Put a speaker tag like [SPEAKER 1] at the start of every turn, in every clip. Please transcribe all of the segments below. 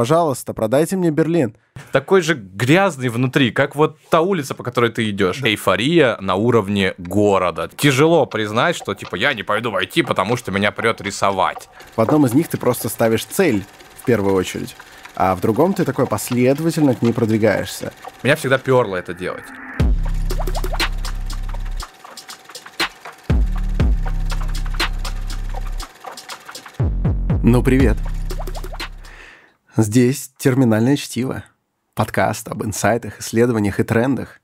[SPEAKER 1] пожалуйста, продайте мне Берлин.
[SPEAKER 2] Такой же грязный внутри, как вот та улица, по которой ты идешь. Эйфория на уровне города. Тяжело признать, что типа я не пойду войти, потому что меня придет рисовать.
[SPEAKER 1] В одном из них ты просто ставишь цель в первую очередь, а в другом ты такой последовательно к ней продвигаешься.
[SPEAKER 2] Меня всегда перло это делать.
[SPEAKER 1] Ну, привет. Здесь «Терминальное чтиво». Подкаст об инсайтах, исследованиях и трендах,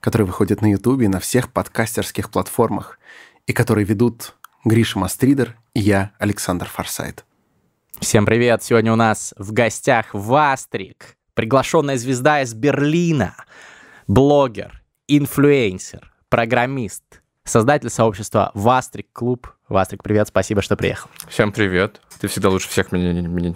[SPEAKER 1] который выходит на Ютубе и на всех подкастерских платформах, и который ведут Гриша Мастридер и я, Александр Форсайт.
[SPEAKER 3] Всем привет! Сегодня у нас в гостях Вастрик, приглашенная звезда из Берлина, блогер, инфлюенсер, программист, создатель сообщества Вастрик Клуб. Вастрик, привет, спасибо, что приехал.
[SPEAKER 2] Всем привет. Ты всегда лучше всех меня, меня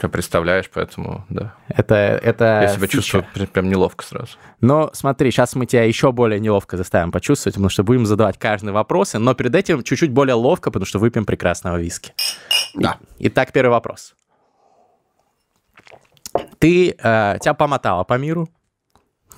[SPEAKER 2] представляешь, поэтому, да.
[SPEAKER 3] Это, это
[SPEAKER 2] Я себя фича. чувствую прям неловко сразу.
[SPEAKER 3] Но смотри, сейчас мы тебя еще более неловко заставим почувствовать, потому что будем задавать каждый вопрос, но перед этим чуть-чуть более ловко, потому что выпьем прекрасного виски.
[SPEAKER 1] Да.
[SPEAKER 3] Итак, первый вопрос. Ты, э, тебя помотало по миру,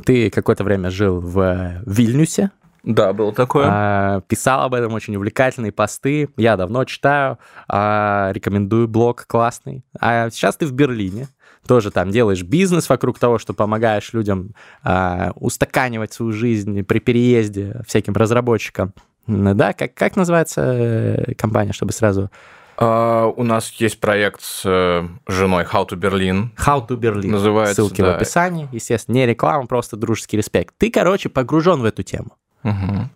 [SPEAKER 3] ты какое-то время жил в Вильнюсе,
[SPEAKER 2] да, было такое. А,
[SPEAKER 3] писал об этом очень увлекательные посты. Я давно читаю, а, рекомендую блог классный. А сейчас ты в Берлине. Тоже там делаешь бизнес вокруг того, что помогаешь людям а, устаканивать свою жизнь при переезде всяким разработчикам. Да, как, как называется э, компания, чтобы сразу...
[SPEAKER 2] Uh, у нас есть проект с uh, женой How to Berlin.
[SPEAKER 3] How to Berlin.
[SPEAKER 2] Называется,
[SPEAKER 3] Ссылки
[SPEAKER 2] да.
[SPEAKER 3] в описании. Естественно, не реклама, просто дружеский респект. Ты, короче, погружен в эту тему.
[SPEAKER 2] Угу.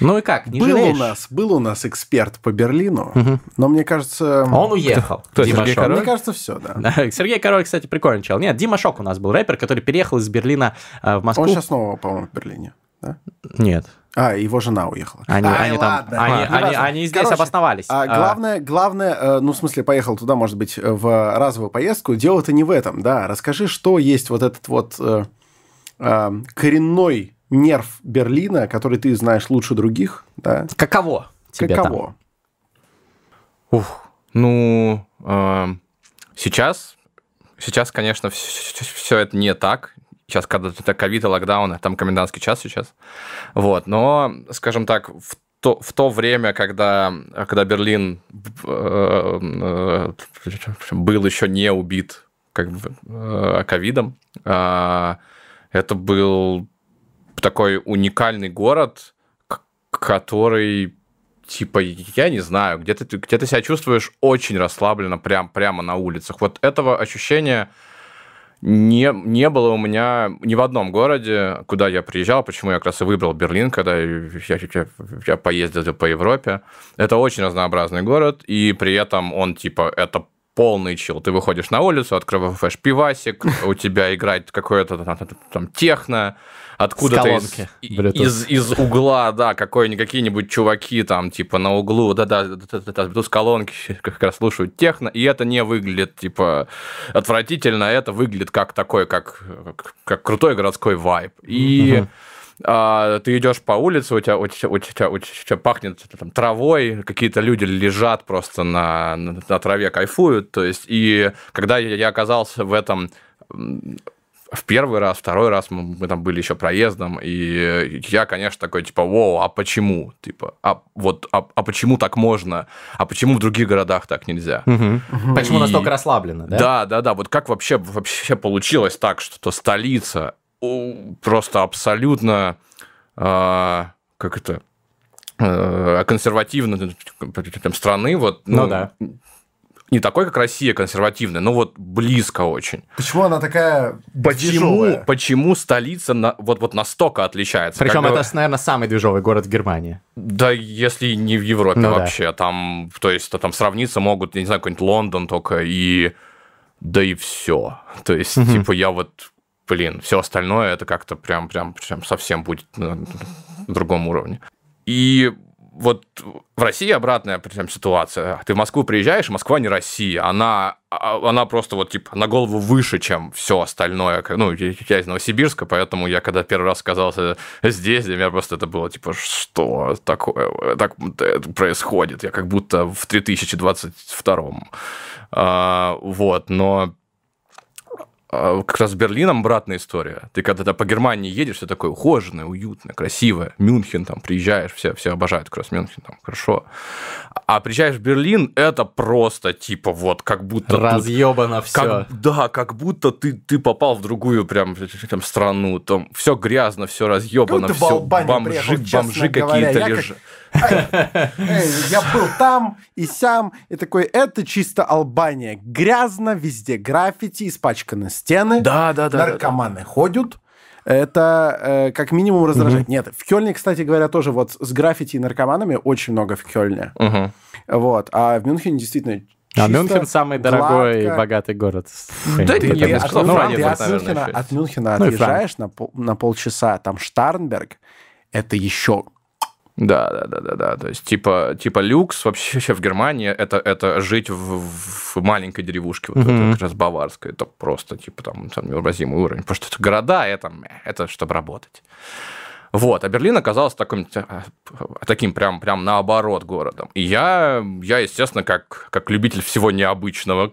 [SPEAKER 3] Ну и как, не
[SPEAKER 1] был
[SPEAKER 3] жалеешь?
[SPEAKER 1] у нас Был у нас эксперт по Берлину, угу. но мне кажется...
[SPEAKER 3] Он уехал.
[SPEAKER 2] Кто, кто
[SPEAKER 3] Дима
[SPEAKER 2] Сергей
[SPEAKER 3] Шок.
[SPEAKER 2] Король?
[SPEAKER 1] Мне кажется, все, да.
[SPEAKER 3] Сергей Король, кстати, прикольный чел. Нет, Дима Шок у нас был рэпер, который переехал из Берлина э, в Москву.
[SPEAKER 1] Он сейчас снова, по-моему, в Берлине, да?
[SPEAKER 3] Нет.
[SPEAKER 1] А, его жена уехала.
[SPEAKER 3] Они,
[SPEAKER 1] Ай,
[SPEAKER 3] они, там,
[SPEAKER 1] ладно.
[SPEAKER 3] они,
[SPEAKER 1] А,
[SPEAKER 3] они, они здесь
[SPEAKER 1] Короче,
[SPEAKER 3] обосновались.
[SPEAKER 1] А, главное, главное, э, ну, в смысле, поехал туда, может быть, в разовую поездку. Дело-то не в этом, да. Расскажи, что есть вот этот вот э, э, коренной нерв Берлина, который ты знаешь лучше других, да?
[SPEAKER 3] Каково тебе
[SPEAKER 1] Каково?
[SPEAKER 3] там?
[SPEAKER 2] Ух, ну, э, сейчас, сейчас, конечно, все, все это не так. Сейчас, когда это ковид и локдаун, там комендантский час сейчас. Вот, но, скажем так, в то, в то время, когда, когда Берлин э, э, был еще не убит как бы э, ковидом, э, это был такой уникальный город, который типа, я не знаю, где ты, где ты себя чувствуешь очень расслабленно прям, прямо на улицах. Вот этого ощущения не, не было у меня ни в одном городе, куда я приезжал, почему я как раз и выбрал Берлин, когда я, я, я поездил по Европе. Это очень разнообразный город, и при этом он, типа, это полный чил. Ты выходишь на улицу, открываешь пивасик, у тебя играет какое-то там, техно, откуда-то из, из, из угла, да, какие-нибудь чуваки там, типа, на углу, да-да, с колонки как раз слушают техно, и это не выглядит, типа, отвратительно, это выглядит как такой, как, как крутой городской вайб. И... Угу а, ты идешь по улице, у тебя, у тебя, у тебя, у тебя пахнет там, травой, какие-то люди лежат просто на, на, на траве, кайфуют. То есть, и когда я, оказался в этом в первый раз, второй раз мы, мы там были еще проездом, и я, конечно, такой, типа, воу, а почему? Типа, а вот, а, а почему так можно? А почему в других городах так нельзя?
[SPEAKER 3] Угу. Угу. Почему и... настолько расслаблено, да?
[SPEAKER 2] Да, да, да. Вот как вообще, вообще получилось так, что столица просто абсолютно, э, как это, э, консервативной там, страны, вот,
[SPEAKER 3] ну, ну да.
[SPEAKER 2] Не такой, как Россия, консервативная, но вот близко очень.
[SPEAKER 1] Почему она такая
[SPEAKER 2] Почему, почему столица на, вот, вот настолько отличается?
[SPEAKER 3] Причем как это, бы... наверное, самый движовый город в Германии.
[SPEAKER 2] Да, если не в Европе ну, вообще. Да. Там, то есть, там сравниться могут, я не знаю, какой-нибудь Лондон только и... Да и все. То есть, угу. типа, я вот блин, все остальное это как-то прям, прям, прям совсем будет на другом уровне. И вот в России обратная прям ситуация. Ты в Москву приезжаешь, Москва не Россия. Она, а, она просто вот типа на голову выше, чем все остальное. Ну, я из Новосибирска, поэтому я когда первый раз оказался здесь, для меня просто это было типа, что такое так происходит? Я как будто в 3022 а, вот, но а, как раз с Берлином обратная история. Ты когда по Германии едешь, все такое ухоженное, уютное, красивое. Мюнхен там приезжаешь, все, все обожают как раз Мюнхен, там хорошо. А приезжаешь в Берлин, это просто типа вот как будто...
[SPEAKER 3] Разъебано все.
[SPEAKER 2] Как, да, как будто ты, ты попал в другую прям, прям страну. Там все грязно, все разъебано, все бомжи, бомжи какие-то лежат.
[SPEAKER 1] Я был там и сям, и такой, это чисто Албания. Грязно, везде граффити, испачканы стены.
[SPEAKER 2] Да, да, да.
[SPEAKER 1] Наркоманы ходят. Это э, как минимум раздражает. Нет, в Кёльне, кстати говоря, тоже вот с граффити и наркоманами очень много в Кёльне. Вот, а в Мюнхене действительно
[SPEAKER 3] а Мюнхен самый дорогой и богатый город.
[SPEAKER 1] Да, ты, я от, ну, от, Мюнхена, от Мюнхена ну, отъезжаешь на, пол, на полчаса, там Штарнберг, это еще
[SPEAKER 2] да, да, да, да, да. То есть, типа, типа люкс вообще в Германии это, это жить в, в маленькой деревушке, вот mm-hmm. это как раз баварской. Это просто, типа, там, там невообразимый уровень. Потому что это города, это, это чтобы работать. Вот, а Берлин оказался таким, таким прям, прям наоборот городом. И я, я естественно, как, как любитель всего необычного,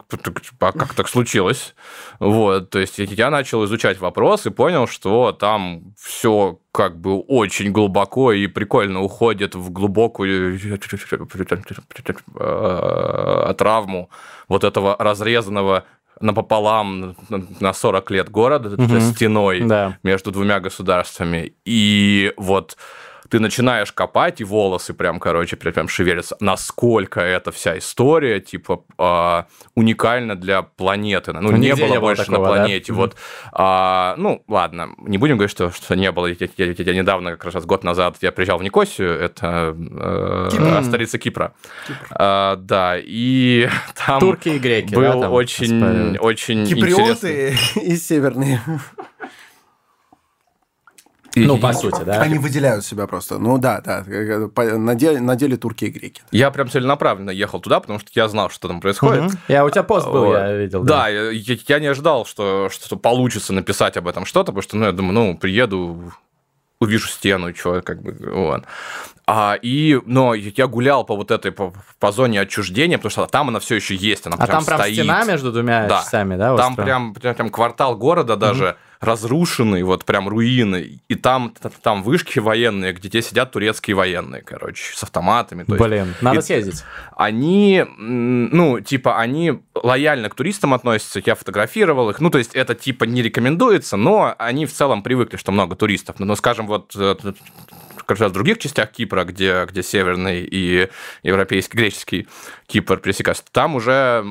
[SPEAKER 2] как так случилось, вот, то есть я начал изучать вопрос и понял, что там все как бы очень глубоко и прикольно уходит в глубокую травму вот этого разрезанного напополам на 40 лет города угу. стеной да. между двумя государствами. И вот ты начинаешь копать, и волосы прям, короче, прям шевелятся. Насколько эта вся история, типа, э, уникальна для планеты. Ну, не было больше такого, на планете. Да? Вот, э, ну, ладно, не будем говорить, что, что не было. Я, я, я недавно, как раз год назад, я приезжал в Никосию, это э, столица Кипра. Кипр. А, да, и там
[SPEAKER 3] Турки и греки,
[SPEAKER 2] был
[SPEAKER 3] да, там
[SPEAKER 2] очень, очень
[SPEAKER 1] Киприоты и северные.
[SPEAKER 3] Ну, по сути, да.
[SPEAKER 1] Они выделяют себя просто. Ну да, да. На деле, на деле турки и греки.
[SPEAKER 2] Я прям целенаправленно ехал туда, потому что я знал, что там происходит. Угу.
[SPEAKER 3] Я у тебя пост был, вот. я видел.
[SPEAKER 2] Да, да я, я не ожидал, что, что получится написать об этом что-то, потому что, ну, я думаю, ну, приеду, увижу стену, что, как бы, вот. А, и, но я гулял по вот этой, по, по зоне отчуждения, потому что там она все еще есть, она
[SPEAKER 3] а
[SPEAKER 2] прям
[SPEAKER 3] там прям
[SPEAKER 2] стоит.
[SPEAKER 3] стена между двумя да. часами, да?
[SPEAKER 2] Там прям, прям, прям квартал города даже угу. Разрушенный, вот прям руины, и там, там вышки военные, где те сидят турецкие военные, короче, с автоматами.
[SPEAKER 3] То Блин, есть, надо и, съездить.
[SPEAKER 2] Они, ну, типа, они лояльно к туристам относятся, я фотографировал их, ну, то есть это типа не рекомендуется, но они в целом привыкли, что много туристов. Ну, скажем, вот э, как раз в других частях Кипра, где, где северный и европейский, греческий Кипр пересекаются, там уже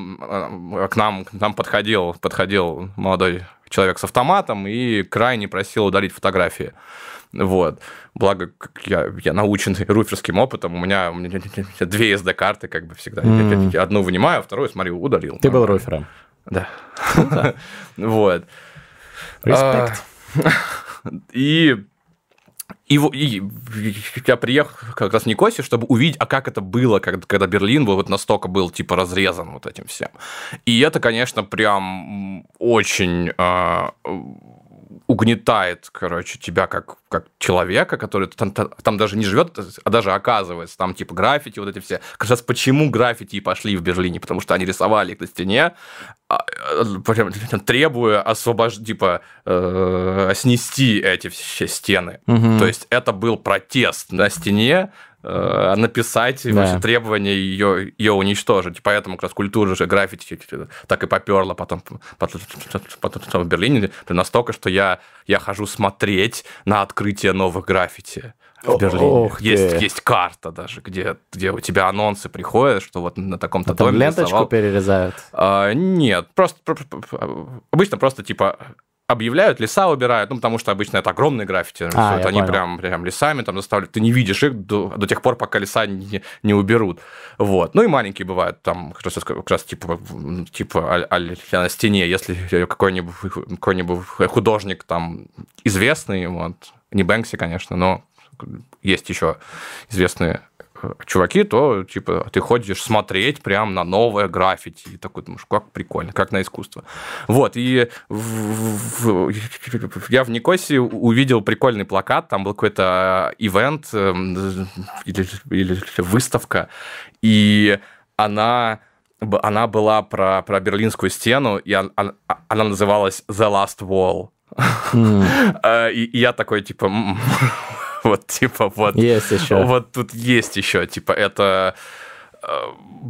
[SPEAKER 2] к нам, к нам подходил, подходил молодой человек с автоматом и крайне просил удалить фотографии. Вот. Благо, я, я научен руферским опытом, у меня, у меня две SD-карты, как бы всегда. Mm. Я, одну вынимаю, а вторую, смотри, удалил.
[SPEAKER 3] Ты был руфером.
[SPEAKER 2] Да. Вот. Респект. И и, и я приехал как раз в Никосию, чтобы увидеть, а как это было, когда, когда Берлин был вот настолько был типа разрезан вот этим всем. И это, конечно, прям очень э, угнетает, короче, тебя как, как человека, который там, там даже не живет, а даже оказывается, там типа граффити, вот эти все. Как раз почему граффити пошли в Берлине? Потому что они рисовали их на стене, а, прям, требуя освобождать, типа, э, снести эти все стены. Угу. То есть это был протест на стене, Э, написать да. вообще требования ее, ее уничтожить. Поэтому как раз культура же граффити так и поперла потом, потом, потом в Берлине настолько, что я, я хожу смотреть на открытие новых граффити в Берлине. Ох есть, есть карта даже, где, где у тебя анонсы приходят, что вот на таком-то а доме
[SPEAKER 3] ленточку рисовал. перерезают?
[SPEAKER 2] А, нет, просто обычно просто типа объявляют, леса убирают, ну, потому что обычно это огромные граффити. А, они прям, прям лесами там заставляют. Ты не видишь их до, до тех пор, пока леса не, не уберут. Вот. Ну, и маленькие бывают, там, как раз, как раз типа, типа а, а, на стене, если какой-нибудь какой художник там известный, вот, не Бэнкси, конечно, но есть еще известные чуваки, то, типа, ты ходишь смотреть прям на новое граффити. И такой думаешь, как прикольно, как на искусство. Вот, и в, в, я в Никосе увидел прикольный плакат, там был какой-то ивент эм, или, или выставка, и она она была про, про Берлинскую стену, и она, она называлась The Last Wall. Mm. и, и я такой, типа, вот, типа, вот.
[SPEAKER 3] Есть еще.
[SPEAKER 2] Вот тут есть еще, типа, это э,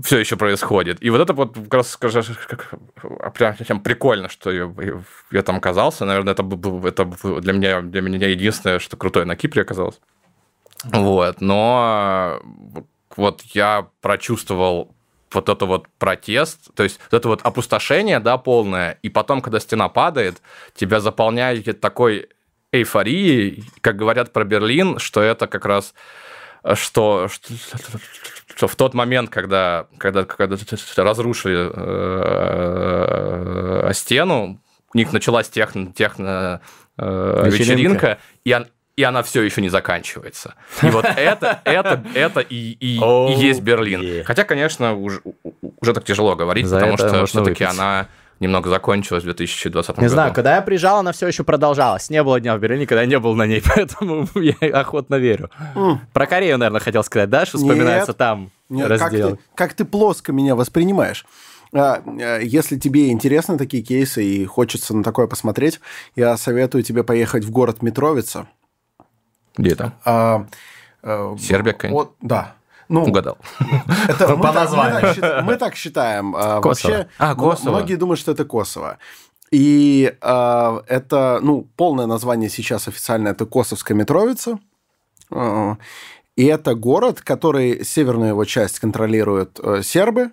[SPEAKER 2] все еще происходит. И вот это вот как раз скажешь, как, прям прикольно, что я, я там оказался. Наверное, это, это для меня для меня единственное, что крутое на Кипре оказалось. Вот, но вот я прочувствовал вот это вот протест, то есть вот это вот опустошение, да, полное, и потом, когда стена падает, тебя заполняет такой эйфорией, как говорят про Берлин, что это как раз что, что, что в тот момент, когда, когда, когда разрушили э, стену, у них началась техно, техно э, вечеринка, вечеринка и, и она все еще не заканчивается. И вот это, это, это и, и, oh, и есть Берлин. Yeah. Хотя, конечно, уже, уже так тяжело говорить, За потому что все-таки она немного закончилась в 2020 году.
[SPEAKER 3] Не знаю, когда я приезжал, она все еще продолжалась. Не было дня в Берлине, когда я не был на ней, поэтому я охотно верю. Mm. Про Корею, наверное, хотел сказать, да, что вспоминается Нет. там Нет, раздел.
[SPEAKER 1] Как ты, как ты плоско меня воспринимаешь? А, а, если тебе интересны такие кейсы и хочется на такое посмотреть, я советую тебе поехать в город Митровица.
[SPEAKER 2] Где там? А, а, Сербия, конечно. Вот,
[SPEAKER 1] да.
[SPEAKER 2] Ну, Угадал.
[SPEAKER 1] Это мы, по названию. Мы так, мы так считаем. А. Вообще, а, Kosovo. Многие думают, что это Косово. И э, это, ну, полное название сейчас официально это Косовская Митровица. Э, и это город, который северную его часть контролируют э, сербы,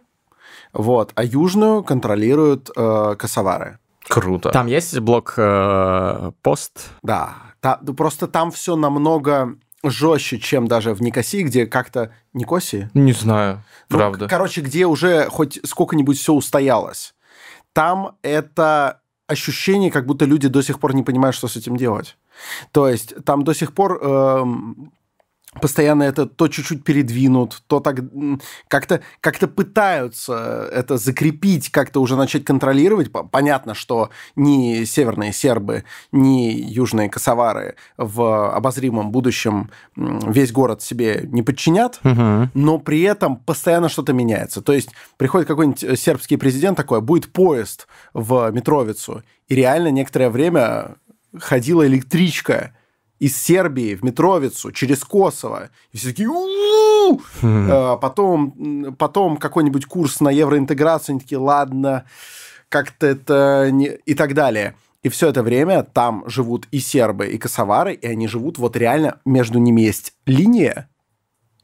[SPEAKER 1] вот, а южную контролируют э, косовары.
[SPEAKER 2] Круто.
[SPEAKER 3] Там есть блок э, пост?
[SPEAKER 1] Да. Та, просто там все намного жестче, чем даже в Никосии, где как-то... Никосии?
[SPEAKER 2] Не знаю, ну, правда.
[SPEAKER 1] Короче, где уже хоть сколько-нибудь все устоялось. Там это ощущение, как будто люди до сих пор не понимают, что с этим делать. То есть там до сих пор э, постоянно это то чуть-чуть передвинут, то так как-то как пытаются это закрепить, как-то уже начать контролировать. Понятно, что ни северные сербы, ни южные косовары в обозримом будущем весь город себе не подчинят, угу. но при этом постоянно что-то меняется. То есть приходит какой-нибудь э, сербский президент такой, будет поезд в Митровицу, и реально некоторое время ходила электричка из Сербии в Митровицу через Косово. И все такие а Потом, потом какой-нибудь курс на евроинтеграцию, они такие, ладно, как-то это... Не... И так далее. И все это время там живут и сербы, и косовары, и они живут вот реально, между ними есть линия,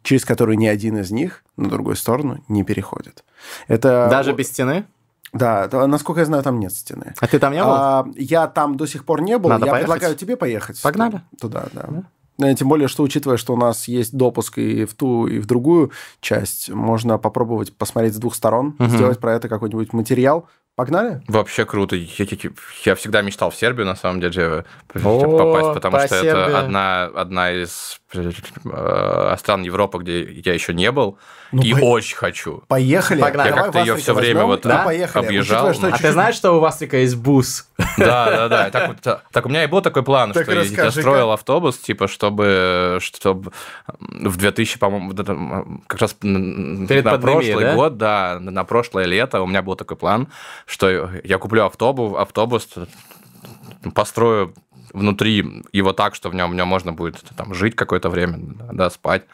[SPEAKER 1] через которую ни один из них на другую сторону не переходит. Это...
[SPEAKER 3] Даже без стены?
[SPEAKER 1] Да, насколько я знаю, там нет стены.
[SPEAKER 3] А ты там не был? А,
[SPEAKER 1] я там до сих пор не был.
[SPEAKER 3] Надо
[SPEAKER 1] я
[SPEAKER 3] поехать?
[SPEAKER 1] предлагаю тебе поехать.
[SPEAKER 3] Погнали.
[SPEAKER 1] Туда, да. да. Тем более, что учитывая, что у нас есть допуск и в ту, и в другую часть, можно попробовать посмотреть с двух сторон, угу. сделать про это какой-нибудь материал, Погнали?
[SPEAKER 2] Вообще круто. Я, я, я всегда мечтал в Сербию, на самом деле, О, попасть, потому что Сербия. это одна, одна из э, стран Европы, где я еще не был, ну, и по... очень хочу.
[SPEAKER 1] Поехали.
[SPEAKER 2] Погнали. Я как-то ее все время вот да?
[SPEAKER 1] поехали.
[SPEAKER 2] объезжал.
[SPEAKER 3] Учитывая, а ты знаешь, что у Африка есть бус?
[SPEAKER 2] Да, да, да. Так, вот, так у меня и был такой план, так что я строил автобус, типа, чтобы, чтобы в 2000, по-моему, как раз Перед на прошлый год, да, на прошлое лето у меня был такой план, что я куплю автобус, автобус построю внутри его так, что в нем, в нем можно будет там жить какое-то время, да, спать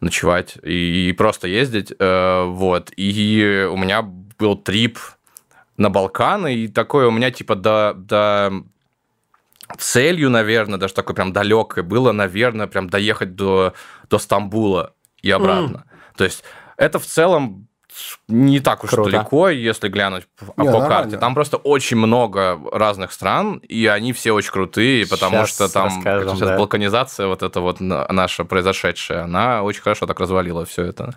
[SPEAKER 2] ночевать и, и просто ездить, э, вот. И у меня был трип на Балканы, и такое у меня типа до, до целью, наверное, даже такой прям далекой было, наверное, прям доехать до, до Стамбула и обратно. Mm. То есть это в целом не так уж Круто. далеко, если глянуть не, по карте. Там просто очень много разных стран, и они все очень крутые, потому сейчас что там сейчас да. балканизация вот эта вот наша произошедшая, она очень хорошо так развалила все это.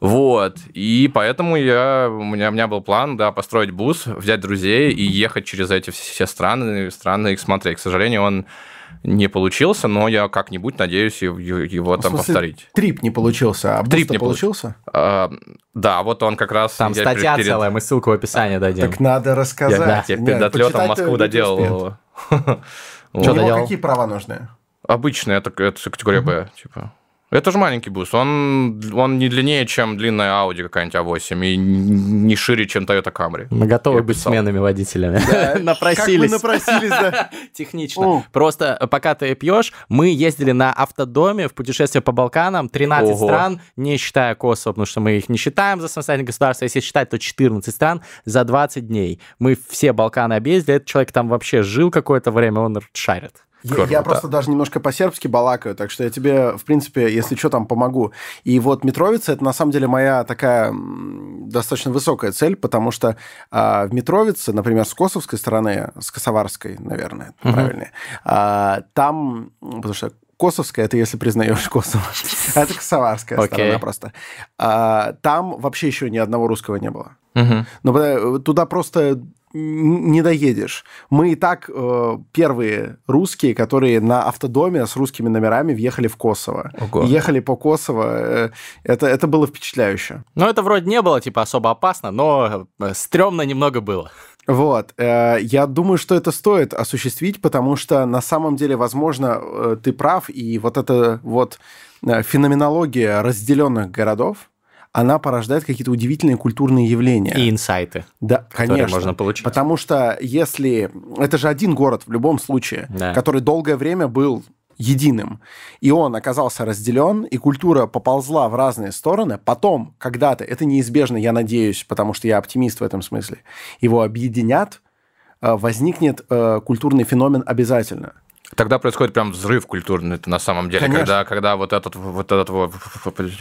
[SPEAKER 2] Вот, и поэтому я, у, меня, у меня был план, да, построить бус, взять друзей и ехать через эти все страны, страны их смотреть. К сожалению, он не получился, но я как-нибудь надеюсь его, там
[SPEAKER 1] смысле,
[SPEAKER 2] повторить.
[SPEAKER 1] Трип не получился, а
[SPEAKER 2] Трип не
[SPEAKER 1] получился?
[SPEAKER 2] А, да, вот он как раз...
[SPEAKER 3] Там
[SPEAKER 2] я
[SPEAKER 3] статья
[SPEAKER 2] перед-
[SPEAKER 3] целая, мы ссылку в описании дадим.
[SPEAKER 1] Так надо
[SPEAKER 2] Я,
[SPEAKER 1] рассказать.
[SPEAKER 2] я тебе
[SPEAKER 1] Нет,
[SPEAKER 2] перед отлетом в Москву доделал
[SPEAKER 1] него
[SPEAKER 3] доделал?
[SPEAKER 1] какие права нужны?
[SPEAKER 2] Обычный, это, это категория Б, типа. Это же маленький бус, он, он не длиннее, чем длинная Audi какая-нибудь А8, и не шире, чем Toyota Camry.
[SPEAKER 3] Мы готовы
[SPEAKER 2] Я
[SPEAKER 3] быть
[SPEAKER 2] писал.
[SPEAKER 3] сменными водителями.
[SPEAKER 1] Как вы
[SPEAKER 3] Напросились.
[SPEAKER 1] напросились, да?
[SPEAKER 3] Технично.
[SPEAKER 1] О.
[SPEAKER 3] Просто э, пока ты пьешь, мы ездили на автодоме в путешествие по Балканам, 13
[SPEAKER 2] Ого.
[SPEAKER 3] стран, не считая Косово, потому что мы их не считаем за самостоятельное государство. Если считать, то 14 стран за 20 дней. Мы все Балканы объездили, этот человек там вообще жил какое-то время, он шарит.
[SPEAKER 1] Я, я просто даже немножко по-сербски балакаю, так что я тебе, в принципе, если что, там помогу. И вот Митровица это на самом деле моя такая достаточно высокая цель, потому что а, в Митровице, например, с косовской стороны, с косоварской, наверное,
[SPEAKER 3] Мгм.
[SPEAKER 1] правильнее, а, там, потому что Косовская, это если признаешь Косово. Это косоварская сторона просто. А, там вообще еще ни одного русского не было. Но э, туда просто не доедешь. Мы и так э, первые русские, которые на автодоме с русскими номерами въехали в Косово.
[SPEAKER 2] Ого.
[SPEAKER 1] Ехали по Косово. э, это, это было впечатляюще.
[SPEAKER 3] Ну, это вроде не было, типа, особо опасно, но э, стрёмно немного было.
[SPEAKER 1] Вот. э, я думаю, что это стоит осуществить, потому что на самом деле, возможно, ты прав, и вот эта вот феноменология разделенных городов, она порождает какие-то удивительные культурные явления.
[SPEAKER 3] И инсайты,
[SPEAKER 1] Да, конечно.
[SPEAKER 3] можно получить.
[SPEAKER 1] Потому что если... Это же один город в любом случае,
[SPEAKER 3] Да.
[SPEAKER 1] который долгое время был единым. И он оказался разделен, и культура поползла в разные стороны. Потом, когда-то, это неизбежно, я надеюсь, потому что я оптимист в этом смысле, его объединят, э, возникнет э, культурный феномен обязательно.
[SPEAKER 2] Тогда происходит прям взрыв культурный на самом деле,
[SPEAKER 1] Конечно.
[SPEAKER 2] когда, когда вот этот вот этот вот,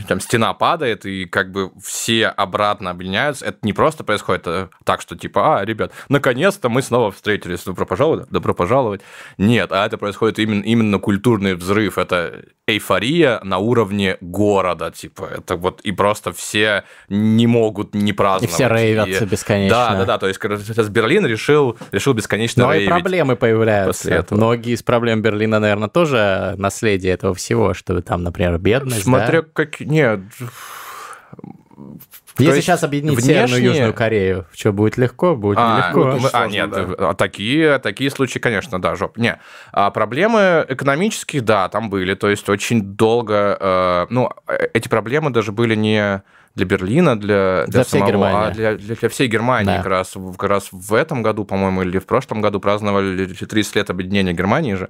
[SPEAKER 2] там стена падает и как бы все обратно объединяются. Это не просто происходит э, так, что типа, а, ребят, наконец-то мы снова встретились, добро пожаловать, добро пожаловать. Нет, а это происходит именно именно культурный взрыв, это эйфория на уровне города, типа это вот и просто все не могут не
[SPEAKER 3] И
[SPEAKER 2] праздновать.
[SPEAKER 3] все рейвятся
[SPEAKER 2] И-
[SPEAKER 3] бесконечно.
[SPEAKER 2] Да, да, да. То есть сейчас Берлин решил решил бесконечно
[SPEAKER 3] Но и
[SPEAKER 2] рейвить.
[SPEAKER 3] проблемы появляются.
[SPEAKER 2] после этого.
[SPEAKER 3] Многие из проблем Берлина, наверное, тоже наследие этого всего, что там, например, бедность.
[SPEAKER 2] Смотря
[SPEAKER 3] да?
[SPEAKER 2] как... Нет. То
[SPEAKER 3] Если
[SPEAKER 2] есть
[SPEAKER 3] сейчас объединить Северную и
[SPEAKER 2] внешне-
[SPEAKER 3] Южную Корею, что, будет легко? Будет
[SPEAKER 2] А,
[SPEAKER 3] нелегко.
[SPEAKER 1] ну,
[SPEAKER 2] мы- а,
[SPEAKER 1] сложно,
[SPEAKER 2] нет,
[SPEAKER 1] да.
[SPEAKER 2] а такие, такие случаи, конечно, да, жоп. Не, а проблемы экономические, да, там были, то есть очень долго, э, ну, э, эти проблемы даже были не для Берлина, для,
[SPEAKER 3] Для всей
[SPEAKER 2] самого,
[SPEAKER 3] Германии.
[SPEAKER 2] а для, для, для всей Германии.
[SPEAKER 3] Да.
[SPEAKER 2] Как, раз, как раз в этом году, по-моему, или в прошлом году праздновали 30 лет объединения Германии же.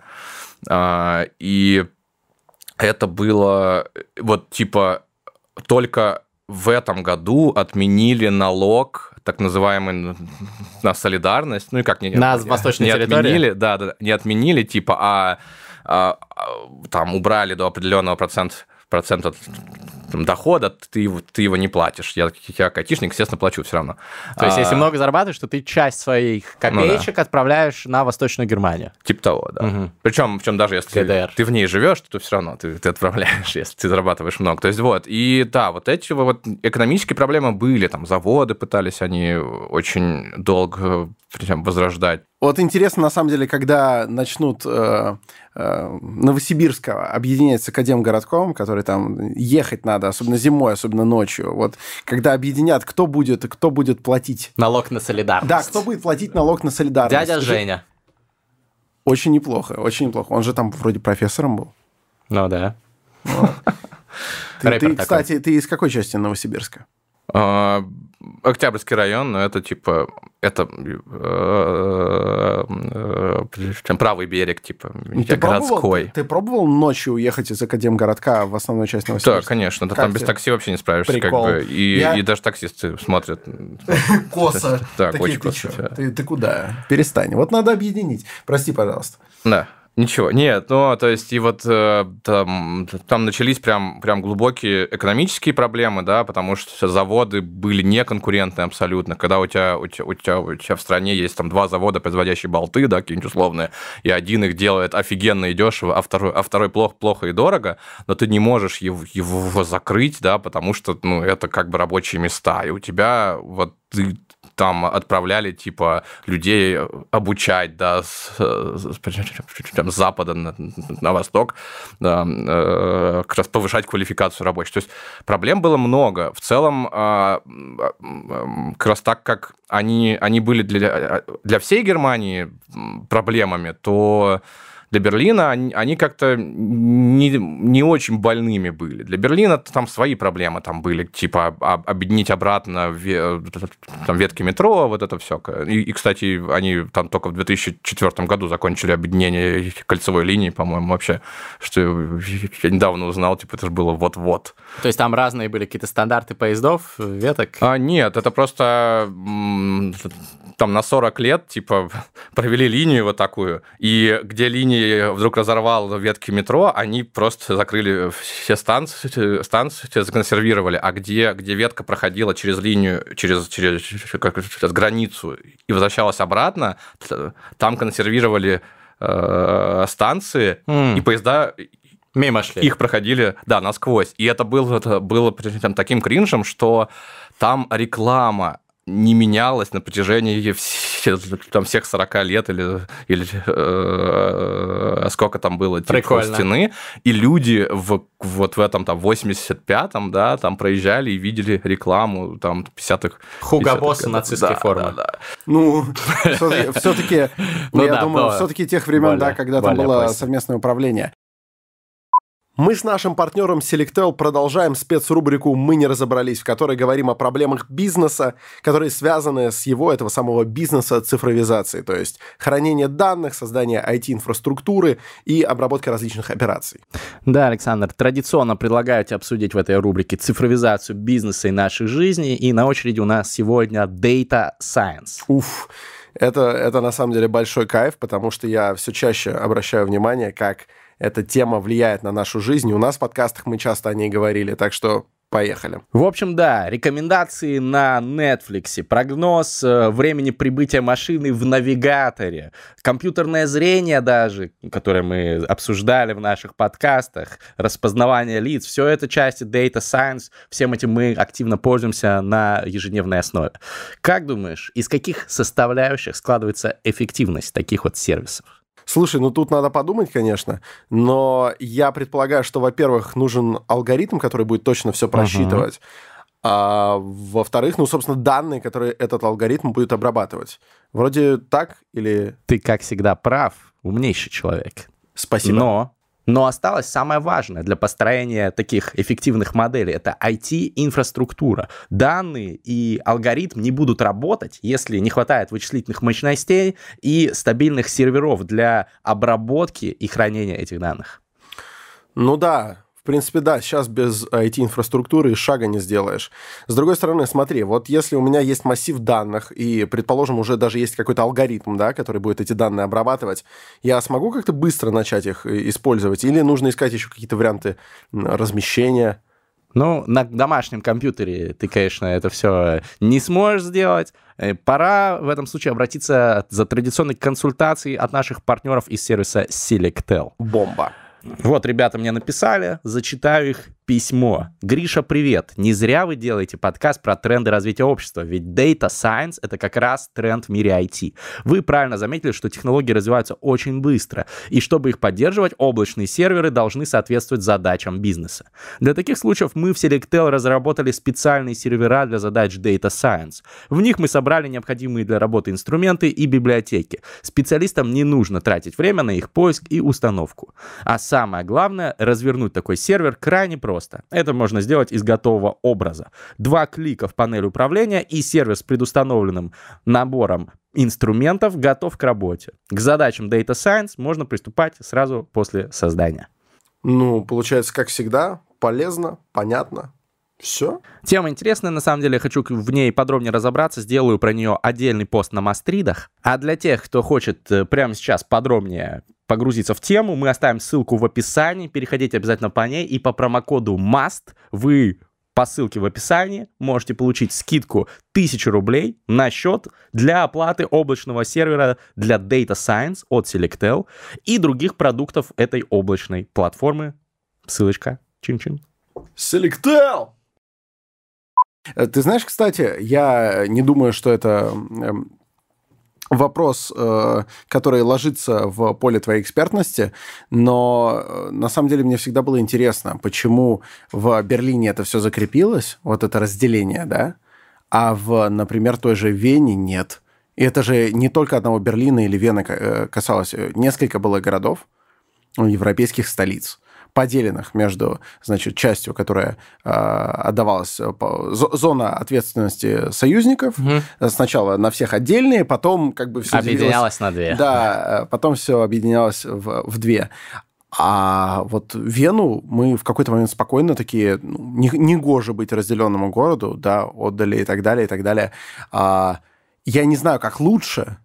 [SPEAKER 2] А, и это было вот типа только в этом году отменили налог так называемый на солидарность, ну и как не
[SPEAKER 3] На восточной
[SPEAKER 2] не
[SPEAKER 3] территории?
[SPEAKER 2] отменили, да, да, не отменили, типа, а, а, а, там убрали до определенного процента процента там, дохода, ты его, ты его не платишь. Я, я как айтишник, естественно, плачу все равно.
[SPEAKER 3] То есть, если
[SPEAKER 2] А,
[SPEAKER 3] много зарабатываешь, то ты часть своих копеечек отправляешь на Восточную Германию.
[SPEAKER 2] Типа того, да.
[SPEAKER 3] Мгм.
[SPEAKER 2] Причем, причем даже если
[SPEAKER 3] ГДР.
[SPEAKER 2] ты в ней живешь, то все равно ты, ты отправляешь, если ты зарабатываешь много. То есть вот, и да, вот эти вот экономические проблемы были, там заводы пытались они очень долго причем возрождать.
[SPEAKER 1] Вот интересно, на самом деле, когда начнут э, э, Новосибирска объединять с Академгородком, который там ехать надо, особенно зимой, особенно ночью. Вот когда объединят, кто будет, кто будет платить?
[SPEAKER 3] Налог на солидарность.
[SPEAKER 1] Да, кто будет платить налог на солидарность?
[SPEAKER 3] Дядя. Женя.
[SPEAKER 1] Очень неплохо, очень неплохо. Он же там вроде профессором был.
[SPEAKER 3] Ну да.
[SPEAKER 1] Ты, кстати, ты из какой части Новосибирска?
[SPEAKER 2] А, Октябрьский район, но это типа, это э, э, прям правый берег, типа,
[SPEAKER 1] Ты пробовал,
[SPEAKER 2] городской.
[SPEAKER 1] ты пробовал ночью уехать из Академгородка в основную часть
[SPEAKER 2] Да,
[SPEAKER 1] Новосибирска?
[SPEAKER 2] конечно, да
[SPEAKER 1] Как
[SPEAKER 2] там без такси вообще не справишься,
[SPEAKER 1] Прикол.
[SPEAKER 2] как бы, и,
[SPEAKER 1] Я-
[SPEAKER 2] и даже таксисты смотрят.
[SPEAKER 1] Косо.
[SPEAKER 2] Так, очень
[SPEAKER 1] ты
[SPEAKER 2] косо, да.
[SPEAKER 1] Ты, ты куда? Перестань. Вот надо объединить. Прости, пожалуйста.
[SPEAKER 2] Да. Ничего, нет, ну, то есть, и вот э, там, там начались прям, прям глубокие экономические проблемы, да, потому что заводы были неконкурентны абсолютно. Когда у тебя, у тебя, у тебя, у тебя в стране есть там два завода, производящие болты, да, какие-нибудь условные, и один их делает офигенно и дешево, а второй, а второй плохо, плохо и дорого, но ты не можешь его, его закрыть, да, потому что, ну, это как бы рабочие места, и у тебя вот ты там отправляли, типа, людей обучать, да, с, с, там, с запада на, на восток, да, э, как раз повышать квалификацию рабочих. То есть проблем было много. В целом, э, как раз так, как они, они были для, для всей Германии проблемами, то для Берлина они, они как-то не, не очень больными были. Для Берлина там свои проблемы там были, типа объединить обратно ве, там, ветки метро, вот это все. И, и, кстати, они там только в 2004 году закончили объединение кольцевой линии, по-моему, вообще, что я недавно узнал, типа это же было вот-вот.
[SPEAKER 3] То есть там разные были какие-то стандарты поездов, веток?
[SPEAKER 2] А, нет, это просто там на 40 лет, типа, провели линию вот такую, и где линии вдруг разорвал ветки метро, они просто закрыли все станции, станции законсервировали, а где, где ветка проходила через линию, через, через, как, через границу и возвращалась обратно, там консервировали э, станции, mm. и поезда
[SPEAKER 3] Мимо шли.
[SPEAKER 2] Их проходили, да, насквозь. И это было, это было прям таким кринжем, что там реклама не менялась на протяжении все, там, всех 40 лет или, или э, сколько там было типа, стены, и люди в, вот в этом там 85-м, да, там проезжали и видели рекламу там 50-х.
[SPEAKER 3] Хуга Босса нацистской да, формы. Да, да.
[SPEAKER 1] Ну, все-таки, ну, я думаю, все-таки тех времен, да, когда там было совместное управление. Мы с нашим партнером Selectel продолжаем спецрубрику «Мы не разобрались», в которой говорим о проблемах бизнеса, которые связаны с его, этого самого бизнеса цифровизации, то есть хранение данных, создание IT-инфраструктуры и обработка различных операций.
[SPEAKER 3] Да, Александр, традиционно предлагаю тебе обсудить в этой рубрике цифровизацию бизнеса и нашей жизни, и на очереди у нас сегодня Data Science.
[SPEAKER 1] Уф, это, это на самом деле большой кайф, потому что я все чаще обращаю внимание, как эта тема влияет на нашу жизнь. у нас в подкастах мы часто о ней говорили, так что Поехали.
[SPEAKER 3] В общем, да, рекомендации на Netflix, прогноз э, времени прибытия машины в навигаторе, компьютерное зрение даже, которое мы обсуждали в наших подкастах, распознавание лиц, все это части Data Science, всем этим мы активно пользуемся на ежедневной основе. Как думаешь, из каких составляющих складывается эффективность таких вот сервисов?
[SPEAKER 1] Слушай, ну тут надо подумать, конечно, но я предполагаю, что, во-первых, нужен алгоритм, который будет точно все просчитывать, uh-huh. а во-вторых, ну, собственно, данные, которые этот алгоритм будет обрабатывать. Вроде так или...
[SPEAKER 3] Ты, как всегда, прав, умнейший человек.
[SPEAKER 1] Спасибо.
[SPEAKER 3] Но но осталось самое важное для построения таких эффективных моделей. Это IT-инфраструктура. Данные и алгоритм не будут работать, если не хватает вычислительных мощностей и стабильных серверов для обработки и хранения этих данных.
[SPEAKER 1] Ну да, в принципе, да, сейчас без IT-инфраструктуры шага не сделаешь. С другой стороны, смотри, вот если у меня есть массив данных, и, предположим, уже даже есть какой-то алгоритм, да, который будет эти данные обрабатывать, я смогу как-то быстро начать их э, использовать? Или нужно искать еще какие-то варианты размещения?
[SPEAKER 3] Ну, на домашнем компьютере ты, конечно, это все не сможешь сделать. Э, пора в этом случае обратиться за традиционной консультацией от наших партнеров из сервиса Selectel.
[SPEAKER 1] Бомба.
[SPEAKER 3] Вот ребята мне написали, зачитаю их письмо. Гриша, привет. Не зря вы делаете подкаст про тренды развития общества, ведь Data Science — это как раз тренд в мире IT. Вы правильно заметили, что технологии развиваются очень быстро, и чтобы их поддерживать, облачные серверы должны соответствовать задачам бизнеса. Для таких случаев мы в Selectel разработали специальные сервера для задач Data Science. В них мы собрали необходимые для работы инструменты и библиотеки. Специалистам не нужно тратить время на их поиск и установку. А самое главное, развернуть такой сервер крайне просто просто. Это можно сделать из готового образа. Два клика в панель управления и сервис с предустановленным набором инструментов готов к работе. К задачам Data Science можно приступать сразу после создания.
[SPEAKER 1] Ну, получается, как всегда, полезно, понятно, все?
[SPEAKER 3] Тема интересная, на самом деле, я хочу в ней подробнее разобраться, сделаю про нее отдельный пост на Мастридах. А для тех, кто хочет э, прямо сейчас подробнее погрузиться в тему, мы оставим ссылку в описании, переходите обязательно по ней, и по промокоду MAST вы по ссылке в описании можете получить скидку 1000 рублей на счет для оплаты облачного сервера для Data Science от Selectel и других продуктов этой облачной платформы. Ссылочка. Чин-чин.
[SPEAKER 1] Selectel! Э, Ты знаешь, кстати, я не думаю, что это эм, вопрос, э, который ложится в поле твоей экспертности, но э, на самом деле мне всегда было интересно, почему в Берлине это все закрепилось, вот это разделение, да, а в, например, той же Вене нет. И это же не только одного Берлина или Вены касалось, несколько было городов, ну, европейских столиц поделенных между, значит, частью, которая э, отдавалась зо- зона ответственности союзников,
[SPEAKER 3] Мгм.
[SPEAKER 1] сначала на всех отдельные, потом как бы все
[SPEAKER 3] Объединялась на две.
[SPEAKER 1] Да, э, потом все объединялось в, в две. А вот Вену мы в какой-то момент спокойно такие, ну, не, не гоже быть разделенному городу, да, отдали и так далее, и так далее. А, я не знаю, как лучше,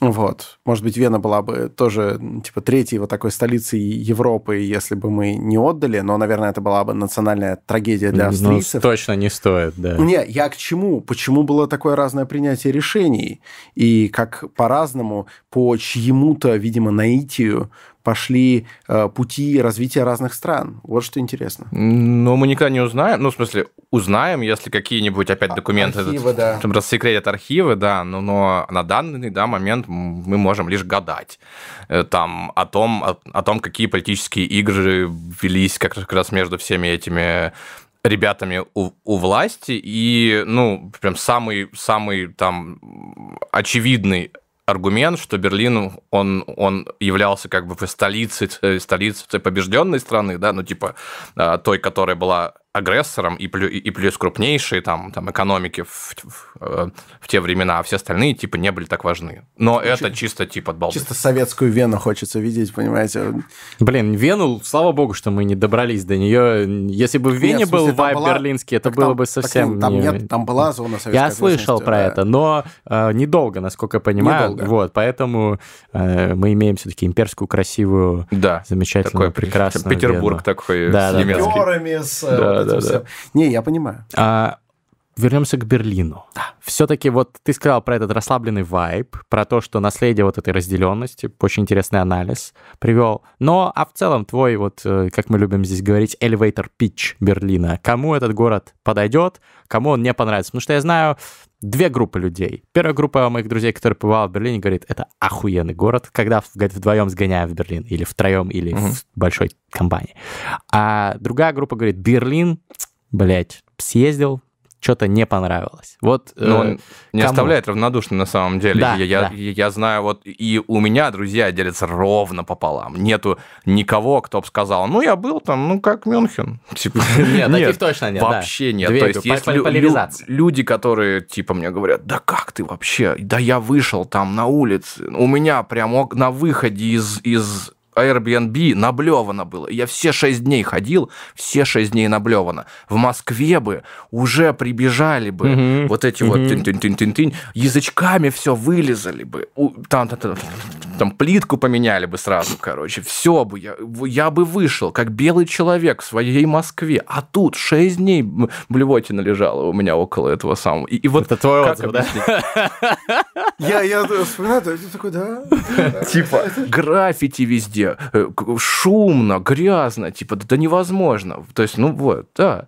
[SPEAKER 1] вот. Может быть, Вена была бы тоже, типа, третьей вот такой столицей Европы, если бы мы не отдали, но, наверное, это была бы национальная трагедия для
[SPEAKER 3] Ну,
[SPEAKER 1] австрийцев.
[SPEAKER 3] точно не стоит, да.
[SPEAKER 1] Не, я к чему? Почему было такое разное принятие решений? И как по-разному, по чьему-то, видимо, наитию пошли э, пути развития разных стран. Вот что интересно.
[SPEAKER 2] Ну, мы никогда не узнаем. Ну, в смысле, узнаем, если какие-нибудь опять документы
[SPEAKER 1] архивы, да.
[SPEAKER 2] там рассекретят архивы, да, но, но на данный да, момент мы можем лишь гадать э, там о том, о, о том, какие политические игры велись как, как раз между всеми этими ребятами у, у власти, и, ну, прям самый, самый там очевидный аргумент, что Берлин, он, он являлся как бы столицей, э, столицей побежденной страны, да, ну, типа э, той, которая была агрессором и, плю, и плюс крупнейшей там, там экономики в, в, э, в те времена, а все остальные типа не были так важны. Но
[SPEAKER 1] Очень-
[SPEAKER 2] это чисто типа от балды.
[SPEAKER 1] Чисто советскую Вену хочется видеть, понимаете?
[SPEAKER 3] Блин, Вену, слава богу, что мы не добрались до нее. Если бы в Вене
[SPEAKER 1] Нет, в смысле,
[SPEAKER 3] был вайб
[SPEAKER 1] была-
[SPEAKER 3] берлинский, это
[SPEAKER 1] Так
[SPEAKER 3] было
[SPEAKER 1] там-
[SPEAKER 3] бы
[SPEAKER 1] так
[SPEAKER 3] совсем...
[SPEAKER 1] там
[SPEAKER 3] не-
[SPEAKER 1] нет, там была зона советской
[SPEAKER 3] Я слышал про
[SPEAKER 1] да.
[SPEAKER 3] это, но э, недолго, насколько я понимаю.
[SPEAKER 1] Недолго.
[SPEAKER 3] Вот, поэтому э, мы имеем все-таки имперскую, красивую,
[SPEAKER 2] Да.
[SPEAKER 3] замечательную,
[SPEAKER 2] Такой
[SPEAKER 3] прекрасную
[SPEAKER 2] Петербург
[SPEAKER 3] Вену.
[SPEAKER 2] такой
[SPEAKER 3] Да,
[SPEAKER 2] с
[SPEAKER 3] да, да.
[SPEAKER 2] немецкий.
[SPEAKER 1] С э,
[SPEAKER 2] Да, да.
[SPEAKER 1] Не, я понимаю.
[SPEAKER 3] А, вернемся к Берлину. Все-таки вот ты сказал про этот расслабленный вайб, про то, что наследие вот этой разделенности, очень интересный анализ привел. Но, а в целом твой, вот, э, как мы любим здесь говорить, elevator pitch Берлина. Кому этот город подойдет, кому он не понравится? Потому что я знаю две группы людей. Первая группа моих друзей, которые побывали в Берлине, говорит, это охуенный город, когда вдвоем сгоняю в Берлин, или втроем, или
[SPEAKER 2] Мгм.
[SPEAKER 3] в большой компании. А другая группа говорит, Берлин, блядь, съездил, что-то не понравилось. Вот
[SPEAKER 2] Но
[SPEAKER 3] э,
[SPEAKER 2] он не
[SPEAKER 3] кому?
[SPEAKER 2] оставляет равнодушным на самом деле.
[SPEAKER 3] Да,
[SPEAKER 2] я,
[SPEAKER 3] да.
[SPEAKER 2] я- я знаю, вот и у меня друзья делятся ровно пополам. Нету никого, кто бы сказал, ну, я был там, ну, как Мюнхен. Типа,
[SPEAKER 3] Нет, таких точно нет.
[SPEAKER 2] Вообще нет. То есть есть люди, которые типа мне говорят, да как ты вообще? Да я вышел там на улице, у меня прямо на выходе из, из Airbnb наблевано было. Я все шесть дней ходил, все шесть дней наблевано. В Москве бы уже прибежали бы
[SPEAKER 3] Мгм.
[SPEAKER 2] вот эти вот
[SPEAKER 3] Мгм.
[SPEAKER 2] тын-тын-тын-тын, язычками все вылезали бы. У- Там, там, там, там плитку поменяли бы сразу, короче. Все бы, я, я бы вышел, как белый человек в своей Москве. А тут шесть дней м- блевотина лежала у меня около этого самого. И, и вот
[SPEAKER 3] Это твой отзыв, да?
[SPEAKER 1] Я, я вспоминаю, ты такой, да.
[SPEAKER 2] Типа граффити везде, э, шумно, грязно, типа, да невозможно. То есть, ну вот, да.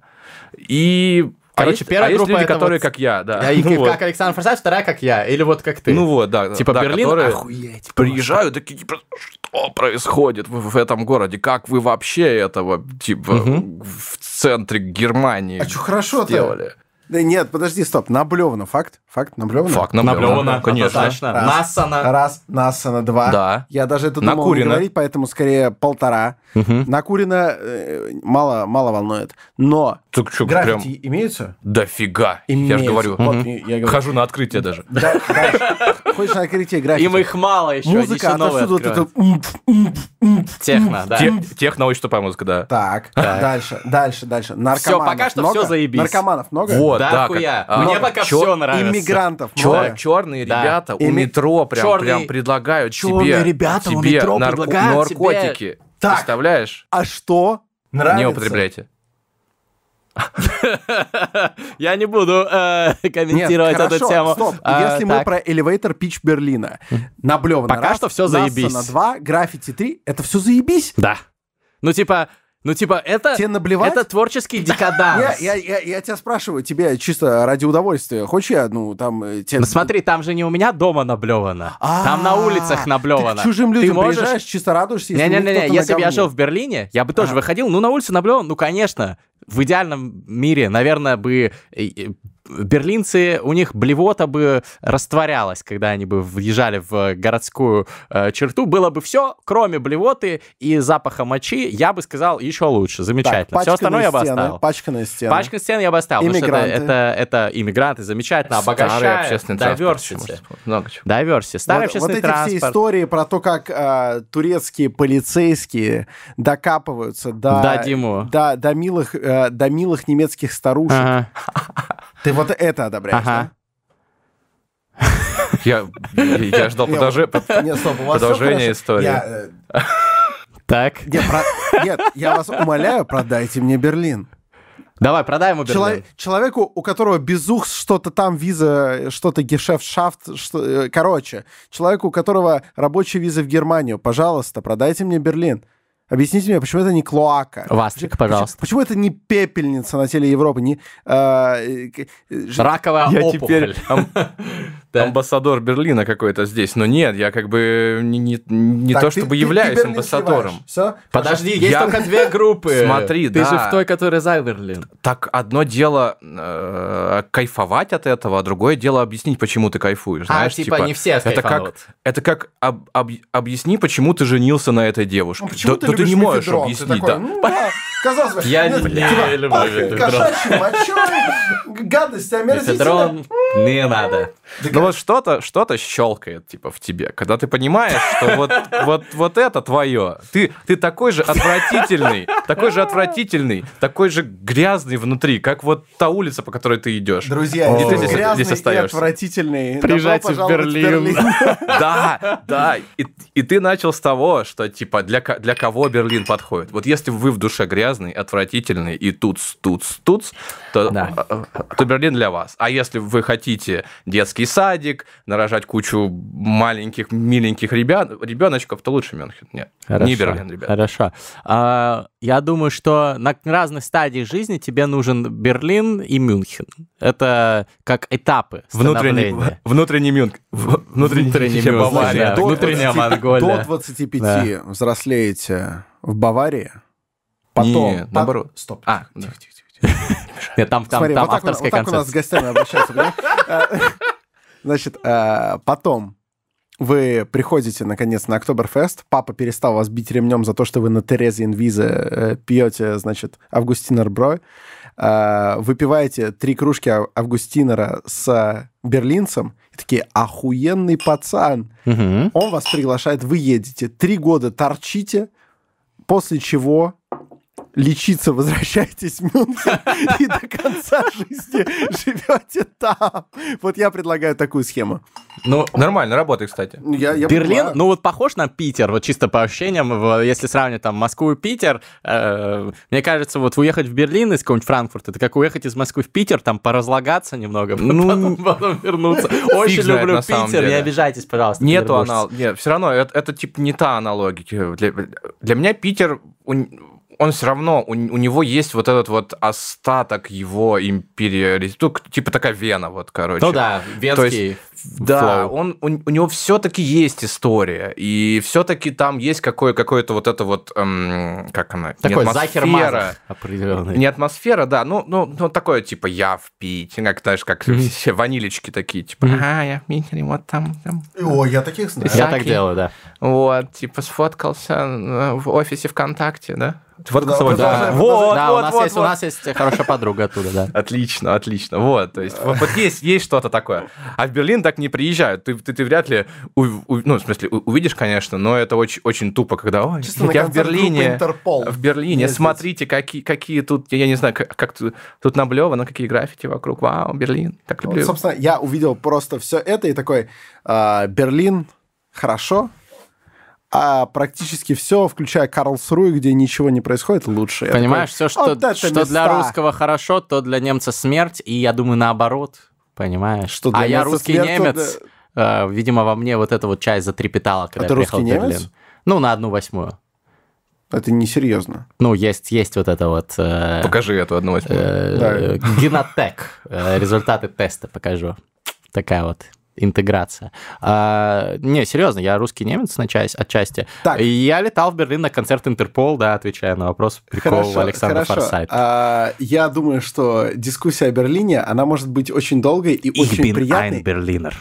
[SPEAKER 2] И... а
[SPEAKER 3] Короче,
[SPEAKER 2] есть-
[SPEAKER 3] первая
[SPEAKER 2] а есть
[SPEAKER 3] группа
[SPEAKER 2] люди,
[SPEAKER 3] это
[SPEAKER 2] которые
[SPEAKER 3] вот-
[SPEAKER 2] как я, да.
[SPEAKER 3] А и
[SPEAKER 2] Ну вот.
[SPEAKER 3] как Александр Форсайт, вторая как я, или вот как ты.
[SPEAKER 2] Ну вот, да.
[SPEAKER 3] Типа
[SPEAKER 2] да,
[SPEAKER 3] Берлин,
[SPEAKER 2] которые
[SPEAKER 3] охуеть.
[SPEAKER 2] приезжают такие, типа, что происходит в, в этом городе? Как вы вообще этого, типа,
[SPEAKER 3] Мгм.
[SPEAKER 2] в центре Германии
[SPEAKER 1] А что хорошо-то?
[SPEAKER 2] сделали?
[SPEAKER 1] Да нет, подожди, стоп. Наблевано. Факт? Факт? Наблевано?
[SPEAKER 2] Факт,
[SPEAKER 3] Наблевано,
[SPEAKER 2] наблевано, конечно.
[SPEAKER 3] однозначно.
[SPEAKER 1] Раз.
[SPEAKER 3] Нассана.
[SPEAKER 1] Раз, Нассана два.
[SPEAKER 2] Да.
[SPEAKER 1] Я даже это думал не
[SPEAKER 2] Накурено.
[SPEAKER 1] говорить, поэтому скорее полтора.
[SPEAKER 3] Мгм.
[SPEAKER 1] Накурено э, мало, мало волнует. Но
[SPEAKER 2] Так что, прям
[SPEAKER 1] граффити имеются?
[SPEAKER 2] дофига. Я же
[SPEAKER 1] Имеются.
[SPEAKER 2] говорю.
[SPEAKER 1] Вот,
[SPEAKER 3] Мгм.
[SPEAKER 1] я- говорю.
[SPEAKER 2] Хожу на открытие даже.
[SPEAKER 1] Да, дальше. Ходишь на открытие граффити.
[SPEAKER 3] Им их мало еще,
[SPEAKER 1] Музыка,
[SPEAKER 3] они еще новые
[SPEAKER 1] отовсюду вот это...
[SPEAKER 3] Техно, да.
[SPEAKER 2] Те- Техно очень тупая музыка, да.
[SPEAKER 1] Так, дальше, дальше, дальше. Наркоманов
[SPEAKER 3] пока что
[SPEAKER 1] много?
[SPEAKER 3] всё заебись.
[SPEAKER 1] Наркоманов много?
[SPEAKER 2] Вот,
[SPEAKER 3] Да,
[SPEAKER 2] да.
[SPEAKER 3] хуя.
[SPEAKER 2] как-
[SPEAKER 3] Мне
[SPEAKER 2] а,
[SPEAKER 3] пока
[SPEAKER 2] чё-
[SPEAKER 3] все нравится.
[SPEAKER 1] Иммигрантов
[SPEAKER 2] Чё-
[SPEAKER 1] много?
[SPEAKER 2] черные
[SPEAKER 3] Да.
[SPEAKER 2] ребята у
[SPEAKER 1] Ими-
[SPEAKER 2] метро прям,
[SPEAKER 3] Чёрные-
[SPEAKER 2] прям предлагают
[SPEAKER 3] чёрные
[SPEAKER 2] тебе,
[SPEAKER 3] ребята у
[SPEAKER 2] тебе
[SPEAKER 3] метро
[SPEAKER 2] нарко-
[SPEAKER 3] предлагают тебе-
[SPEAKER 2] наркотики.
[SPEAKER 1] Так.
[SPEAKER 2] Представляешь?
[SPEAKER 1] А что нравится?
[SPEAKER 2] Не употребляйте.
[SPEAKER 3] Я не буду э,
[SPEAKER 1] Нет,
[SPEAKER 3] комментировать
[SPEAKER 1] хорошо,
[SPEAKER 3] эту тему.
[SPEAKER 1] стоп.
[SPEAKER 3] А,
[SPEAKER 1] Если мы про elevator pitch Берлина, наблевано
[SPEAKER 3] Пока
[SPEAKER 1] раз,
[SPEAKER 3] что всё
[SPEAKER 1] Нассана
[SPEAKER 3] заебись.
[SPEAKER 1] 2, граффити 3, это все заебись.
[SPEAKER 3] Да. Ну, типа, Ну, типа, это...
[SPEAKER 1] Тебе наблевать?
[SPEAKER 3] Это творческий декаданс.
[SPEAKER 1] Я, я, я, я тебя спрашиваю, тебе чисто ради удовольствия. Хочешь я, ну, там... э, Тебе...
[SPEAKER 3] Ну смотри, там же не у меня дома наблевано. Там на улицах
[SPEAKER 1] Ты
[SPEAKER 3] наблевано.
[SPEAKER 1] к чужим
[SPEAKER 3] Ты
[SPEAKER 1] людям
[SPEAKER 3] можешь-
[SPEAKER 1] приезжаешь, чисто радуешься, если
[SPEAKER 3] Не-не-не, если бы я жил в Берлине, я бы тоже выходил, ну, на улице наблевал, ну, конечно, в идеальном мире, наверное, бы э, э, берлинцы, у них блевота бы растворялась, когда они бы въезжали в городскую э, черту, было бы все, кроме блевоты и запаха мочи, я бы сказал, еще лучше,
[SPEAKER 1] Так,
[SPEAKER 3] замечательно. все остальное я бы
[SPEAKER 1] пачканные стены,
[SPEAKER 3] оставил.
[SPEAKER 1] Пачканные стены.
[SPEAKER 3] Пачка стен я бы оставил, потому что это,
[SPEAKER 1] Иммигранты.
[SPEAKER 3] это, это иммигранты, замечательно,
[SPEAKER 2] еще
[SPEAKER 3] diversity.
[SPEAKER 2] Много чего.
[SPEAKER 3] Diversity. Старый
[SPEAKER 1] вот,
[SPEAKER 3] общественный
[SPEAKER 1] вот эти все
[SPEAKER 3] транспорт.
[SPEAKER 1] истории про то, как а, турецкие полицейские докапываются до,
[SPEAKER 3] Да, Диму.
[SPEAKER 1] до, до, милых, э, до милых немецких старушек.
[SPEAKER 3] Ага.
[SPEAKER 1] Ты вот это одобряешь,
[SPEAKER 3] Ага.
[SPEAKER 2] Я, я ждал
[SPEAKER 1] Не,
[SPEAKER 2] продолжение.
[SPEAKER 1] да? Нет, стоп, у вас всё
[SPEAKER 2] Продолжение
[SPEAKER 1] хорошо.
[SPEAKER 2] истории.
[SPEAKER 1] Я, э,
[SPEAKER 3] Так,
[SPEAKER 1] нет, про- нет, я вас умоляю, продайте мне Берлин.
[SPEAKER 3] давай, продай ему Берлин.
[SPEAKER 1] Чело- человеку, у которого безух что-то там, виза, что-то гешефтшафт, что, э, короче, человеку, у которого рабочая виза в Германию, пожалуйста, продайте мне Берлин. Объясните мне, почему это не клоака?
[SPEAKER 3] Вастрик,
[SPEAKER 1] Почему-
[SPEAKER 3] пожалуйста.
[SPEAKER 1] Почему, это не пепельница на теле Европы? Не, э, э, э,
[SPEAKER 3] Раковая
[SPEAKER 2] Я
[SPEAKER 3] опухоль.
[SPEAKER 2] теперь
[SPEAKER 3] Да.
[SPEAKER 2] амбассадор Берлина какой-то здесь. Но нет, я как бы не, не, не
[SPEAKER 1] Так,
[SPEAKER 2] то,
[SPEAKER 1] ты-
[SPEAKER 2] чтобы
[SPEAKER 1] ты-
[SPEAKER 2] являюсь
[SPEAKER 1] ты
[SPEAKER 2] амбассадором.
[SPEAKER 1] Всё?
[SPEAKER 3] Подожди,
[SPEAKER 2] Я-
[SPEAKER 3] есть только две группы.
[SPEAKER 2] Смотри,
[SPEAKER 3] Ты
[SPEAKER 2] да.
[SPEAKER 3] же в той, которая за Берлин.
[SPEAKER 2] Так одно дело э, кайфовать от этого, а другое дело объяснить, почему ты кайфуешь.
[SPEAKER 3] А,
[SPEAKER 2] Знаешь,
[SPEAKER 3] типа, не все
[SPEAKER 2] это как, это как об- об- объясни, почему ты женился на этой девушке.
[SPEAKER 1] Ну, почему
[SPEAKER 2] да,
[SPEAKER 1] ты
[SPEAKER 2] да ты не можешь объяснить, да.
[SPEAKER 1] Казалось бы,
[SPEAKER 3] Я
[SPEAKER 1] нет,
[SPEAKER 3] не
[SPEAKER 1] типа,
[SPEAKER 3] люблю
[SPEAKER 1] пахнет кошачьей мочой, гадость омерзительная.
[SPEAKER 3] Не надо.
[SPEAKER 2] Ну вот что-то что щелкает типа в тебе, когда ты понимаешь, что вот, вот, вот это твое. Ты, ты такой же отвратительный, такой же отвратительный, такой же грязный внутри, как вот та улица, по которой ты идешь.
[SPEAKER 1] Друзья,
[SPEAKER 2] И ты
[SPEAKER 1] здесь грязный
[SPEAKER 2] здесь
[SPEAKER 1] и
[SPEAKER 2] остаешься.
[SPEAKER 1] отвратительный.
[SPEAKER 3] Приезжайте в Берлин.
[SPEAKER 2] Да, да. И, и ты начал с того, что типа для, для кого Берлин подходит. Вот если вы в душе грязный, отвратительный и туц, туц, туц, то,
[SPEAKER 3] Да.
[SPEAKER 2] то Берлин для вас. А если вы хотите детский садик, нарожать кучу маленьких, миленьких ребят, ребеночков, то лучше Мюнхен. Нет, не Берлин, ребят.
[SPEAKER 3] Хорошо. А, я думаю, что на разных стадиях жизни тебе нужен Берлин и Мюнхен. Это как этапы
[SPEAKER 2] Внутренний,
[SPEAKER 3] становления.
[SPEAKER 2] внутренний Мюнхен. в- Внутренний,
[SPEAKER 3] Внутренний
[SPEAKER 2] Бавария.
[SPEAKER 3] Мюнхен, да.
[SPEAKER 1] До
[SPEAKER 3] Внутренняя
[SPEAKER 1] 20
[SPEAKER 3] Монголия.
[SPEAKER 1] До 25 взрослеете в Баварии. Потом...
[SPEAKER 2] Нет, наоборот.
[SPEAKER 1] Стоп.
[SPEAKER 2] А,
[SPEAKER 1] тихо, тихо, тихо.
[SPEAKER 3] Нет, там, там,
[SPEAKER 1] Смотри,
[SPEAKER 3] там
[SPEAKER 1] вот
[SPEAKER 3] авторская
[SPEAKER 1] вот так у нас с гостями обращаются. Значит, э, потом вы приходите, наконец, на Октоберфест, папа перестал вас бить ремнем за то, что вы на Терезе Инвизе э, пьете, значит, Августинер Бро, э, выпиваете три кружки Ав- Августинера с берлинцем, и такие, охуенный пацан. Он вас приглашает, вы едете, три года торчите, после чего лечиться возвращаетесь в Мюнхен и до конца жизни живете там. Вот я предлагаю такую схему.
[SPEAKER 3] Ну,
[SPEAKER 2] Нормально, работает, кстати.
[SPEAKER 1] Ну, Я, я
[SPEAKER 3] Берлин,
[SPEAKER 1] понимаю.
[SPEAKER 3] ну вот похож на Питер, вот чисто по ощущениям, если сравнивать там Москву и Питер, э, мне кажется, вот уехать в Берлин из какого-нибудь Франкфурта, это как уехать из Москвы в Питер, там поразлагаться немного,
[SPEAKER 2] Ну,
[SPEAKER 3] потом, потом вернуться. Очень
[SPEAKER 2] знает,
[SPEAKER 3] люблю Питер, не обижайтесь, пожалуйста.
[SPEAKER 2] Нету
[SPEAKER 3] петербуржцы.
[SPEAKER 2] анал... Нет, все равно это, это типа не та аналогия. Для, для меня Питер, он, он все равно, у, у него есть вот этот вот остаток его империализма. Ну, типа такая Вена, вот, короче.
[SPEAKER 3] Ну да, венский
[SPEAKER 2] Да, он, у, у него все-таки есть история, и все-таки там есть какое, какое-то вот это вот, эм, как она, не
[SPEAKER 3] Такой
[SPEAKER 2] атмосфера.
[SPEAKER 3] захер определенный.
[SPEAKER 2] Не атмосфера, да, ну, ну, ну такое, типа, я в Питере, как, знаешь, как все ванилечки такие, типа, а, я в Питере, вот там, там,
[SPEAKER 1] О, я таких знаю.
[SPEAKER 3] Я так делаю, да.
[SPEAKER 2] вот, типа, сфоткался э, в офисе ВКонтакте, да? Сфоткался
[SPEAKER 1] Да,
[SPEAKER 2] в офисе
[SPEAKER 1] да,
[SPEAKER 2] Вот,
[SPEAKER 3] да,
[SPEAKER 2] вот,
[SPEAKER 3] у нас
[SPEAKER 2] вот,
[SPEAKER 3] есть, у
[SPEAKER 2] вот.
[SPEAKER 3] нас есть хорошая подруга оттуда, да.
[SPEAKER 2] Отлично, отлично. Вот, то есть, вот, вот есть, есть что-то такое. А в Берлин так не приезжают. Ты, ты, ты вряд ли, у- у- ну, в смысле, у- увидишь, конечно, но это очень, очень тупо, когда, ой,
[SPEAKER 1] Чисто на
[SPEAKER 2] я в Берлине,
[SPEAKER 1] Интерпол.
[SPEAKER 2] в Берлине,
[SPEAKER 1] Ездить.
[SPEAKER 2] смотрите, какие, какие тут, я не знаю, как, как тут, тут наблевано, какие граффити вокруг. Вау, Берлин, так
[SPEAKER 1] Вот,
[SPEAKER 2] люблю.
[SPEAKER 1] собственно, я увидел просто все это и такой, а, Берлин хорошо, а практически все, включая Карлсруй, где ничего не происходит, лучше. Я
[SPEAKER 3] Понимаешь,
[SPEAKER 1] такой,
[SPEAKER 3] все, что,
[SPEAKER 1] «Вот
[SPEAKER 3] что для
[SPEAKER 1] места!»
[SPEAKER 3] русского хорошо, то для немца смерть, и я думаю, наоборот, понимаешь?
[SPEAKER 1] Что для
[SPEAKER 3] а я русский
[SPEAKER 1] смерть,
[SPEAKER 3] немец, э, видимо, во мне вот эта вот часть затрепетала, когда
[SPEAKER 1] ты
[SPEAKER 3] я приехал в Берлин.
[SPEAKER 1] немец?
[SPEAKER 3] Ну, на одну восьмую.
[SPEAKER 1] Это несерьезно.
[SPEAKER 3] Ну, есть, есть вот это вот... э,
[SPEAKER 2] Покажи эту одну восьмую.
[SPEAKER 3] э, Генотек. Э, Результаты теста покажу. Такая вот интеграция. А, не, серьезно, я русский немец на часть, отчасти.
[SPEAKER 1] Так.
[SPEAKER 3] Я летал в Берлин на концерт Интерпол, да, отвечая на вопрос прикол Александра
[SPEAKER 1] хорошо.
[SPEAKER 3] Форсайта.
[SPEAKER 1] А, я думаю, что дискуссия о Берлине, она может быть очень долгой и
[SPEAKER 3] Ich
[SPEAKER 1] очень
[SPEAKER 3] bin ein
[SPEAKER 1] приятной.
[SPEAKER 3] Berliner.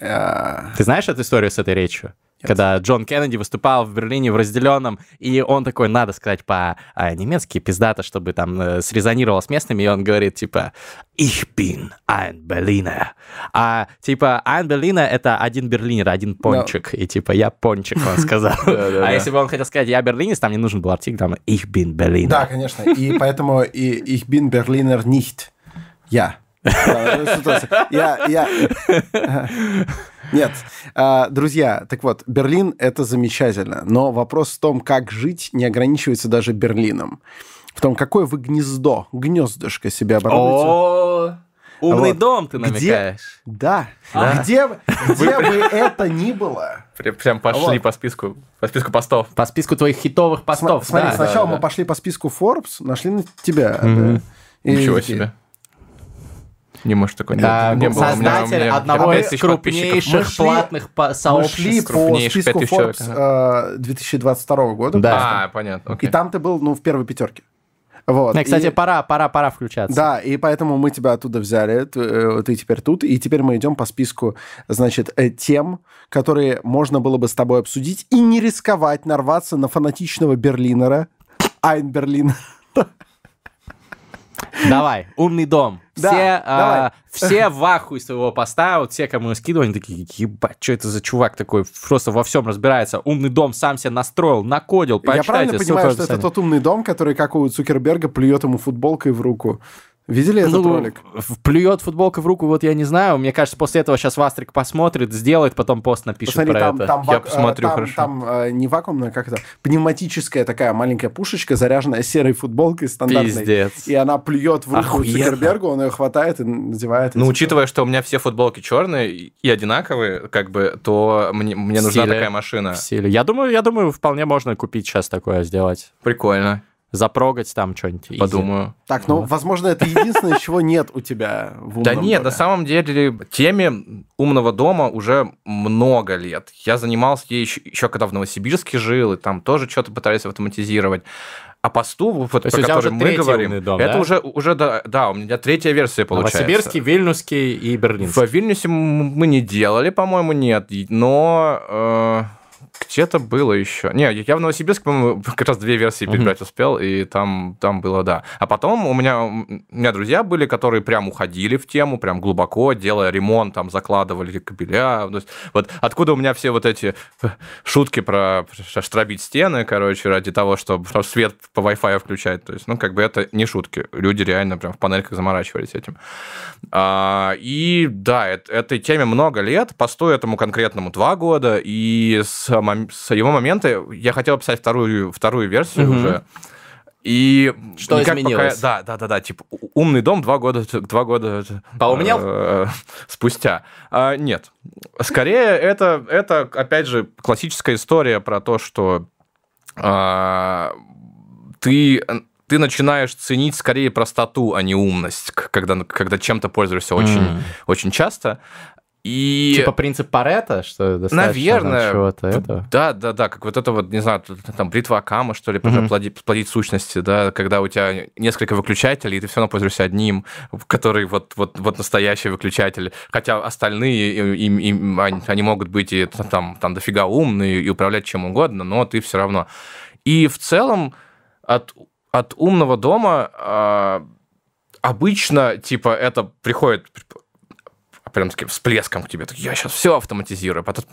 [SPEAKER 1] А,
[SPEAKER 3] Ты знаешь эту историю с этой речью? Когда Джон Кеннеди выступал в Берлине в разделенном, и он такой, надо сказать по-немецки, пиздато, чтобы там э, срезонировало с местными, и он говорит, типа, Ich bin ein Berliner. А, типа, ein Berliner — это один берлинер, один пончик, и, типа, я пончик, он сказал. А если бы он хотел сказать, я берлинец, там не нужен был артикль, там, Ich bin Berliner.
[SPEAKER 1] Да, конечно. И поэтому и ich bin Berliner nicht. Я. Я, я... Нет. А, Друзья, так вот, Берлин — это замечательно, но вопрос в том, как жить, не ограничивается даже Берлином. В том, какое вы гнездо, гнездышко себе оборудуете.
[SPEAKER 3] О, умный
[SPEAKER 1] Вот.
[SPEAKER 3] дом ты
[SPEAKER 1] Где-
[SPEAKER 3] намекаешь.
[SPEAKER 1] Да. Где, бы- где бы это ни было.
[SPEAKER 2] Прям- пошли
[SPEAKER 1] Вот.
[SPEAKER 2] по списку, по списку постов.
[SPEAKER 3] По списку твоих хитовых
[SPEAKER 1] Сма-
[SPEAKER 3] постов.
[SPEAKER 1] Смотри,
[SPEAKER 3] да.
[SPEAKER 1] сначала
[SPEAKER 2] да,
[SPEAKER 1] мы
[SPEAKER 2] да.
[SPEAKER 1] пошли по списку Forbes, нашли на тебя. Да. И
[SPEAKER 2] Ничего себе. Не может такого не
[SPEAKER 3] А,
[SPEAKER 2] не было. У меня- у
[SPEAKER 3] Создатель
[SPEAKER 2] меня
[SPEAKER 3] одного из крупнейших
[SPEAKER 1] Мы шли-
[SPEAKER 3] платных по-
[SPEAKER 1] Мы шли
[SPEAKER 3] сообществ.
[SPEAKER 1] по списку Forbes
[SPEAKER 2] человек,
[SPEAKER 1] э, 2022 года.
[SPEAKER 3] Да.
[SPEAKER 2] А, понятно.
[SPEAKER 1] И
[SPEAKER 2] окей.
[SPEAKER 1] там ты был, ну, в первой пятерке. Вот.
[SPEAKER 3] Не, кстати,
[SPEAKER 1] И-
[SPEAKER 3] пора, пора, пора включаться.
[SPEAKER 1] Да, и поэтому мы тебя оттуда взяли, э, ты теперь тут, и теперь мы идем по списку, значит, э, тем, которые можно было бы с тобой обсудить, и не рисковать нарваться на фанатичного Берлинера, Айн Берлин.
[SPEAKER 3] Давай, умный дом.
[SPEAKER 1] Да,
[SPEAKER 3] все, а, все в ахуе своего поста, вот все, кому я скидывал, они такие, ебать, что это за чувак такой, просто во всем разбирается. Умный дом сам себе настроил, накодил,
[SPEAKER 1] Я правильно понимаю, что это тот умный дом, который, как у Цукерберга, плюет ему футболкой в руку? Видели этот
[SPEAKER 3] Ну,
[SPEAKER 1] ролик?
[SPEAKER 3] плюет футболка в руку, вот я не знаю. Мне кажется, после этого сейчас Вастрик посмотрит, сделает, потом пост напишет
[SPEAKER 1] Посмотри,
[SPEAKER 3] про
[SPEAKER 1] там,
[SPEAKER 3] это.
[SPEAKER 1] там,
[SPEAKER 2] Я
[SPEAKER 1] вак-
[SPEAKER 2] посмотрю,
[SPEAKER 1] там,
[SPEAKER 2] хорошо.
[SPEAKER 1] там, э, не вакуумная, как это, пневматическая такая маленькая пушечка, заряженная серой футболкой стандартной.
[SPEAKER 3] Пиздец.
[SPEAKER 1] И она плюет в руку
[SPEAKER 3] Охуенно.
[SPEAKER 1] Цукербергу, он ее хватает и надевает.
[SPEAKER 2] Ну, учитывая, что у меня все футболки черные и одинаковые, как бы, то мне, мне нужна такая машина.
[SPEAKER 3] В силе. Я думаю, я думаю, вполне можно купить сейчас такое сделать.
[SPEAKER 2] Прикольно.
[SPEAKER 3] Запрогать там что-нибудь.
[SPEAKER 2] Подумаю.
[SPEAKER 1] Так, ну, возможно, это единственное, чего нет у тебя в умном
[SPEAKER 2] Да нет,
[SPEAKER 1] доме.
[SPEAKER 2] на самом деле теме умного дома уже много лет. Я занимался ей еще, еще когда в Новосибирске жил, и там тоже что-то пытались автоматизировать. А посту, вот, про который мы говорим,
[SPEAKER 3] дом,
[SPEAKER 2] это
[SPEAKER 3] да?
[SPEAKER 2] уже, уже да, да, у меня третья версия получается.
[SPEAKER 3] Новосибирский, Вильнюсский и Берлинский.
[SPEAKER 2] В Вильнюсе мы не делали, по-моему, нет. Но э, где-то было еще. Не, я в Новосибирске, по-моему, как раз две версии перебрать успел, и там, там было, да. А потом у меня, у меня друзья были, которые прям уходили в тему, прям глубоко, делая ремонт, там закладывали кабеля. То есть, вот откуда у меня все вот эти шутки про штробить стены, короче, ради того, чтобы свет по Wi-Fi включать. То есть, ну, как бы это не шутки. Люди реально прям в панельках заморачивались этим. А, и да, эт- этой теме много лет, посту этому конкретному два года, и с, мом- с его момента я хотел писать вторую, вторую версию
[SPEAKER 3] Мгм.
[SPEAKER 2] уже. И
[SPEAKER 3] Что
[SPEAKER 2] никак
[SPEAKER 3] изменилось?
[SPEAKER 2] Пока, да, да, да, да, типа умный дом два года, два года
[SPEAKER 3] Поумнел?
[SPEAKER 2] э, спустя. А, нет, скорее это это опять же классическая история про то, что а, ты ты начинаешь ценить скорее простоту, а не умность, когда когда чем-то пользуешься очень
[SPEAKER 3] М.
[SPEAKER 2] очень часто. И
[SPEAKER 3] Типа принцип Паретта, что достаточно
[SPEAKER 2] Наверное.
[SPEAKER 3] чего-то этого.
[SPEAKER 2] да, да, да, как вот это вот, не знаю, там бритва Акама, что ли,
[SPEAKER 3] Мгм.
[SPEAKER 2] плодить, плодить сущности, да, когда у тебя несколько выключателей, и ты все равно пользуешься одним, который вот, вот, вот настоящий выключатель, хотя остальные, им, им- они, они могут быть и там, там дофига умные и управлять чем угодно, но ты все равно. И в целом от, от умного дома а, обычно, типа, это приходит прям таким всплеском к тебе. Так, я сейчас все автоматизирую. Потом,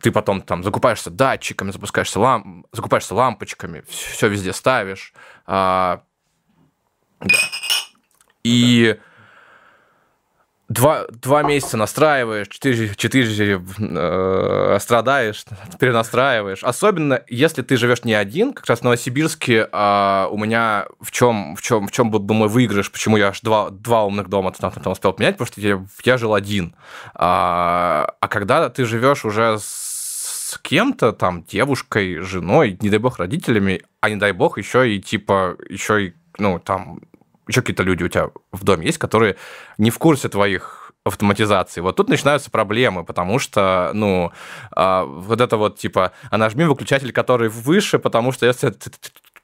[SPEAKER 2] ты потом там закупаешься датчиками, запускаешься лам... закупаешься лампочками, все везде ставишь. А, да. И два, два месяца настраиваешь, четыре, четыре э, страдаешь, перенастраиваешь. Особенно, если ты живешь не один, как раз в Новосибирске а, у меня в чем, в чем, в чем был бы мой выигрыш, почему я аж два, два умных дома там, там успел поменять, потому что я, я жил один. А, а когда ты живешь уже с с кем-то, там, девушкой, женой, не дай бог, родителями, а не дай бог еще и, типа, еще и, ну, там, еще какие-то люди у тебя в доме есть, которые не в курсе твоих автоматизации. Вот тут начинаются проблемы, потому что, ну, а, вот это вот, типа, а нажми выключатель, который выше, потому что если ты,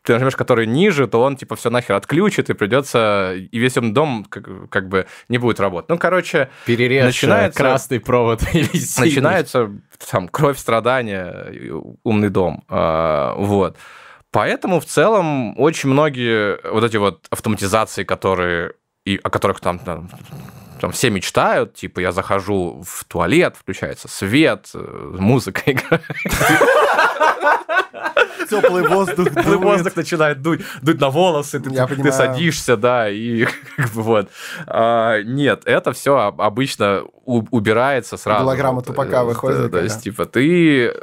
[SPEAKER 2] ты нажмешь, который ниже, то он, типа, все нахер отключит, и придется, и весь он дом как, как бы не будет работать. Ну, короче,
[SPEAKER 3] Перережь
[SPEAKER 2] начинается,
[SPEAKER 3] красный провод или
[SPEAKER 2] начинается там кровь, страдания, умный дом. А, вот. Поэтому в целом очень многие вот эти вот автоматизации, которые и о которых там, там, там все мечтают, типа я захожу в туалет, включается свет, э, музыка играет.
[SPEAKER 1] Теплый воздух
[SPEAKER 2] Теплый воздух начинает дуть, дуть на волосы, ты, ты садишься, да, и вот. А, нет, это все обычно убирается сразу.
[SPEAKER 1] Голограмма
[SPEAKER 2] Вот,
[SPEAKER 1] тупака
[SPEAKER 2] э,
[SPEAKER 1] выходит
[SPEAKER 2] да, То есть, типа, ты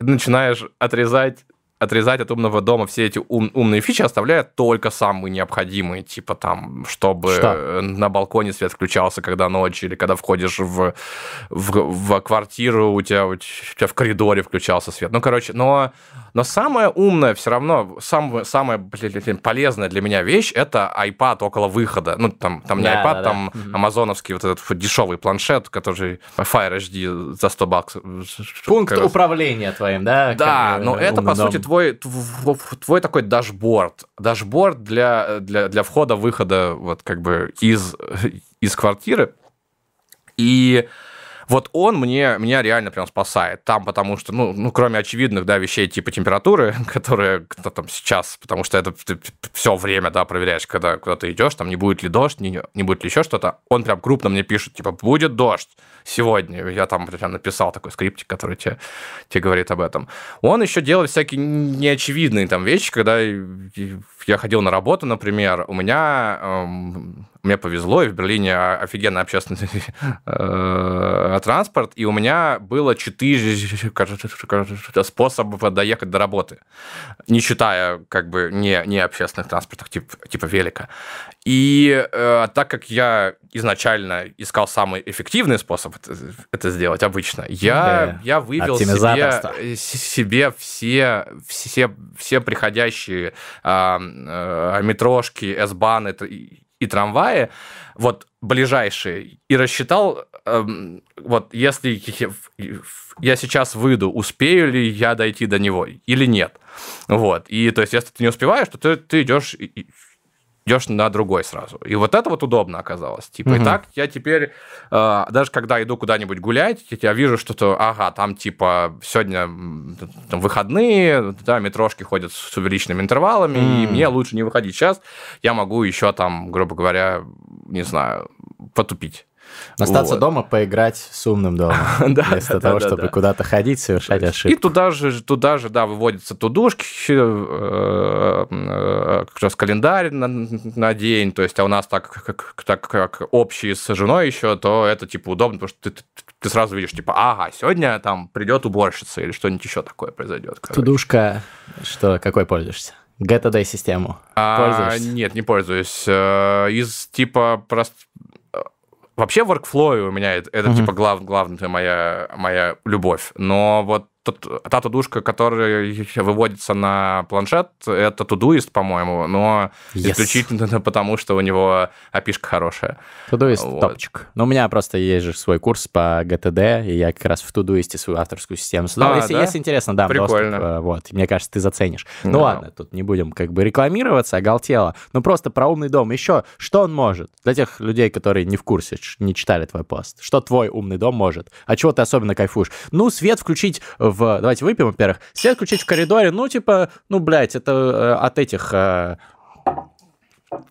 [SPEAKER 2] начинаешь отрезать отрезать от умного дома все эти ум- умные фичи, оставляя только самые необходимые, типа там, чтобы
[SPEAKER 3] Что?
[SPEAKER 2] э, на балконе свет включался, когда ночь, или когда входишь в, в, в квартиру, у тебя, у тебя в коридоре включался свет. Ну, короче, но, но самое умное все равно, самое, самое блин, полезная для меня вещь, это iPad около выхода. Ну, там, там не
[SPEAKER 3] Да,
[SPEAKER 2] iPad,
[SPEAKER 3] да, да.
[SPEAKER 2] там
[SPEAKER 3] Мгм.
[SPEAKER 2] амазоновский вот этот дешевый планшет, который Fire HD за 100 баксов.
[SPEAKER 3] Пункт управления твоим, да?
[SPEAKER 2] Да,
[SPEAKER 3] как,
[SPEAKER 2] но
[SPEAKER 3] э,
[SPEAKER 2] это, по сути. Твой, тв- твой такой дашборд. Дашборд для, для, для входа-выхода вот как бы из, из квартиры. И вот он мне, меня реально прям спасает там, потому что, ну, ну, кроме очевидных, да, вещей типа температуры, которые кто там сейчас, потому что это ты все время, да, проверяешь, когда куда ты идешь, там не будет ли дождь, не, не будет ли еще что-то. Он прям крупно мне пишет, типа, будет дождь сегодня. Я там прям написал такой скриптик, который тебе, тебе говорит об этом. Он еще делает всякие неочевидные там вещи, когда я ходил на работу, например, у меня эм, мне повезло, и в Берлине офигенный общественный э, транспорт, и у меня было четыре способа доехать до работы, не считая как бы не, не общественных транспортов, типа, типа велика. И э, так как я изначально искал самый эффективный способ это, это сделать обычно, я, я вывел себе, себе все, все, все приходящие э, метрошки, S-баны и, и трамваи, вот ближайшие, и рассчитал, эм, вот если я сейчас выйду, успею ли я дойти до него или нет. Вот. И то есть, если ты не успеваешь, то ты, ты идешь идешь на другой сразу. И вот это вот удобно оказалось. Типа, и
[SPEAKER 3] Мгм.
[SPEAKER 2] так я теперь, э, даже когда иду куда-нибудь гулять, я вижу, что то, ага, там типа сегодня там, выходные, да, метрошки ходят с увеличенными интервалами, и
[SPEAKER 3] М.
[SPEAKER 2] мне лучше не выходить сейчас. Я могу еще там, грубо говоря, не знаю, потупить.
[SPEAKER 3] Остаться
[SPEAKER 2] Вот.
[SPEAKER 3] дома, поиграть с умным домом.
[SPEAKER 2] Да,
[SPEAKER 3] Вместо
[SPEAKER 2] да,
[SPEAKER 3] того,
[SPEAKER 2] да,
[SPEAKER 3] чтобы
[SPEAKER 2] да.
[SPEAKER 3] куда-то ходить, совершать
[SPEAKER 2] И
[SPEAKER 3] ошибки.
[SPEAKER 2] туда же, туда же, да, выводятся тудушки, э, э, как раз календарь на, на день, то есть, а у нас так как, так как общий с женой еще, то это, типа, удобно, потому что ты, ты- сразу видишь, типа, ага, сегодня там придет уборщица или что-нибудь еще такое произойдет. короче.
[SPEAKER 3] Тудушка, что, какой пользуешься? GTD систему.
[SPEAKER 2] А, нет, не пользуюсь. Э, Из типа просто... Вообще workflow у меня это, это
[SPEAKER 3] Мгм.
[SPEAKER 2] типа глав, главная моя, моя любовь. Но вот тот- та тудушка, которая выводится на планшет, это тудуист, по-моему, но
[SPEAKER 3] Yes.
[SPEAKER 2] исключительно потому, что у него опишка хорошая.
[SPEAKER 3] Тудуист
[SPEAKER 2] Вот.
[SPEAKER 3] топчик. Ну, у меня просто есть же свой курс по GTD, и я как раз в Тудуисте свою авторскую систему создал.
[SPEAKER 2] А,
[SPEAKER 3] если,
[SPEAKER 2] да?
[SPEAKER 3] если интересно, дам
[SPEAKER 2] Прикольно.
[SPEAKER 3] доступ. э, Вот, мне кажется, ты заценишь. Ну
[SPEAKER 2] Да.
[SPEAKER 3] ладно, тут не будем как бы рекламироваться, оголтело. Ну просто про умный дом. Еще, что он может? Для тех людей, которые не в курсе, не читали твой пост. Что твой умный дом может? А чего ты особенно кайфуешь? Ну, свет включить в... Давайте выпьем, во-первых. Свет включить в коридоре, ну, типа, ну, блядь, это э, от этих... э,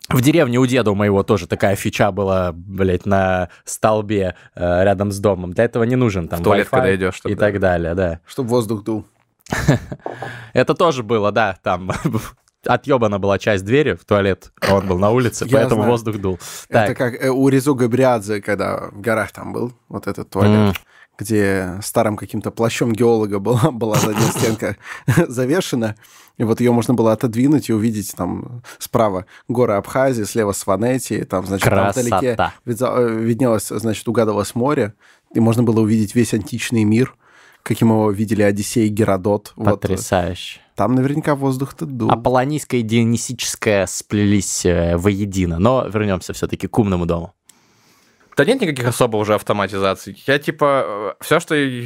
[SPEAKER 3] в деревне у деда у моего тоже такая фича была, блядь, на столбе э, рядом с домом. Для этого не нужен там
[SPEAKER 2] В туалет, когда идешь, чтоб,
[SPEAKER 3] и
[SPEAKER 2] да.
[SPEAKER 3] так далее, да.
[SPEAKER 1] Чтобы воздух дул.
[SPEAKER 3] Это тоже было, да, там отъебана была часть двери в туалет, а он был на улице,
[SPEAKER 1] Я
[SPEAKER 3] поэтому
[SPEAKER 1] знаю.
[SPEAKER 3] воздух дул.
[SPEAKER 1] Это
[SPEAKER 3] Так,
[SPEAKER 1] как у Резу Габриадзе, когда в горах там был, вот этот туалет, где старым каким-то плащом геолога была, была задняя стенка завешена, и вот ее можно было отодвинуть и увидеть там справа горы Абхазии, слева Сванети, там, значит, там вдалеке
[SPEAKER 3] Красота.
[SPEAKER 1] э, виднелось, значит, угадывалось море, и можно было увидеть весь античный мир, каким его видели Одиссей и Геродот. Вот.
[SPEAKER 3] Потрясающе.
[SPEAKER 1] Там наверняка воздух-то дул.
[SPEAKER 3] Аполлонийское и дионисическое сплелись э, воедино. Но вернемся все-таки к умному дому.
[SPEAKER 2] Да нет никаких особо уже автоматизаций. Я типа все, что я,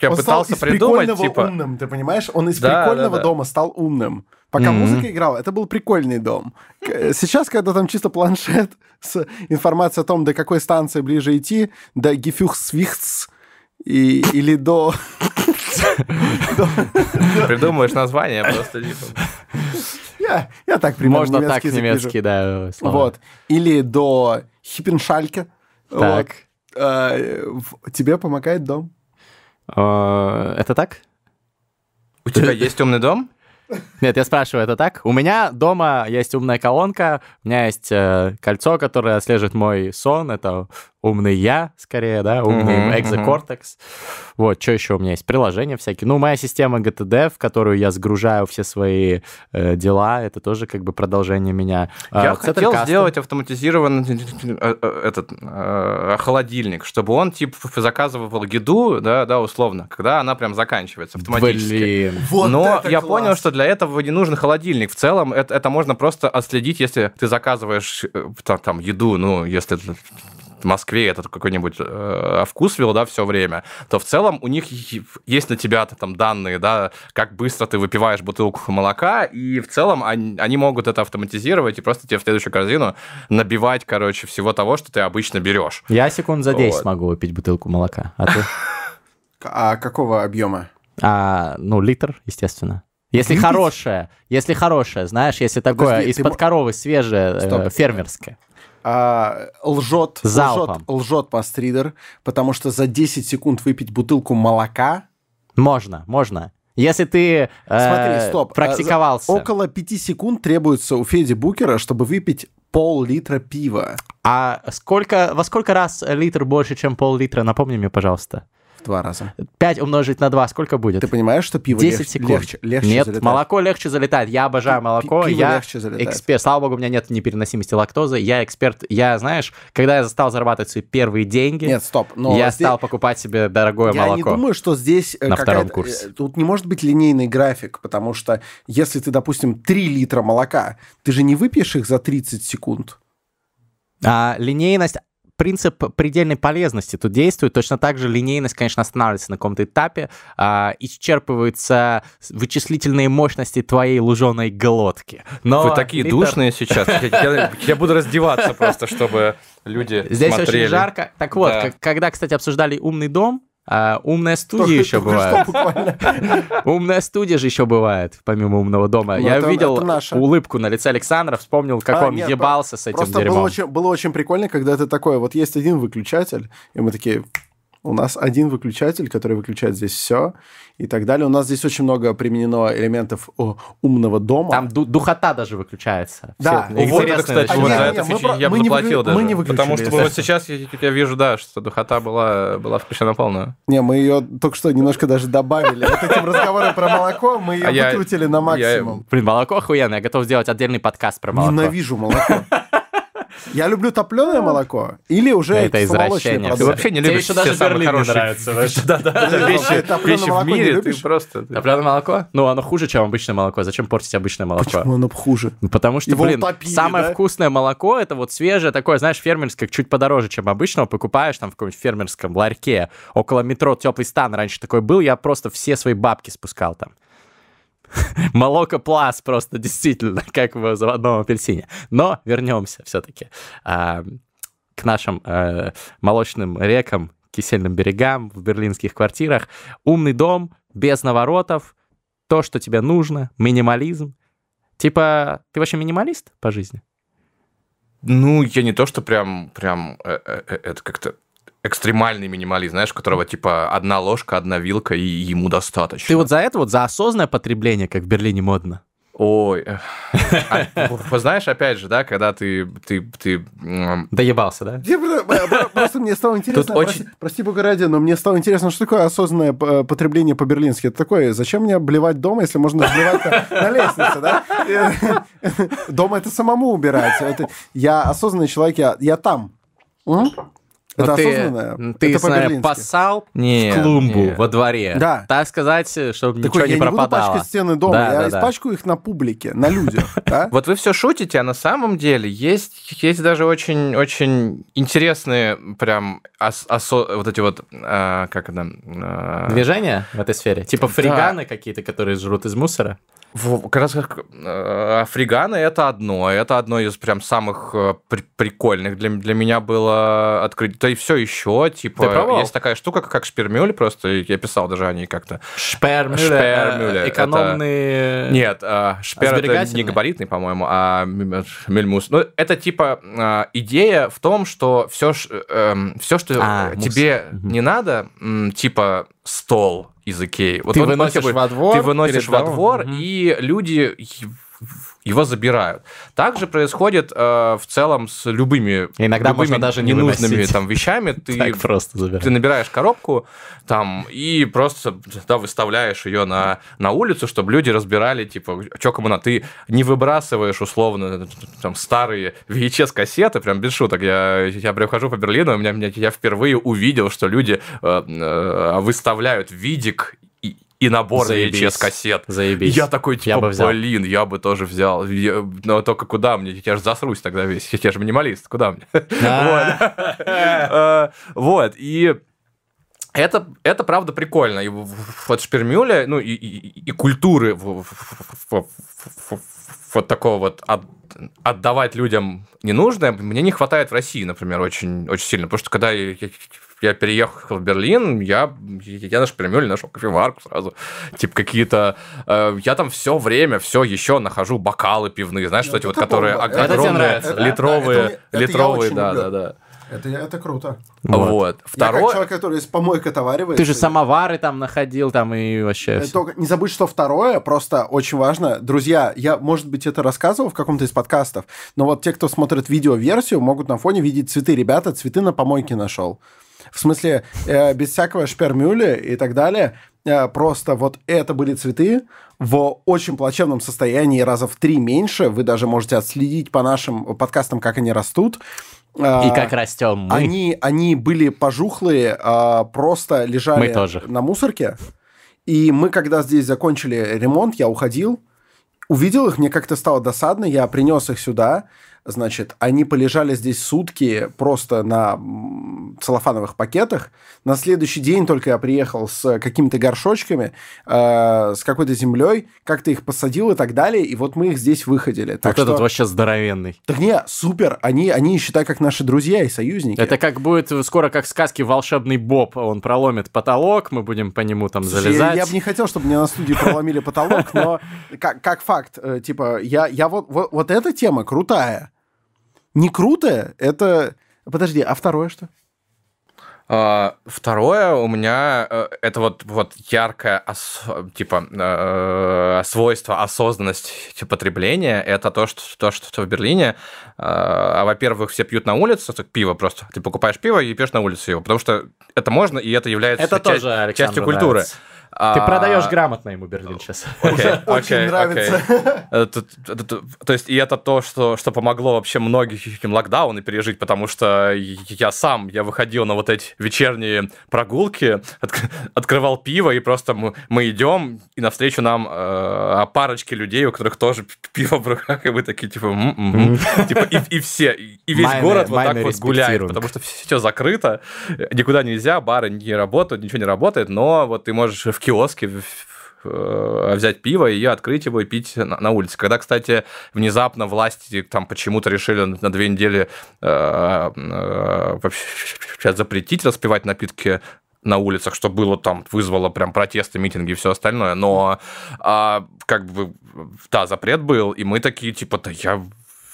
[SPEAKER 2] я
[SPEAKER 1] Он стал
[SPEAKER 2] пытался
[SPEAKER 1] из
[SPEAKER 2] придумать,
[SPEAKER 1] прикольного
[SPEAKER 2] типа.
[SPEAKER 1] умным, ты понимаешь? Он из
[SPEAKER 2] Да, да,
[SPEAKER 1] прикольного
[SPEAKER 2] да.
[SPEAKER 1] дома стал умным. Пока
[SPEAKER 3] Мгм.
[SPEAKER 1] музыка играла, это был прикольный дом. К- Сейчас, когда там чисто планшет с информацией о том, до какой станции ближе идти, до Гефюхсвихтс и, или до...
[SPEAKER 2] Придумаешь название просто типа.
[SPEAKER 1] Я, я так примерно
[SPEAKER 3] Можно так
[SPEAKER 1] немецкий язык вижу.
[SPEAKER 3] немецкий, да, слова.
[SPEAKER 1] Вот. Или до Хиппеншальке.
[SPEAKER 3] Так.
[SPEAKER 1] Вот. А, Тебе помогает дом.
[SPEAKER 3] Э, Это так?
[SPEAKER 2] У тебя есть умный дом?
[SPEAKER 3] Нет, я спрашиваю, это так? У меня дома есть умная колонка, у меня есть э, кольцо, которое отслеживает мой сон, это умный я, скорее, да, умный
[SPEAKER 2] Мгм,
[SPEAKER 3] экзокортекс. Вот, что еще у меня есть? Приложения всякие. Ну, моя система GTD, в которую я сгружаю все свои э, дела, это тоже как бы продолжение меня.
[SPEAKER 2] Я
[SPEAKER 3] А,
[SPEAKER 2] хотел сделать автоматизированный э, этот э, холодильник, чтобы он типа заказывал еду, да, да, условно, когда она прям заканчивается автоматически.
[SPEAKER 3] Блин.
[SPEAKER 2] Но я понял, что для этого не нужен холодильник. В целом это, это можно просто отследить, если ты заказываешь э, там, там еду, ну, если в Москве это какой-нибудь э, вкусвилл, да, все время, то в целом у них есть на тебя там данные, да, как быстро ты выпиваешь бутылку молока, и в целом они, они могут это автоматизировать и просто тебе в следующую корзину набивать, короче, всего того, что ты обычно берешь.
[SPEAKER 3] Я секунд за 10
[SPEAKER 2] Вот.
[SPEAKER 3] могу выпить бутылку молока. А ты?
[SPEAKER 1] А какого объема?
[SPEAKER 3] А, ну, литр, естественно. Если
[SPEAKER 1] Выпить?
[SPEAKER 3] хорошее, если хорошее, знаешь, если такое
[SPEAKER 1] ты
[SPEAKER 3] из-под коровы свежее, э,
[SPEAKER 1] Стоп.
[SPEAKER 3] фермерское.
[SPEAKER 1] А, лжет, лжет,
[SPEAKER 3] Залпом.
[SPEAKER 1] лжет пастридер, потому что за 10 секунд выпить бутылку молока...
[SPEAKER 3] Можно, можно. Если ты э,
[SPEAKER 1] Смотри, стоп.
[SPEAKER 3] практиковался.
[SPEAKER 1] Около 5 секунд требуется у Феди Букера, чтобы выпить пол-литра пива
[SPEAKER 3] А сколько, во сколько раз литр больше, чем пол-литра? Напомни мне, пожалуйста.
[SPEAKER 1] В два раза.
[SPEAKER 3] 5 умножить на 2 сколько будет?
[SPEAKER 1] Ты понимаешь, что пиво
[SPEAKER 3] 10
[SPEAKER 1] легче,
[SPEAKER 3] секунд.
[SPEAKER 1] легче, легче
[SPEAKER 3] Нет,
[SPEAKER 1] залетает?
[SPEAKER 3] молоко легче залетает. Я обожаю
[SPEAKER 1] Пи-
[SPEAKER 3] молоко.
[SPEAKER 1] пиво
[SPEAKER 3] я
[SPEAKER 1] легче залетает.
[SPEAKER 3] эксперт. Слава богу, у меня нет непереносимости лактозы. Я эксперт. Я, знаешь, когда я стал зарабатывать свои первые деньги,
[SPEAKER 1] Нет, стоп. Но
[SPEAKER 3] я
[SPEAKER 1] здесь-
[SPEAKER 3] стал покупать себе дорогое
[SPEAKER 1] Я
[SPEAKER 3] молоко.
[SPEAKER 1] не думаю, что здесь э,
[SPEAKER 3] На втором
[SPEAKER 1] какая-то-
[SPEAKER 3] курсе.
[SPEAKER 1] э, Тут не может быть линейный график, потому что если ты, допустим, 3 литра молока, ты же не выпьешь их за 30 секунд.
[SPEAKER 3] А, линейность, принцип предельной полезности тут действует. Точно так же линейность, конечно, останавливается на каком-то этапе, а, исчерпываются вычислительные мощности твоей луженой глотки. Но
[SPEAKER 2] Вы такие
[SPEAKER 3] литр-
[SPEAKER 2] душные сейчас. Я, буду раздеваться просто, чтобы люди
[SPEAKER 3] Здесь
[SPEAKER 2] смотрели.
[SPEAKER 3] очень жарко. Так вот,
[SPEAKER 2] Да.
[SPEAKER 3] когда, кстати, обсуждали умный дом, а, умная студия еще бывает. Умная студия же еще бывает, помимо умного дома.
[SPEAKER 1] Ну,
[SPEAKER 3] Я видел улыбку на лице Александра, вспомнил, как
[SPEAKER 1] А,
[SPEAKER 3] он ебался с этим
[SPEAKER 1] Просто было
[SPEAKER 3] дерьмом.
[SPEAKER 1] очень, было очень прикольно, когда ты такой, вот есть один выключатель, и мы такие, у нас один выключатель, который выключает здесь все, и так далее. У нас здесь очень много применено элементов о, умного дома.
[SPEAKER 3] Там ду- духота даже выключается.
[SPEAKER 1] Да.
[SPEAKER 3] Все
[SPEAKER 2] Вот это, кстати, вот
[SPEAKER 1] не,
[SPEAKER 2] за
[SPEAKER 1] не,
[SPEAKER 2] это
[SPEAKER 1] мы про-
[SPEAKER 2] я бы
[SPEAKER 1] не
[SPEAKER 2] заплатил
[SPEAKER 1] выгля-
[SPEAKER 2] даже.
[SPEAKER 1] мы не выключили,
[SPEAKER 2] потому что вот сейчас я, я вижу, да, что духота была, была включена полную.
[SPEAKER 1] Не, мы ее только что немножко даже добавили. Вот этим разговором про молоко мы ее
[SPEAKER 2] А
[SPEAKER 1] выкрутили на максимум.
[SPEAKER 3] Блин, молоко охуенное. Я готов сделать отдельный подкаст про молоко.
[SPEAKER 1] Ненавижу молоко. Я люблю топленое молоко или уже
[SPEAKER 3] Это
[SPEAKER 1] молочные
[SPEAKER 3] извращение.
[SPEAKER 2] Ты вообще не
[SPEAKER 3] Тебе
[SPEAKER 2] любишь
[SPEAKER 3] еще даже Берлин не нравится.
[SPEAKER 2] Да-да,
[SPEAKER 1] Подожди,
[SPEAKER 2] вещи, в мире, ты просто...
[SPEAKER 3] Топленое молоко? Ну, оно хуже, чем обычное молоко. Зачем портить обычное молоко?
[SPEAKER 1] Почему оно хуже?
[SPEAKER 3] Ну, Потому что, блин, самое вкусное молоко это вот свежее такое, знаешь, фермерское, чуть подороже, чем обычного. Покупаешь там в каком-нибудь фермерском ларьке. Около метро Теплый стан раньше такой был. Я просто все свои бабки спускал там. Молоко плас просто, действительно, как в заводном апельсине. Но вернемся все-таки к нашим э, молочным рекам, кисельным берегам в берлинских квартирах. Умный дом, без наворотов, то, что тебе нужно, минимализм. Типа, ты вообще минималист по жизни?
[SPEAKER 2] Ну, я не то, что прям, прям, э, э, это как-то экстремальный минимализм, знаешь, у которого типа одна ложка, одна вилка, и ему достаточно.
[SPEAKER 3] Ты вот за это, вот за осознанное потребление, как в Берлине модно?
[SPEAKER 2] Ой, эх. А, знаешь, опять же, да, когда ты, ты, ты
[SPEAKER 3] Доебался, да?
[SPEAKER 1] Я про- про- Просто мне стало интересно,
[SPEAKER 2] Тут
[SPEAKER 1] прости-
[SPEAKER 2] очень-
[SPEAKER 1] прости бога ради, но мне стало интересно, что такое осознанное п- потребление по-берлински. Это такое, зачем мне блевать дома, если можно блевать на- на лестнице, да? Дома это самому убирать. Это- Я осознанный человек, я я там. М? Это
[SPEAKER 3] Ну, ты,
[SPEAKER 1] осознанное.
[SPEAKER 3] Ты,
[SPEAKER 1] это
[SPEAKER 3] наверное,
[SPEAKER 1] по-берлински.
[SPEAKER 3] поссал
[SPEAKER 2] Не,
[SPEAKER 3] в клумбу
[SPEAKER 2] не.
[SPEAKER 3] во дворе.
[SPEAKER 1] Да.
[SPEAKER 3] Так сказать, чтобы
[SPEAKER 1] Такой,
[SPEAKER 3] ничего
[SPEAKER 1] я
[SPEAKER 3] не
[SPEAKER 1] не буду
[SPEAKER 3] пропадало.
[SPEAKER 1] пачкать стены дома,
[SPEAKER 3] Да,
[SPEAKER 1] я
[SPEAKER 3] да, да.
[SPEAKER 1] испачкаю их на публике, на людях. да?
[SPEAKER 2] Вот вы все шутите, а на самом деле есть, есть даже очень, очень интересные прям вот эти вот, а, как это, а,
[SPEAKER 3] Движения в этой сфере? Типа фриганы какие-то, которые жрут из мусора?
[SPEAKER 2] Как раз как, э, фриганы это одно, это одно из прям самых э, при- прикольных для, для меня было открыть. Да и все еще,
[SPEAKER 3] Ты
[SPEAKER 2] типа,
[SPEAKER 3] пробовал?
[SPEAKER 2] есть такая штука, как шпермюль, просто я писал даже о ней как-то.
[SPEAKER 3] Шпермюле, э,
[SPEAKER 2] это-
[SPEAKER 3] экономные...
[SPEAKER 2] Нет, э, шпер это
[SPEAKER 3] сберегательные?
[SPEAKER 2] не габаритный, по-моему, а мельмус. Ну, это типа э, идея в том, что все, все что
[SPEAKER 3] А,
[SPEAKER 2] тебе
[SPEAKER 3] Мгм.
[SPEAKER 2] не надо, типа стол из Икеи. Вот
[SPEAKER 3] Ты выносишь
[SPEAKER 2] тебе-
[SPEAKER 3] во двор
[SPEAKER 2] Ты выносишь во двор, и люди его забирают. Также происходит э, в целом с любыми,
[SPEAKER 3] Иногда
[SPEAKER 2] любыми
[SPEAKER 3] можно даже не
[SPEAKER 2] ненужными
[SPEAKER 3] выносить.
[SPEAKER 2] там вещами. Ты
[SPEAKER 3] Так просто забирать.
[SPEAKER 2] ты набираешь коробку там и просто да, выставляешь ее на, на улицу, чтобы люди разбирали, типа, что кому надо. Ты не выбрасываешь, условно, там, старые VHS-кассеты, прям без шуток. Я, я прихожу по Берлину, у меня, меня- я впервые увидел, что люди э, э, выставляют видик и, набор. VHS-кассет.
[SPEAKER 3] Заебись.
[SPEAKER 2] я такой,
[SPEAKER 3] Я
[SPEAKER 2] типа,
[SPEAKER 3] бы взял.
[SPEAKER 2] блин, я бы тоже взял. Я- Но только куда мне? Я же засрусь тогда весь. Я же минималист, куда мне?
[SPEAKER 3] А.
[SPEAKER 2] Э, Вот, и это, это правда прикольно. И вот шпермюля, ну, и, и- и культуры вот такого вот от- отдавать людям ненужное мне не хватает в России, например, очень, очень сильно. Потому что когда я, я- я переехал в Берлин, я, я на шпермюле нашел кофеварку сразу. Типа какие-то... э, я там все время, все еще нахожу бокалы пивные, знаешь,
[SPEAKER 1] Ну,
[SPEAKER 2] вот эти вот,
[SPEAKER 1] это
[SPEAKER 2] которые
[SPEAKER 1] бомба. Это
[SPEAKER 2] огромные, литровые,
[SPEAKER 1] это это я
[SPEAKER 2] литровые, да, да, да.
[SPEAKER 1] Это, это круто.
[SPEAKER 2] Вот.
[SPEAKER 1] Я
[SPEAKER 2] Второе...
[SPEAKER 1] как человек, который из помойки отоваривается.
[SPEAKER 3] Ты же
[SPEAKER 1] я-
[SPEAKER 3] самовары там находил, там и вообще...
[SPEAKER 1] Э. Только не забудь, что второе, просто очень важно. Друзья, я, может быть, это рассказывал в каком-то из подкастов, но вот те, кто смотрит видеоверсию, могут на фоне видеть цветы. Ребята, цветы на помойке нашел. В смысле, э, без всякого шпермюля и так далее. Э, просто вот это были цветы в очень плачевном состоянии, раза в три меньше. Вы даже можете отследить по нашим подкастам, как они растут. Э,
[SPEAKER 3] И как растем мы.
[SPEAKER 1] они, они были пожухлые, а, просто лежали
[SPEAKER 3] Мы тоже.
[SPEAKER 1] на мусорке. И мы, когда здесь закончили ремонт, я уходил, увидел их, мне как-то стало досадно, я принес их сюда. Значит, они полежали здесь сутки просто на целлофановых пакетах. На следующий день только я приехал с какими-то горшочками, э, с какой-то землей, как-то их посадил и так далее, и вот мы их здесь выходили. Так
[SPEAKER 3] вот этот
[SPEAKER 1] что-
[SPEAKER 3] вообще здоровенный.
[SPEAKER 1] Так не, супер, они, они считай, как наши друзья и союзники.
[SPEAKER 3] Это как будет скоро как в сказке «Волшебный Боб». Он проломит потолок, мы будем по нему там
[SPEAKER 1] Слушай,
[SPEAKER 3] залезать.
[SPEAKER 1] Я, я бы не хотел, чтобы мне на студии проломили потолок, но как, как факт, э, типа, я, я вот, вот, вот эта тема крутая. Не крутая, это... Подожди, а второе что?
[SPEAKER 2] А, Второе у меня э, это вот, вот яркое ос- типа э, свойство осознанность потребления. Это то, что, то, что в Берлине, э, а, во-первых, все пьют на улице так, пиво просто. Ты покупаешь пиво и пьешь на улице его, потому что это можно, и это является
[SPEAKER 3] Это
[SPEAKER 2] часть-
[SPEAKER 3] тоже
[SPEAKER 2] частью культуры.
[SPEAKER 3] нравится. Ты
[SPEAKER 2] А,
[SPEAKER 3] продаешь грамотно ему Берлин сейчас.
[SPEAKER 1] Очень нравится.
[SPEAKER 2] То есть, и это то, что, что помогло вообще многим локдауны пережить, потому что я сам, я выходил на вот эти вечерние прогулки, отк- открывал пиво, и просто мы, мы идем, и навстречу нам э, парочки людей, у которых тоже пиво в руках, и мы такие, типа. Типа, и, все, и весь город вот так вот гуляет, потому что все закрыто, никуда нельзя, бары не работают, ничего не работает, но вот ты можешь в киоске э, взять пиво и открыть его и пить на, на улице. Когда, кстати, внезапно власти там почему-то решили на две недели э, э, вообще запретить распивать напитки на улицах, что было там, вызвало прям протесты, митинги и все остальное, но а, как бы, да, запрет был, и мы такие, типа, да я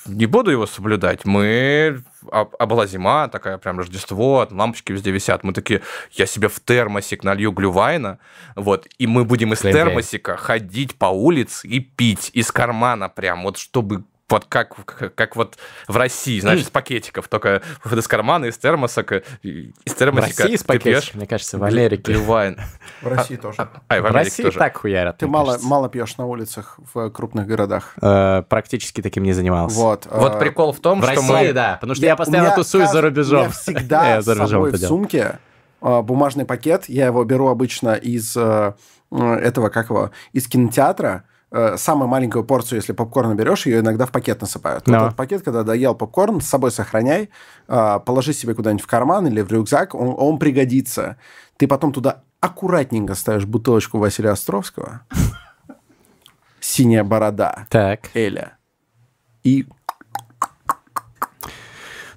[SPEAKER 2] не буду его соблюдать. Мы... А, а была зима, такая прям Рождество, лампочки везде висят. Мы такие, я себе в термосик налью глювайна, вот, и мы будем из термосика ходить по улице и пить из кармана прям, вот, чтобы вот как, как, как вот в России, знаешь, из пакетиков, только из кармана, из термоса, из термосика.
[SPEAKER 3] В России из пакетиков, мне кажется, в Америке.
[SPEAKER 2] Глювайн.
[SPEAKER 1] В России тоже.
[SPEAKER 2] А, в
[SPEAKER 3] России
[SPEAKER 2] тоже.
[SPEAKER 3] так хуярят.
[SPEAKER 1] Ты мало,
[SPEAKER 3] кажется.
[SPEAKER 1] мало пьешь на улицах в крупных городах.
[SPEAKER 3] Э, Практически таким не занимался.
[SPEAKER 1] Вот.
[SPEAKER 2] Вот
[SPEAKER 1] э,
[SPEAKER 2] прикол в том,
[SPEAKER 3] В
[SPEAKER 2] что
[SPEAKER 3] России,
[SPEAKER 2] мы...
[SPEAKER 3] да, потому что я, постоянно
[SPEAKER 1] у меня
[SPEAKER 3] тусуюсь за рубежом.
[SPEAKER 1] Меня всегда
[SPEAKER 3] Я
[SPEAKER 1] с собой в сумке э, бумажный пакет. Я его беру обычно из этого, как его, из кинотеатра. Э, Самую маленькую порцию, если попкорна берешь, ее иногда в пакет насыпают. Вот
[SPEAKER 3] Да.
[SPEAKER 1] этот пакет, когда доел попкорн, с собой сохраняй, э, положи себе куда-нибудь в карман или в рюкзак, он, он пригодится. Ты потом туда аккуратненько ставишь бутылочку Василия Островского, синяя борода,
[SPEAKER 3] Так.
[SPEAKER 1] Эля, и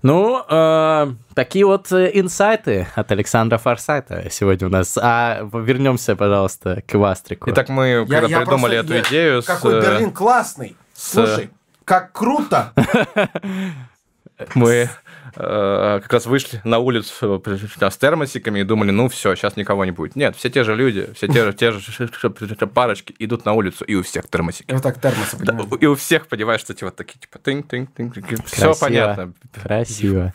[SPEAKER 3] Ну, э, такие вот э, инсайты от Александра Форсайта сегодня у нас. А вернемся, пожалуйста, к Вастрику.
[SPEAKER 2] Итак, мы когда придумали
[SPEAKER 1] просто-
[SPEAKER 2] эту
[SPEAKER 1] я-
[SPEAKER 2] идею с...
[SPEAKER 1] Какой
[SPEAKER 2] э,
[SPEAKER 1] Берлин классный!
[SPEAKER 2] с-
[SPEAKER 1] Слушай, как круто!
[SPEAKER 2] мы э, как раз вышли на улицу э, с термосиками и думали, ну все, сейчас никого не будет. Нет, все те же люди, все те же, те же парочки идут на улицу, и у всех термосики.
[SPEAKER 1] И вот так термосы
[SPEAKER 2] Да, и у всех, понимаешь, эти вот такие, типа, тынь тынь тынь все
[SPEAKER 3] Красиво.
[SPEAKER 2] понятно.
[SPEAKER 3] Красиво.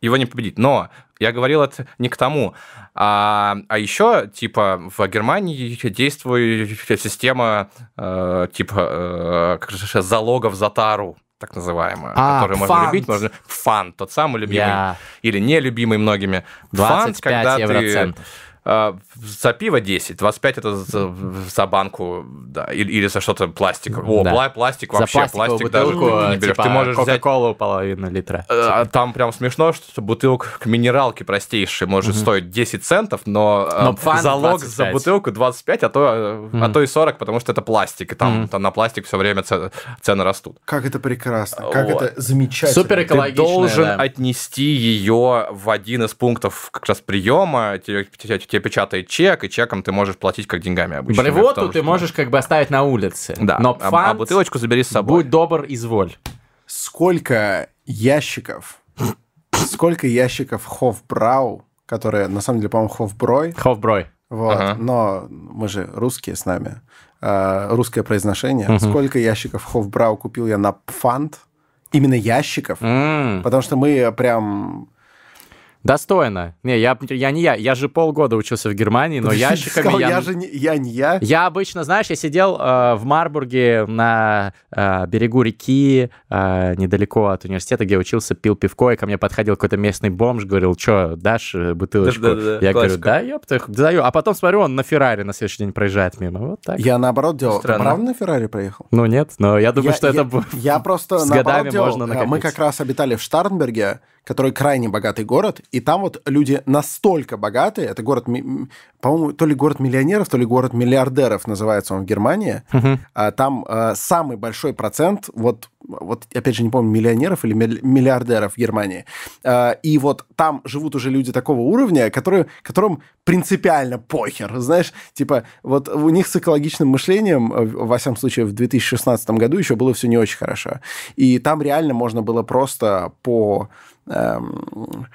[SPEAKER 2] Его не победить. Но я говорил это не к тому. А, а еще, типа, в Германии действует система, э, типа, э, как же, залогов за тару, так называемая,
[SPEAKER 3] А,
[SPEAKER 2] которую можно
[SPEAKER 1] фант.
[SPEAKER 2] любить, можно... Фан, тот самый любимый,
[SPEAKER 3] Я
[SPEAKER 2] или нелюбимый многими. Фант,
[SPEAKER 3] 25
[SPEAKER 2] когда ты...
[SPEAKER 3] евроцентов.
[SPEAKER 2] э, За пиво 10, 25 это за, за банку, да, или, или за что-то пластиковое. О,
[SPEAKER 3] Да.
[SPEAKER 2] пла- пластик вообще, пластик даже
[SPEAKER 3] бутылку,
[SPEAKER 2] не берешь.
[SPEAKER 3] типа
[SPEAKER 2] Ты можешь взять
[SPEAKER 3] Кока-колу половину литра.
[SPEAKER 2] Э, а Там прям смешно, что бутылка к минералке простейшей может стоить 10 центов, но, э,
[SPEAKER 3] Но фан
[SPEAKER 2] залог
[SPEAKER 3] 25.
[SPEAKER 2] за бутылку 25, а то, э, а то и 40, потому что это пластик, и там, там на пластик все время це- цены растут.
[SPEAKER 1] Как это прекрасно, как
[SPEAKER 2] Вот.
[SPEAKER 1] это замечательно.
[SPEAKER 3] Супер
[SPEAKER 2] Ты должен
[SPEAKER 3] да.
[SPEAKER 2] отнести ее в один из пунктов как раз приема, тебе, печатает чек, и чеком ты можешь платить как деньгами обычно.
[SPEAKER 3] Блевоту ты можешь как бы оставить на улице.
[SPEAKER 2] Да,
[SPEAKER 3] Но
[SPEAKER 2] а, а
[SPEAKER 3] фант,
[SPEAKER 2] бутылочку забери с собой.
[SPEAKER 3] будь добр, изволь.
[SPEAKER 1] Сколько ящиков, сколько ящиков Хофбрау, которые, на самом деле, по-моему, Хофброй,
[SPEAKER 3] Хофброй.
[SPEAKER 1] вот,
[SPEAKER 2] Ага.
[SPEAKER 1] но мы же русские с нами, э, русское произношение. Сколько ящиков Хофбрау купил я на Пфант, именно ящиков,
[SPEAKER 3] М,
[SPEAKER 1] потому что мы прям...
[SPEAKER 3] Достойно. Не, я, я не я. Я же полгода учился в Германии, но ящиками
[SPEAKER 1] Сказал,
[SPEAKER 3] я...
[SPEAKER 1] я же не я, не я.
[SPEAKER 3] Я обычно, знаешь, я сидел э, в Марбурге на э, берегу реки, э, недалеко от университета, где учился, пил пивко, и ко мне подходил какой-то местный бомж, говорил, что, дашь э, бутылочку?
[SPEAKER 2] Да-да-да,
[SPEAKER 3] я говорю,
[SPEAKER 2] классика.
[SPEAKER 3] да, ёпта, даю. А потом смотрю, он на Феррари на следующий день проезжает мимо. Вот так.
[SPEAKER 1] Я наоборот делал. Ты
[SPEAKER 2] Странно.
[SPEAKER 1] правда на Феррари проехал?
[SPEAKER 3] Ну нет, но я думаю,
[SPEAKER 1] я,
[SPEAKER 3] что
[SPEAKER 1] я-
[SPEAKER 3] это...
[SPEAKER 1] Я просто
[SPEAKER 3] с
[SPEAKER 1] наоборот
[SPEAKER 3] годами
[SPEAKER 1] делал.
[SPEAKER 3] можно
[SPEAKER 1] А, Мы как раз обитали в Штарнберге, который крайне богатый город, и там вот люди настолько богатые, это город, по-моему, то ли город миллионеров, то ли город миллиардеров называется он в Германии. А Там э, самый большой процент, вот, вот опять же не помню, миллионеров или милли- миллиардеров в Германии. А, И вот там живут уже люди такого уровня, которые, которым принципиально похер, знаешь, типа вот у них с экологичным мышлением, э, во всяком случае, в 2016 году еще было все не очень хорошо. И там реально можно было просто по, эм,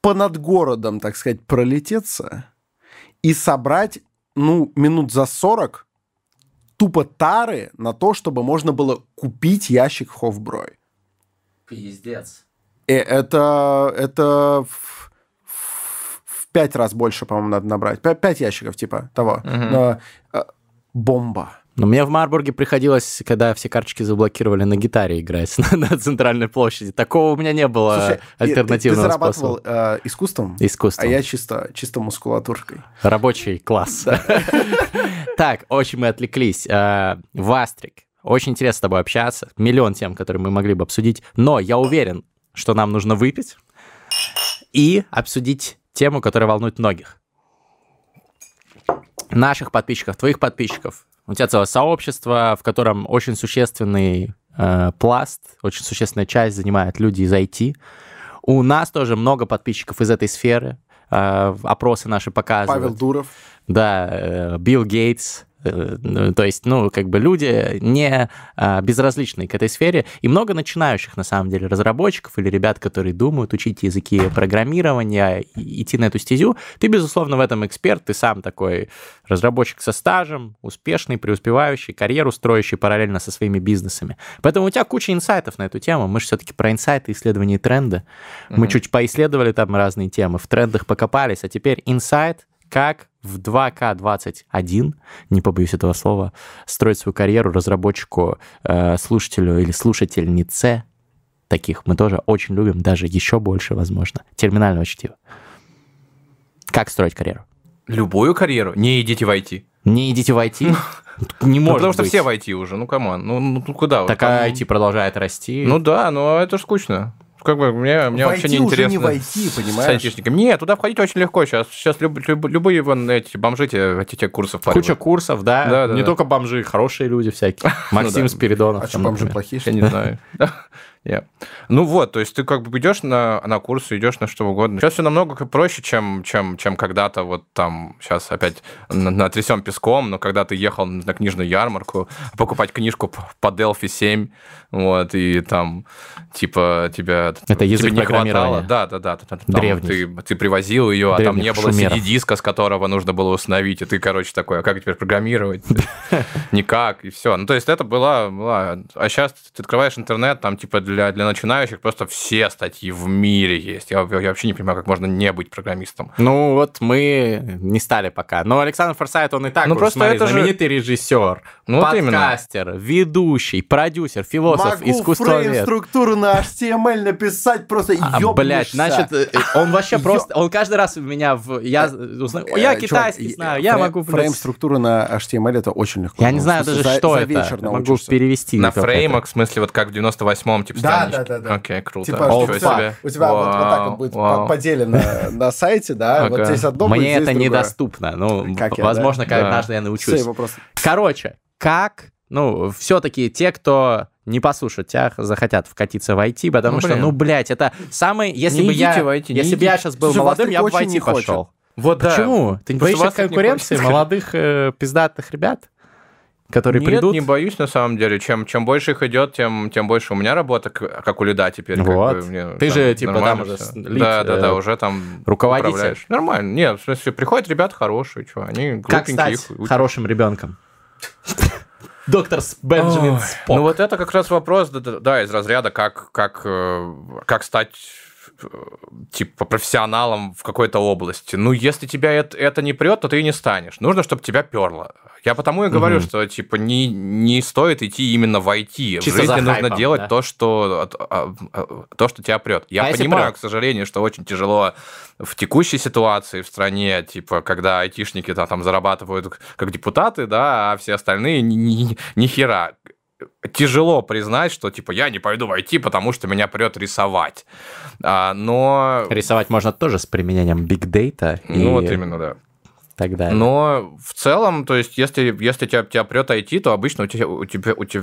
[SPEAKER 1] по над городом, так сказать, пролететься и собрать, ну, минут за 40 тупо тары на то, чтобы можно было купить ящик Хофброй.
[SPEAKER 3] Пиздец.
[SPEAKER 1] И это, это в, в- в пять раз больше, по-моему, надо набрать. Пя- Пять ящиков, типа, того. Но, э, бомба.
[SPEAKER 3] Но мне в Марбурге приходилось, когда все карточки заблокировали, на гитаре играть на, на центральной площади. Такого у меня не было
[SPEAKER 1] Слушай, и- ты-
[SPEAKER 3] альтернативного
[SPEAKER 1] ты зарабатывал
[SPEAKER 3] способа.
[SPEAKER 1] э, искусством,
[SPEAKER 3] Искусством.
[SPEAKER 1] а я чисто, чисто мускулатуркой.
[SPEAKER 3] Рабочий класс. Так, очень мы отвлеклись. Э, Вастрик, очень интересно с тобой общаться. Миллион тем, которые мы могли бы обсудить. Но я уверен, что нам нужно выпить и обсудить тему, которая волнует многих. Наших подписчиков, твоих подписчиков. У тебя целое сообщество, в котором очень существенный э, пласт, очень существенная часть занимают люди из IT. У нас тоже много подписчиков из этой сферы. Э, опросы наши показывают.
[SPEAKER 1] Павел Дуров.
[SPEAKER 3] Да, э, Билл Гейтс, То есть, ну, как бы люди не а, безразличны к этой сфере. И много начинающих, на самом деле, разработчиков или ребят, которые думают учить языки программирования, и идти на эту стезю. Ты, безусловно, в этом эксперт. Ты сам такой разработчик со стажем, успешный, преуспевающий, карьеру строящий параллельно со своими бизнесами. Поэтому у тебя куча инсайтов на эту тему. Мы же все-таки про инсайты, исследования и тренды. Мы чуть поисследовали там разные темы, в трендах покопались, а теперь инсайт, как в 2К21, не побоюсь этого слова, строить свою карьеру разработчику, э, слушателю или слушательнице. Таких мы тоже очень любим, даже еще больше, возможно. Терминального чтива. Как строить карьеру?
[SPEAKER 2] Любую карьеру, не идите в IT.
[SPEAKER 3] Не идите в IT? Не
[SPEAKER 2] Ну,
[SPEAKER 3] может
[SPEAKER 2] потому что все в IT уже, ну, come on, ну, ну, ну, куда? вы
[SPEAKER 3] Так
[SPEAKER 2] там?
[SPEAKER 3] а IT продолжает расти.
[SPEAKER 2] Ну да, но это скучно. Как бы мне, мне
[SPEAKER 1] В
[SPEAKER 2] вообще не
[SPEAKER 1] уже
[SPEAKER 2] интересно.
[SPEAKER 1] не войти,
[SPEAKER 2] с
[SPEAKER 1] понимаешь?
[SPEAKER 2] айтишниками. Нет, туда входить очень легко сейчас. Сейчас люб- люб- любые вон эти бомжи тебе, эти тебе курсы
[SPEAKER 3] Куча
[SPEAKER 2] впаривают.
[SPEAKER 3] курсов, да.
[SPEAKER 2] Да, да,
[SPEAKER 3] не
[SPEAKER 2] да.
[SPEAKER 3] только бомжи, хорошие люди всякие. Максим
[SPEAKER 2] да.
[SPEAKER 3] Спиридонов.
[SPEAKER 1] А что, бомжи
[SPEAKER 3] например.
[SPEAKER 1] плохие,
[SPEAKER 2] Я не знаю. Я. Ну вот, то есть ты как бы идешь на, на курсы, идешь на что угодно. Сейчас все намного проще, чем, чем, чем когда-то вот там, сейчас опять на- натрясем песком, но когда ты ехал на книжную ярмарку покупать книжку по Delphi 7, вот, и там, типа, тебя...
[SPEAKER 3] Это язык
[SPEAKER 2] тебе не хватало. Да, да, да. Там
[SPEAKER 3] Древний.
[SPEAKER 2] Ты, ты привозил ее, а там
[SPEAKER 3] Древних
[SPEAKER 2] не было. CD-диска, с которого нужно было установить, и ты, короче, такой, а как теперь программировать? Никак, и все. Ну, то есть это была... была- А сейчас ты открываешь интернет, там, типа, для, для начинающих просто все статьи в мире есть. Я, я вообще не понимаю, как можно не быть программистом.
[SPEAKER 3] Ну вот мы не стали пока. Но Александр Форсайт, он и так
[SPEAKER 2] Ну,
[SPEAKER 3] уже,
[SPEAKER 2] просто
[SPEAKER 3] смотри,
[SPEAKER 2] это же-
[SPEAKER 3] знаменитый режиссер,
[SPEAKER 2] Ну, вот именно.
[SPEAKER 3] подкастер, ведущий, продюсер, философ,
[SPEAKER 1] Могу
[SPEAKER 3] искусствовед.
[SPEAKER 1] фрейм-структуру на HTML написать, просто
[SPEAKER 3] А, блядь, значит, э, он вообще просто, он каждый раз у меня в, я узнаю,
[SPEAKER 1] Э,
[SPEAKER 3] я китайский знаю, я могу, блядь,
[SPEAKER 1] Фрейм-структуру на HTML это очень легко.
[SPEAKER 3] я не знаю даже, что это, могу перевести.
[SPEAKER 2] На фреймах, в смысле, вот как в 98-м, типа,
[SPEAKER 1] Да,
[SPEAKER 2] странички.
[SPEAKER 1] да, да, да.
[SPEAKER 2] Окей, круто.
[SPEAKER 1] Типа,
[SPEAKER 2] Ничего
[SPEAKER 3] fuck.
[SPEAKER 2] себе.
[SPEAKER 1] у тебя вот, вот так вот
[SPEAKER 2] Вау,
[SPEAKER 1] будет
[SPEAKER 2] вау.
[SPEAKER 1] по- поделено на сайте, да, вот
[SPEAKER 2] Ага.
[SPEAKER 1] здесь одно будет,
[SPEAKER 3] Мне
[SPEAKER 1] здесь
[SPEAKER 3] это
[SPEAKER 1] другое.
[SPEAKER 3] недоступно, ну,
[SPEAKER 1] Как я,
[SPEAKER 3] возможно,
[SPEAKER 2] да?
[SPEAKER 3] однажды я
[SPEAKER 1] Все,
[SPEAKER 3] научусь.
[SPEAKER 1] его просто...
[SPEAKER 3] Короче, как, ну, все-таки те, кто не послушают тебя, захотят вкатиться в IT, потому
[SPEAKER 2] Ну,
[SPEAKER 3] что,
[SPEAKER 2] блин.
[SPEAKER 3] ну, блядь, это самый... Если
[SPEAKER 2] Не
[SPEAKER 3] бы я,
[SPEAKER 2] идите в IT, не
[SPEAKER 3] если бы я
[SPEAKER 2] идите.
[SPEAKER 3] сейчас был
[SPEAKER 1] Слушай,
[SPEAKER 3] молодым, я бы в IT
[SPEAKER 1] хочет.
[SPEAKER 3] пошел.
[SPEAKER 2] Вот да.
[SPEAKER 3] Почему? Ты не
[SPEAKER 2] Потому что
[SPEAKER 3] боишься конкуренции молодых э, пиздатых ребят, которые
[SPEAKER 2] Нет,
[SPEAKER 3] придут?
[SPEAKER 2] не боюсь, на самом деле. Чем, чем больше их идет, тем, тем больше у меня работа, как у лида теперь. как
[SPEAKER 3] Вот.
[SPEAKER 2] бы, мне
[SPEAKER 3] Ты
[SPEAKER 2] там
[SPEAKER 3] же, типа, там уже лид,
[SPEAKER 2] Да, да,
[SPEAKER 3] э,
[SPEAKER 2] да, уже там
[SPEAKER 3] руководитель.
[SPEAKER 2] управляешь. Нормально. Нет, в смысле, приходят ребята хорошие, что, они
[SPEAKER 3] Как стать
[SPEAKER 2] их
[SPEAKER 3] хорошим ребенком? Доктор Бенджамин Спок.
[SPEAKER 2] Ну вот это как раз вопрос, да, из разряда, как, как, э, как стать э, типа профессионалом в какой-то области. Ну, если тебя это, это не прет, то ты и не станешь. Нужно, чтобы тебя перло. Я потому и говорю,
[SPEAKER 3] Мгм.
[SPEAKER 2] что типа не, не стоит идти именно в IT.
[SPEAKER 3] Чисто
[SPEAKER 2] в жизни нужно
[SPEAKER 3] хайпом,
[SPEAKER 2] делать
[SPEAKER 3] да.
[SPEAKER 2] то, что, а, а, то, что тебя прет. Я
[SPEAKER 3] А
[SPEAKER 2] понимаю,
[SPEAKER 3] прет?
[SPEAKER 2] к сожалению, что очень тяжело в текущей ситуации в стране, типа, когда айтишники там, там зарабатывают как депутаты, да, а все остальные ни, ни, ни хера тяжело признать, что типа я не пойду в IT, потому что меня прет рисовать. А, но
[SPEAKER 3] Рисовать можно тоже с применением Big Data и
[SPEAKER 2] ну вот именно, да.
[SPEAKER 3] Так далее.
[SPEAKER 2] Но в целом, то есть, если, если тебя, тебя прет IT, то обычно у тебя, у, тебя, у, тебя,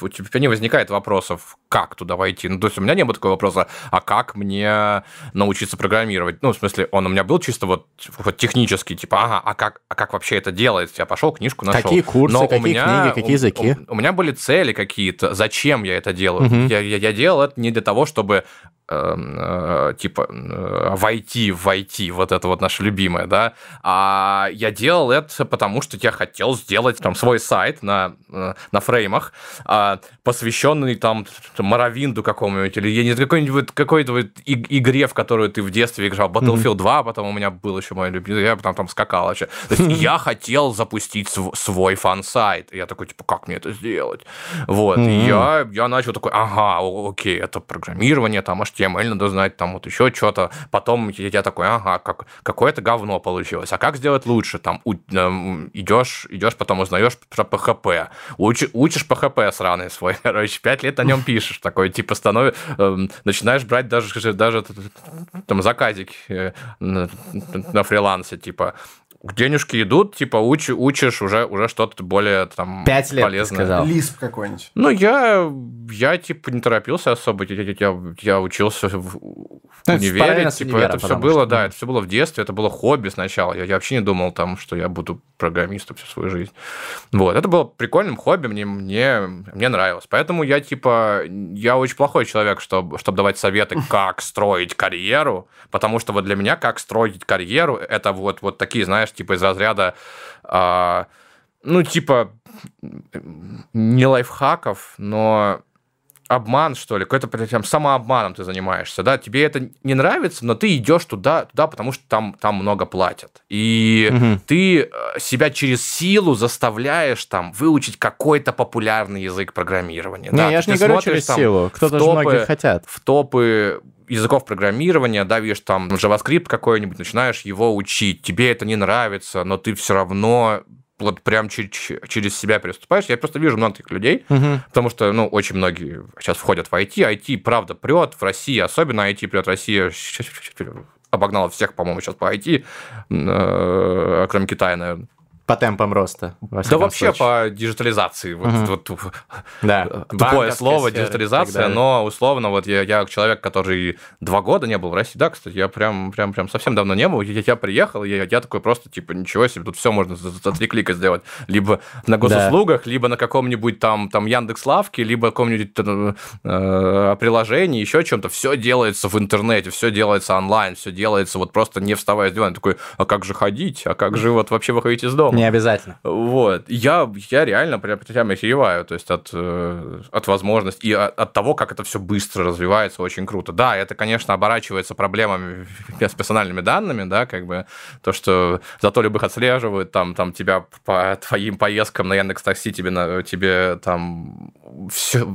[SPEAKER 2] у тебя не возникает вопросов, как туда войти. Ну, то есть у меня не было такого вопроса, а как мне научиться программировать? Ну, в смысле, он у меня был чисто вот, вот технический, типа, ага, а как, а как вообще это делается? Я пошел, книжку нашел.
[SPEAKER 3] Какие курсы,
[SPEAKER 2] Но у
[SPEAKER 3] какие
[SPEAKER 2] меня-
[SPEAKER 3] книги, какие
[SPEAKER 2] у-
[SPEAKER 3] языки?
[SPEAKER 2] У, у меня были цели какие-то, зачем я это делаю.
[SPEAKER 3] Мгм.
[SPEAKER 2] Я, я, я делал это не для того, чтобы типа э, войти в IT, вот это вот наше любимое, да, а я делал это потому, что я хотел сделать там свой сайт на, э, на фреймах, а, посвященный там Моровинду какому-нибудь, или я не какой-нибудь какой-то вот игре, в которую ты в детстве играл, Battlefield 2, потом у меня был еще мой любимый, я там, там скакал вообще. То есть я хотел запустить св- свой фан-сайт, я такой, типа, как мне это сделать? Вот, я, я начал такой, ага, окей, это программирование, там HTML надо знать, там вот еще что-то. Потом я, такой, ага, как, какое-то говно получилось. А как сделать лучше? Там у- эм, идешь, идешь, потом узнаешь про PHP. Учи- учишь PHP сраный свой, короче, пять лет на нем пишешь. Такой, типа, становишь, начинаешь брать даже, даже там заказик э, на фрилансе, типа, денежки идут, типа, учи, учишь уже, уже что-то более там
[SPEAKER 3] Пять лет, ты
[SPEAKER 2] полезное.
[SPEAKER 3] сказал.
[SPEAKER 1] Лисп какой-нибудь.
[SPEAKER 2] Ну, я, я, типа, не торопился особо. Я, я- я, учился в в
[SPEAKER 3] Ну, это
[SPEAKER 2] универе. Типа,
[SPEAKER 3] универом,
[SPEAKER 2] это все было,
[SPEAKER 3] что,
[SPEAKER 2] да, это все было в детстве, это было хобби сначала. Я, я вообще не думал там, что я буду программистом всю свою жизнь. Вот, это было прикольным хобби, мне, мне, мне нравилось. Поэтому я, типа, я очень плохой человек, чтобы, чтобы давать советы, как строить карьеру, потому что вот для меня как строить карьеру, это вот, вот такие, знаешь, типа из разряда, а, ну, типа, не лайфхаков, но обман, что ли, какой-то прям самообманом ты занимаешься, да, тебе это не нравится, но ты идешь туда, туда, потому что там, там много платят. И угу. ты э, себя через силу заставляешь там выучить какой-то популярный язык программирования.
[SPEAKER 3] Не,
[SPEAKER 2] да,
[SPEAKER 3] я же не говорю через там, силу, кто-то же многие хотят.
[SPEAKER 2] В топы языков программирования, давишь там JavaScript какой-нибудь, начинаешь его учить, тебе это не нравится, но ты все равно вот прям через, себя переступаешь. Я просто вижу много таких людей, угу. потому что, ну, очень многие сейчас входят в IT. IT, правда, прет в России, особенно IT прет. Россия обогнала всех, по-моему, сейчас по IT, э, кроме Китая, наверное
[SPEAKER 3] по темпам роста.
[SPEAKER 2] Да вообще случае. по диджитализации. Вот, угу. вот, да. Тупое слово диджитализация, но условно вот я, я человек, который два года не был в России, да, кстати, я прям, прям, прям совсем давно не был, я, я приехал, я, я такой просто, типа, ничего себе, тут все можно за, за три клика сделать. Либо на госуслугах, да. либо на каком-нибудь там, там Яндекс.Лавке, либо каком-нибудь э, э, приложении, еще чем-то. Все делается в интернете, все делается онлайн, все делается вот просто не вставая с дивана. Такой, а как же ходить? А как же вот вообще выходить из дома?
[SPEAKER 3] Не обязательно.
[SPEAKER 2] Вот. Я, я реально прям, прям охереваю, то есть от, э, от возможностей и от, от того, как это все быстро развивается, очень круто. Да, это, конечно, оборачивается проблемами с персональными данными, да, как бы то, что зато любых отслеживают, там, там тебя по твоим поездкам на Яндекс Такси тебе, на, тебе там все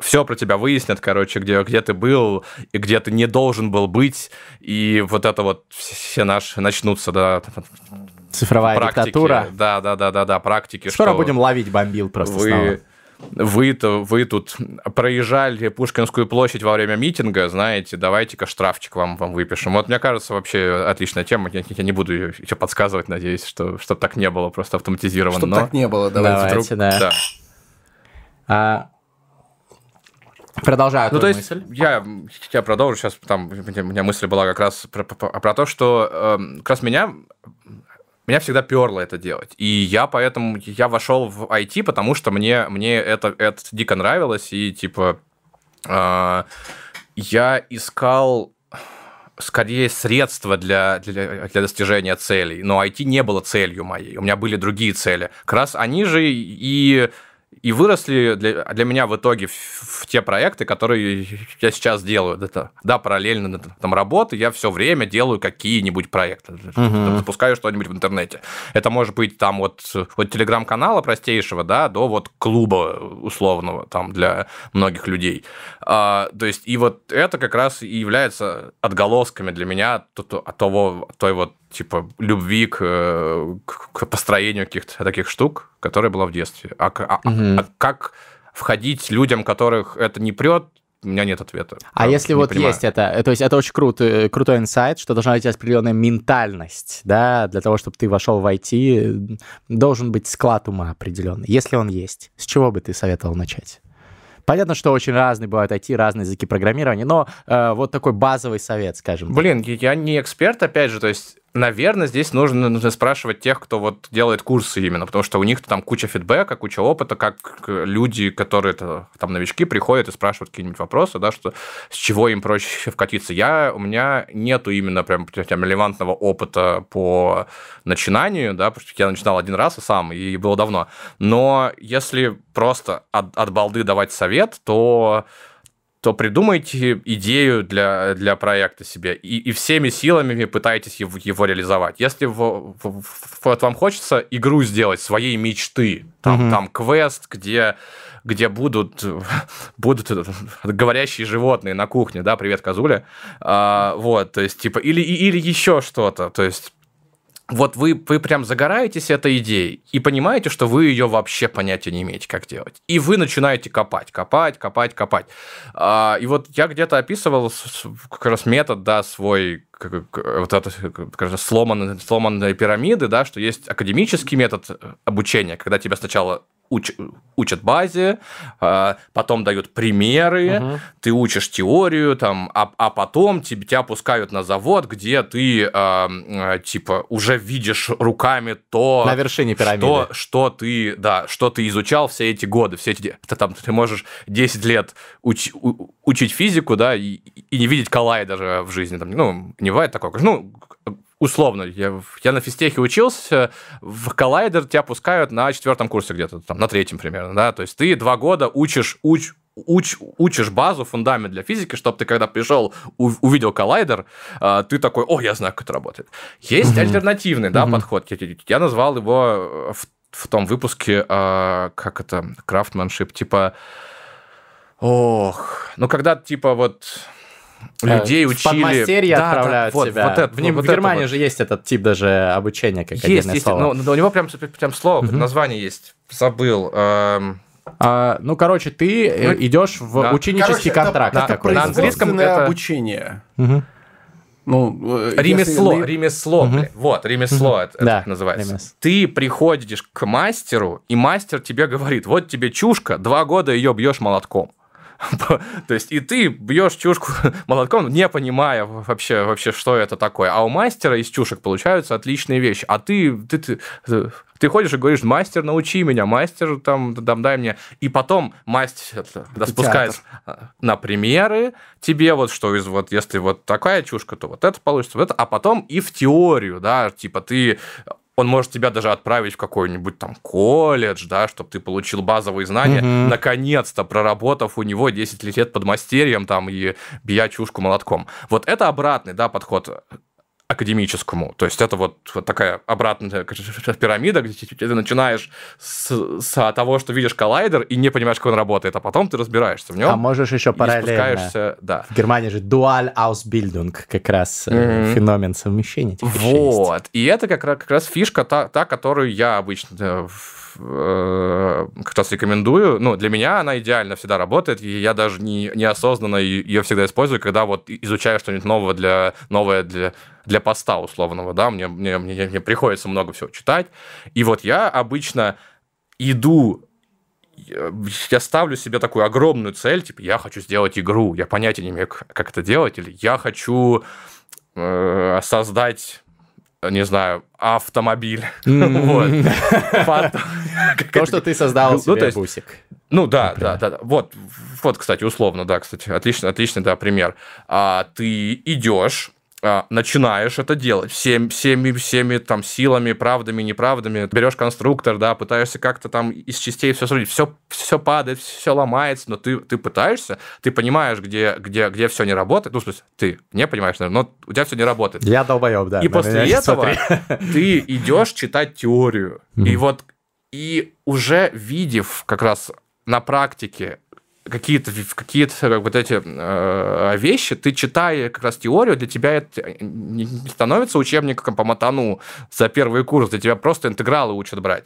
[SPEAKER 2] все про тебя выяснят, короче, где, где ты был и где ты не должен был быть, и вот это вот все наши начнутся, да,
[SPEAKER 3] Цифровая
[SPEAKER 2] практики,
[SPEAKER 3] диктатура.
[SPEAKER 2] Да, да, да, да, да, практики.
[SPEAKER 3] Скоро что будем ловить бомбил просто
[SPEAKER 2] вы,
[SPEAKER 3] снова.
[SPEAKER 2] Вы, вы тут проезжали Пушкинскую площадь во время митинга, знаете, давайте-ка штрафчик вам, вам выпишем. Вот мне кажется, вообще отличная тема. Я, я не буду еще подсказывать, надеюсь, что чтобы так не было, просто автоматизировано.
[SPEAKER 1] Чтобы но... так не было, давайте.
[SPEAKER 3] давайте да. да. А, Продолжаю ну, то есть мысль.
[SPEAKER 2] Я, я продолжу сейчас, там у меня мысль была как раз про, про, про то, что э, как раз меня меня всегда перло это делать. И я поэтому, я вошел в IT, потому что мне, мне это, это дико нравилось, и типа э, я искал скорее средства для, для, для достижения целей, но IT не было целью моей, у меня были другие цели. Как раз они же и и выросли для, для меня в итоге в, в те проекты, которые я сейчас делаю. Это, да, параллельно там работы, я все время делаю какие-нибудь проекты, uh-huh. запускаю что-нибудь в интернете. Это может быть там вот от телеграм-канала простейшего, да, до вот клуба условного там для многих людей. А, то есть и вот это как раз и является отголосками для меня того, той вот типа любви к, к построению каких-то таких штук, которая была в детстве. А, а, угу. а как входить людям, которых это не прет, у меня нет ответа.
[SPEAKER 3] А если вот понимаю. есть это, то есть это очень круто, э, крутой инсайт, что должна быть определенная ментальность, да, для того, чтобы ты вошел в IT, должен быть склад ума определенный. Если он есть, с чего бы ты советовал начать? Понятно, что очень разные бывают IT, разные языки программирования, но э, вот такой базовый совет, скажем.
[SPEAKER 2] Блин, я не эксперт, опять же, то есть Наверное, здесь нужно, нужно спрашивать тех, кто вот делает курсы именно, потому что у них там куча фидбэка, куча опыта, как люди, которые там новички приходят и спрашивают какие-нибудь вопросы, да, что с чего им проще вкатиться. Я, у меня нету именно прям, прям релевантного опыта по начинанию, да, потому что я начинал один раз и сам, и было давно. Но если просто от, от балды давать совет, то то придумайте идею для, для проекта себе и, и всеми силами пытайтесь его, его реализовать. Если в, в, в, вот вам хочется игру сделать своей мечты, там, угу. там квест, где где будут, будут говорящие животные на кухне, да, привет, козуля, а, вот, то есть, типа, или, или еще что-то, то есть, вот вы, вы прям загораетесь этой идеей и понимаете, что вы ее вообще понятия не имеете, как делать. И вы начинаете копать, копать, копать, копать. А, и вот я где-то описывал как раз метод, да, свой, вот это, как сломанные, сломанные пирамиды, да, что есть академический метод обучения, когда тебя сначала уч, учат базе, а, потом дают примеры, угу. ты учишь теорию, там, а, а потом тебе, тебя пускают на завод, где ты, э, типа, уже видишь руками то...
[SPEAKER 3] На вершине пирамиды.
[SPEAKER 2] Что, что ты, да, что ты изучал все эти годы, все эти... Ты, там, ты можешь 10 лет уч, у, учить физику, да, и, и не видеть коллайдера в жизни. Там, ну, не бывает такого. Ну, условно, я, я на физтехе учился, в коллайдер тебя пускают на четвертом курсе где-то, там, на третьем примерно, да, то есть ты два года учишь, уч, уч, учишь базу, фундамент для физики, чтобы ты, когда пришел, у, увидел коллайдер, э, ты такой, о, я знаю, как это работает. Есть mm-hmm. альтернативный, да, mm-hmm. подход, я, я назвал его в, в том выпуске, э, как это, крафтманшип, типа, ох, ну, когда, типа, вот людей
[SPEAKER 3] в
[SPEAKER 2] учили...
[SPEAKER 3] подмастерье да, отправляют да, вот, тебя. Вот это, в, вот, в Германии вот. же есть этот тип даже обучения, как есть, есть, слово.
[SPEAKER 2] Ну, у него прям, прям слово, угу. название есть. Забыл. Эм...
[SPEAKER 3] А, ну, короче, ты ну, идешь в да. ученический короче, контракт.
[SPEAKER 1] Это, это на английском это обучение. Угу.
[SPEAKER 2] Ну, э, ремесло, если... ремесло, угу. вот, ремесло угу. это, да, это называется. Ремес. Ты приходишь к мастеру, и мастер тебе говорит, вот тебе чушка, два года ее бьешь молотком. То есть и ты бьешь чушку молотком, не понимая вообще, вообще, что это такое. А у мастера из чушек получаются отличные вещи. А ты, ты, ты, ты ходишь и говоришь, мастер, научи меня, мастер, там, там дай мне. И потом мастер да, спускается на примеры тебе, вот что из вот, если вот такая чушка, то вот это получится, вот это, а потом и в теорию, да, типа ты он может тебя даже отправить в какой-нибудь там колледж, да, чтобы ты получил базовые знания, угу. наконец-то проработав у него 10 лет под мастерьем там и бия чушку молотком. Вот это обратный, да, подход академическому. То есть это вот, такая обратная пирамида, где ты начинаешь с, с того, что видишь коллайдер и не понимаешь, как он работает, а потом ты разбираешься в нем.
[SPEAKER 3] А можешь еще параллельно.
[SPEAKER 2] Да.
[SPEAKER 3] В Германии же dual Ausbildung, как раз mm-hmm. феномен совмещения.
[SPEAKER 2] Вот. И это как раз, как раз фишка та, та, которую я обычно э, как раз рекомендую. Ну, для меня она идеально всегда работает, и я даже не, неосознанно ее всегда использую, когда вот изучаю что-нибудь новое для, новое для, для поста условного, да, мне, мне, мне, мне приходится много всего читать. И вот я обычно иду я ставлю себе такую огромную цель, типа, я хочу сделать игру, я понятия не имею, как это делать, или я хочу э, создать не знаю, автомобиль.
[SPEAKER 3] То, что ты создал ну, себе бусик.
[SPEAKER 2] Ну да, да, да, Вот, вот, кстати, условно, да, кстати, отлично, отличный, да, пример. А, ты идешь, начинаешь это делать всем, всеми, всеми там силами, правдами, неправдами. Берешь конструктор, да, пытаешься как-то там из частей все срубить. Все, все падает, все ломается, но ты, ты пытаешься, ты понимаешь, где, где, где все не работает. Ну, в смысле, ты не понимаешь, наверное, но у тебя все не работает.
[SPEAKER 3] Я долбоеб, да.
[SPEAKER 2] И после этого ты идешь читать теорию. И вот и уже видев как раз на практике какие-то какие как вот эти э, вещи, ты читая как раз теорию, для тебя это не становится учебником по матану за первый курс, для тебя просто интегралы учат брать.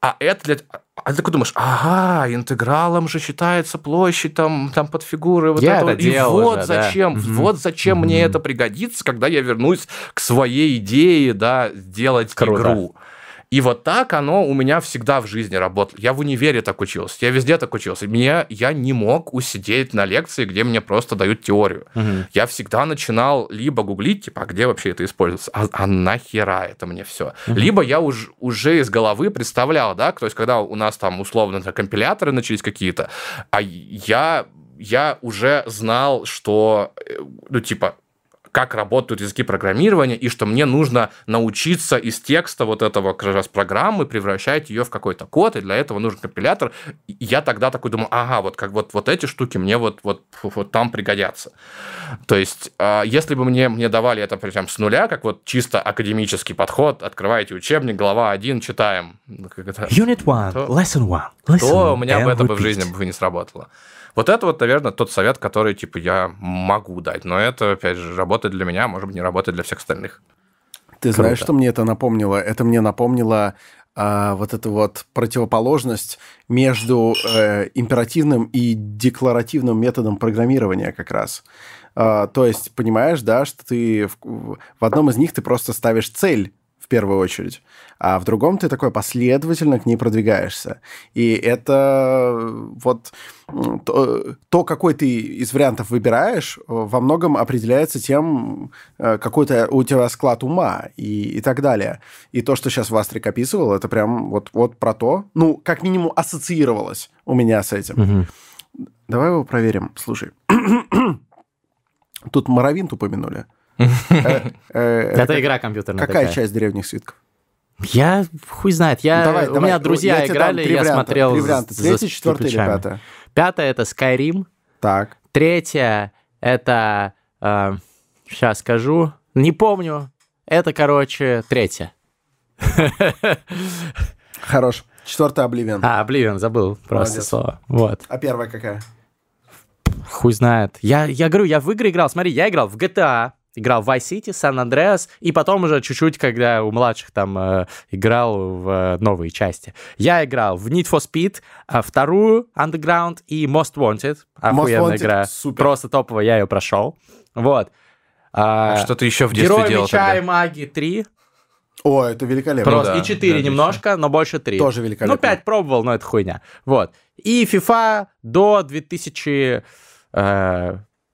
[SPEAKER 2] А это для... А ты такой думаешь, ага, интегралом же считается площадь там, там под фигуры. Вот
[SPEAKER 3] я это,
[SPEAKER 2] это и вот уже, зачем, да. вот зачем mm-hmm. мне это пригодится, когда я вернусь к своей идее, да, сделать Круто. игру. И вот так оно у меня всегда в жизни работало. Я в универе так учился, я везде так учился. Мне, я не мог усидеть на лекции, где мне просто дают теорию. Угу. Я всегда начинал либо гуглить, типа, а где вообще это используется, а, а нахера это мне все. Угу. Либо я уж, уже из головы представлял, да, то есть когда у нас там условно компиляторы начались какие-то, а я я уже знал, что, э, ну, типа, как работают языки программирования, и что мне нужно научиться из текста вот этого как раз программы превращать ее в какой-то код, и для этого нужен компилятор. И я тогда такой думал, ага, вот как вот, вот эти штуки мне вот, вот, вот там пригодятся. То есть, а, если бы мне, мне давали это прям с нуля, как вот чисто академический подход, открываете учебник, глава 1, читаем.
[SPEAKER 3] Unit 1, lesson 1.
[SPEAKER 2] То у меня бы это бы в жизни бы не сработало. Вот это вот, наверное, тот совет, который, типа, я могу дать. Но это, опять же, работает для меня, может быть, не работает для всех остальных.
[SPEAKER 1] Ты Круто. знаешь, что мне это напомнило? Это мне напомнило а, вот эту вот противоположность между э, императивным и декларативным методом программирования как раз. А, то есть, понимаешь, да, что ты в, в одном из них ты просто ставишь цель в первую очередь, а в другом ты такой последовательно к ней продвигаешься. И это вот то, то какой ты из вариантов выбираешь, во многом определяется тем, э, какой-то у тебя склад ума и, и так далее. И то, что сейчас Вастрик описывал, это прям вот, вот про то, ну, как минимум ассоциировалось у меня с этим.
[SPEAKER 3] Мгм.
[SPEAKER 1] Давай его проверим. Слушай. Тут Моровинт упомянули. Э, э,
[SPEAKER 3] Это игра компьютерная
[SPEAKER 1] Какая часть древних свитков?
[SPEAKER 3] Я хуй знает. Я,
[SPEAKER 1] Давай,
[SPEAKER 3] у
[SPEAKER 1] давай.
[SPEAKER 3] меня друзья
[SPEAKER 1] Я
[SPEAKER 3] играли, я
[SPEAKER 1] варианта,
[SPEAKER 3] смотрел
[SPEAKER 1] Три варианта.
[SPEAKER 3] за
[SPEAKER 1] Третий, четвертый или пятое?
[SPEAKER 3] Пятое это Skyrim.
[SPEAKER 1] Так.
[SPEAKER 3] Третье это... сейчас скажу. Не помню. Это, короче, третье.
[SPEAKER 1] Хорош. Четвертый Обливион.
[SPEAKER 3] А, Oblivion, забыл просто
[SPEAKER 1] Молодец.
[SPEAKER 3] слово. Вот.
[SPEAKER 1] А первая какая?
[SPEAKER 3] Хуй знает. Я, я говорю, я в игры играл. Смотри, я играл в GTA, играл в Vice City, San Andreas, и потом уже чуть-чуть, когда у младших там э, играл в э, новые части. Я играл в Need for Speed, а вторую Underground и Most Wanted. Охуенная
[SPEAKER 1] Wanted
[SPEAKER 3] игра.
[SPEAKER 1] супер.
[SPEAKER 3] Просто топовая, я ее прошел. Вот. А,
[SPEAKER 2] А что ты еще в детстве
[SPEAKER 3] Герой
[SPEAKER 2] делал
[SPEAKER 3] меча
[SPEAKER 2] тогда?
[SPEAKER 3] и магии 3.
[SPEAKER 1] О, это великолепно.
[SPEAKER 3] Просто
[SPEAKER 2] да,
[SPEAKER 3] и 4
[SPEAKER 2] да,
[SPEAKER 3] немножко, но больше 3.
[SPEAKER 1] Тоже великолепно.
[SPEAKER 3] Ну, 5 пробовал, но это хуйня. Вот. И FIFA до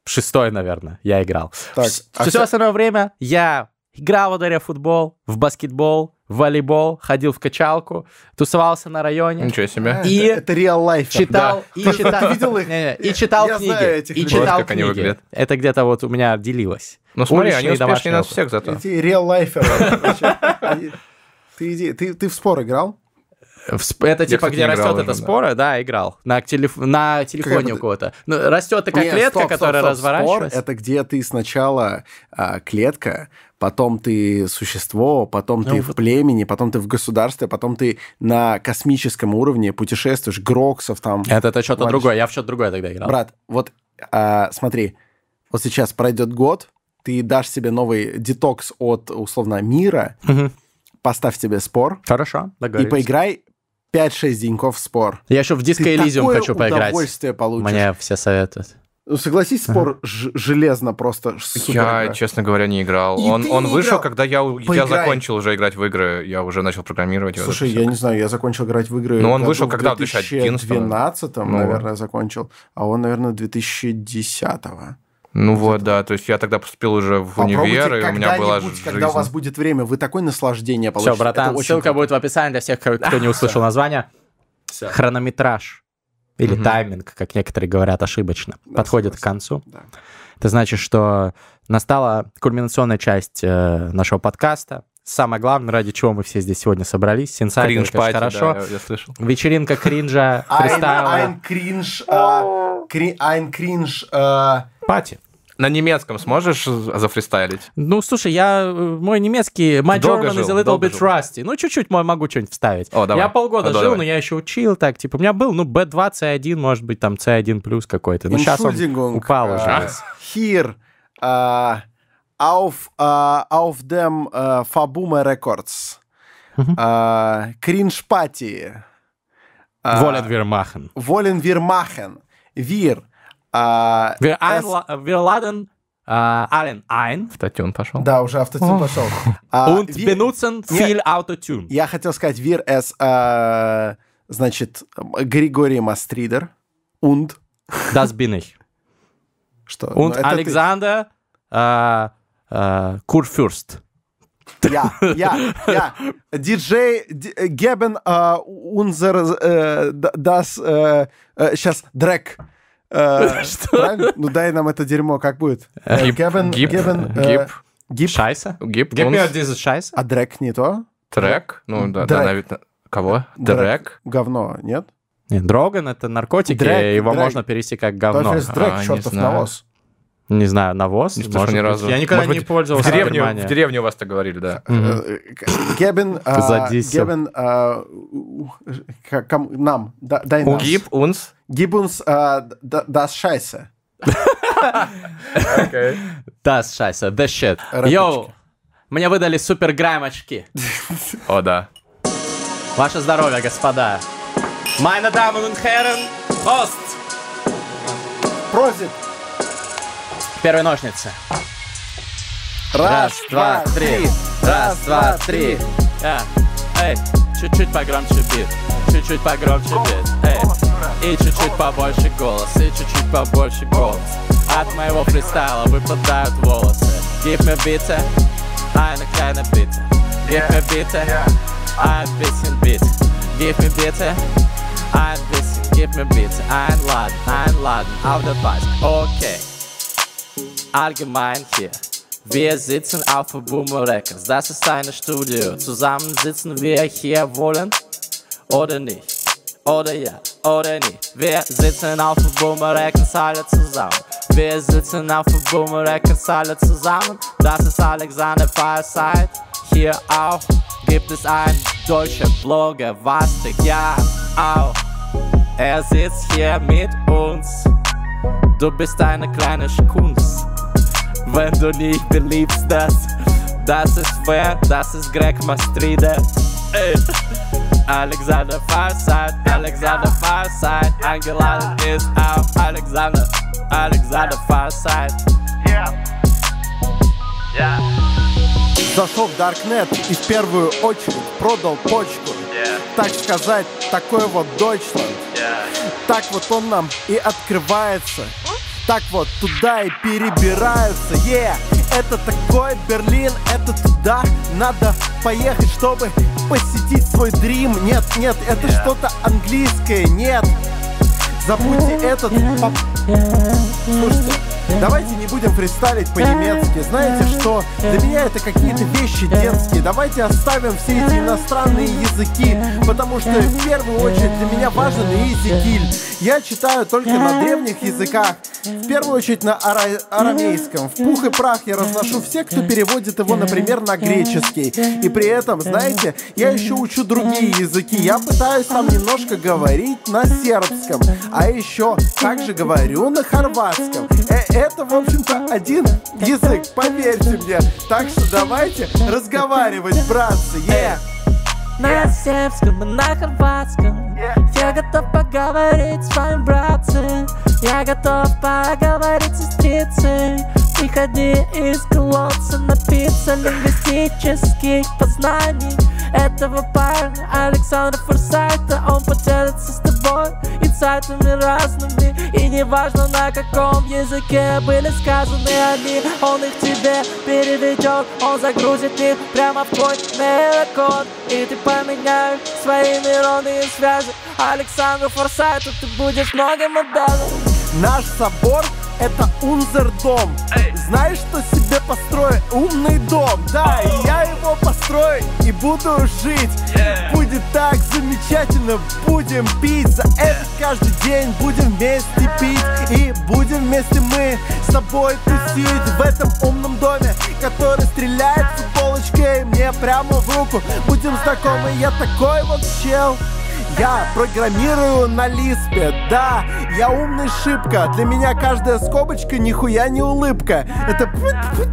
[SPEAKER 3] 2006, наверное, я играл.
[SPEAKER 1] Так,
[SPEAKER 3] Вс-
[SPEAKER 1] а
[SPEAKER 3] Все остальное время я играл дворе в футбол, в баскетбол, в волейбол, ходил в качалку, тусовался на районе.
[SPEAKER 2] Ничего себе.
[SPEAKER 1] А,
[SPEAKER 3] И
[SPEAKER 1] это, это real life.
[SPEAKER 3] Читал, и читал,
[SPEAKER 1] видел их?
[SPEAKER 3] Не-не, и читал
[SPEAKER 1] Я
[SPEAKER 3] книги,
[SPEAKER 1] знаю этих
[SPEAKER 3] и
[SPEAKER 1] людей.
[SPEAKER 3] читал
[SPEAKER 2] Вот как они
[SPEAKER 3] книги.
[SPEAKER 2] выглядят.
[SPEAKER 3] Это где-то вот у меня делилось.
[SPEAKER 2] Ну смотри,
[SPEAKER 3] Уличный
[SPEAKER 2] они успешнее нас всех зато.
[SPEAKER 1] Эти real life. Ты, ты, ты в спор играл?
[SPEAKER 3] В Это типа, где растет эта спора, да, играл. На, телеф- на телефоне у кого-то. Ну, растет такая
[SPEAKER 1] Не,
[SPEAKER 3] клетка,
[SPEAKER 1] стоп,
[SPEAKER 3] которая
[SPEAKER 1] стоп.
[SPEAKER 3] разворачивается.
[SPEAKER 1] Спор — это где ты сначала а, клетка, потом ты существо, потом ты
[SPEAKER 3] Ну,
[SPEAKER 1] в
[SPEAKER 3] вот.
[SPEAKER 1] племени, потом ты в государстве, потом ты на космическом уровне путешествуешь, Гроксов там.
[SPEAKER 3] Это, это что-то другое. Я в что-то другое тогда играл.
[SPEAKER 1] Брат, вот а, смотри, вот сейчас пройдет год, ты дашь себе новый детокс от, условно, мира, поставь себе спор
[SPEAKER 3] Хорошо,
[SPEAKER 1] и
[SPEAKER 3] договорились.
[SPEAKER 1] поиграй 5-6 деньков спор.
[SPEAKER 3] Я еще в Elysium
[SPEAKER 1] такое
[SPEAKER 3] хочу поиграть.
[SPEAKER 1] удовольствие получишь.
[SPEAKER 3] Мне все советуют.
[SPEAKER 1] Ну, согласись, спор ж- железно просто супер
[SPEAKER 2] Я,
[SPEAKER 1] игра.
[SPEAKER 2] честно говоря, не играл.
[SPEAKER 1] И
[SPEAKER 2] он он
[SPEAKER 1] не
[SPEAKER 2] вышел,
[SPEAKER 1] играл.
[SPEAKER 2] когда я, я закончил уже играть в игры, я уже начал программировать.
[SPEAKER 1] Слушай, я не знаю, я закончил играть в игры.
[SPEAKER 2] Ну, он
[SPEAKER 1] году
[SPEAKER 2] вышел когда? В 2011?
[SPEAKER 1] 2012,
[SPEAKER 2] Ну,
[SPEAKER 1] наверное, закончил. А он, наверное, 2010.
[SPEAKER 2] Ну вот, да, то есть я тогда поступил уже в универ, и у меня была жизнь.
[SPEAKER 1] когда у вас будет время, вы такое наслаждение получите.
[SPEAKER 3] Все, братан, ссылка
[SPEAKER 1] круто.
[SPEAKER 3] будет в описании для всех, кто не услышал название.
[SPEAKER 1] Всё.
[SPEAKER 3] Хронометраж. Или
[SPEAKER 2] Мгм.
[SPEAKER 3] тайминг, как некоторые говорят ошибочно,
[SPEAKER 1] Да,
[SPEAKER 3] подходит к
[SPEAKER 1] согласен.
[SPEAKER 3] концу.
[SPEAKER 1] Да.
[SPEAKER 3] Это значит, что настала кульминационная часть э, нашего подкаста. Самое главное, ради чего мы все здесь сегодня собрались. Синсайдер,
[SPEAKER 2] Кринж
[SPEAKER 3] конечно,
[SPEAKER 2] пати,
[SPEAKER 3] хорошо.
[SPEAKER 2] да, я, я слышал.
[SPEAKER 3] Вечеринка кринжа, фристайла.
[SPEAKER 1] ein кринж, а, кри- ein кринж, а,
[SPEAKER 3] Пати.
[SPEAKER 2] На немецком сможешь зафристайлить?
[SPEAKER 3] Ну, слушай, я э, мой немецкий, my
[SPEAKER 2] Долго
[SPEAKER 3] German is
[SPEAKER 2] жил,
[SPEAKER 3] a little bit
[SPEAKER 2] жил.
[SPEAKER 3] rusty. Ну, чуть-чуть мо- могу что-нибудь вставить.
[SPEAKER 2] О, давай.
[SPEAKER 3] Я полгода
[SPEAKER 2] О,
[SPEAKER 3] жил,
[SPEAKER 2] давай.
[SPEAKER 3] но я еще учил, так, типа, у меня был, ну, B2, C1, может быть, там C1 плюс какой-то. Ну, сейчас он упал уже.
[SPEAKER 1] а, Hier, а, auf, а, auf dem а, Fabume Records.
[SPEAKER 3] Мгм.
[SPEAKER 1] А, Cringe Party. А,
[SPEAKER 3] Wollen wir machen.
[SPEAKER 1] Wollen wir machen. Wir. а,
[SPEAKER 3] Wir,
[SPEAKER 1] es-
[SPEAKER 3] einla- wir laden äh, allen ein
[SPEAKER 2] В Татюн пошел.
[SPEAKER 1] Да, уже автотюн пошел. А,
[SPEAKER 3] und
[SPEAKER 1] wir-
[SPEAKER 3] benutzen viel Autotune.
[SPEAKER 1] Я хотел сказать wir es, а, значит, Григорий Мастридер. Und.
[SPEAKER 3] Das bin ich.
[SPEAKER 1] Что? Ну,
[SPEAKER 3] Und
[SPEAKER 1] это ты.
[SPEAKER 3] Alexander äh, Kurfürst.
[SPEAKER 1] Ja, ja, ja. D- das äh, äh, сейчас Дрек. Äh, правильно? Ну дай нам это дерьмо, как будет? Э, geben, э.
[SPEAKER 3] Scheiße.
[SPEAKER 2] гип,
[SPEAKER 3] Gib mir
[SPEAKER 2] унс,
[SPEAKER 3] dieses Scheiße.
[SPEAKER 1] А Дрек не то?
[SPEAKER 2] трек. Ну да, да, наверное. Кого? Дрек?
[SPEAKER 1] Говно, нет?
[SPEAKER 3] Нет, Дроган это наркотики, его можно перевести как говно.
[SPEAKER 1] Дрек,
[SPEAKER 2] А,
[SPEAKER 1] чертов навоз.
[SPEAKER 3] Не знаю, навоз.
[SPEAKER 2] Не
[SPEAKER 3] может
[SPEAKER 2] ни разу.
[SPEAKER 3] Я никогда
[SPEAKER 2] Может
[SPEAKER 3] не пользовался
[SPEAKER 2] В деревне,
[SPEAKER 3] Германией.
[SPEAKER 2] в деревне у вас так говорили, да.
[SPEAKER 1] Э, э, у- к- ком- нам, да- дай нам.
[SPEAKER 2] Гип, унс.
[SPEAKER 1] D- das Scheiße.
[SPEAKER 3] Das Scheiße, the shit. Йоу, мне выдали супер грайм очки.
[SPEAKER 2] О, да.
[SPEAKER 3] Ваше здоровье, господа. Meine Damen und Herren, Prost!
[SPEAKER 1] Прозит.
[SPEAKER 3] Первые ножницы.
[SPEAKER 1] Раз,
[SPEAKER 3] два, три. Раз, два, три. А, Эй, чуть-чуть погромче бит, чуть-чуть погромче бит. Эй, и чуть-чуть побольше голос, и чуть-чуть побольше голос. От моего фристайла выпадают волосы. Give me bitte, eine kleine Bitte. Give me bitte, ein bisschen Bitte. Give me bitte, ein bisschen. Give me bitte, einladen, einladen auf der Bike. Okay. Allgemein hier. Wir sitzen auf Boomer Records, das ist eine Studio. Zusammen sitzen wir hier wollen oder nicht? Oder ja, oder nicht? Wir sitzen auf Boomer Records alle zusammen. Wir sitzen auf Boomer Records alle zusammen. Das ist Alexander Fallzeit. Hier auch gibt es einen deutschen Blogger, Vastik, ja, auch. Er sitzt hier mit uns. Du bist eine kleine Kunst wenn du nicht beliebst das. Das ist wer? Das ist Greg Mastride. Ey. Alexander Farside, Alexander Farside, eingeladen ist auf Alexander, Alexander Farside. Yeah.
[SPEAKER 1] Yeah. Зашел в Даркнет и в первую очередь продал почку. Yeah. Так сказать, такой вот Deutschland. Yeah. Так вот он нам и открывается. Так вот, туда и перебираются, yeah Это такой Берлин, это туда надо поехать, чтобы посетить свой дрим Нет, нет, это yeah. что-то английское, нет Забудьте этот... Слушайте, Давайте не будем фристайлить по-немецки. Знаете что? Для меня это какие-то вещи детские. Давайте оставим все эти иностранные языки, потому что в первую очередь для меня важен изикиль. Я читаю только на древних языках. В первую очередь на ара- арамейском. В пух и прах я разношу всех, кто переводит его, например, на греческий. И при этом, знаете, я еще учу другие языки. Я пытаюсь там немножко говорить на сербском. А еще также говорю на хорватском. Э это, в общем-то, один язык, поверьте мне. Так что давайте разговаривать, братцы. Yeah.
[SPEAKER 4] На сербском и на хорватском. Я готов поговорить с вами, братцы Я готов поговорить с сестрицей Приходи из колодца напиться лингвистических познаний Этого парня Александра Форсайта Он поделится с тобой инсайтами разными. И неважно на каком языке были сказаны они Он их тебе переведет Он загрузит их прямо в твой нейрокод И ты поменяешь свои нейронные связи. Александру Форсайту ты будешь многим обязан
[SPEAKER 1] Наш собор это Унзер-дом. Знаешь, что себе построю? Умный дом. Да, и я его построю и буду жить. Будет так замечательно, будем пить. За это каждый день будем вместе пить. И будем вместе мы с тобой тусить В этом умном доме, который стреляет футболочкой мне прямо в руку. Будем знакомы, я такой вот чел я программирую на лиспе, да, я умный шибко. Для меня каждая скобочка нихуя не улыбка. Это,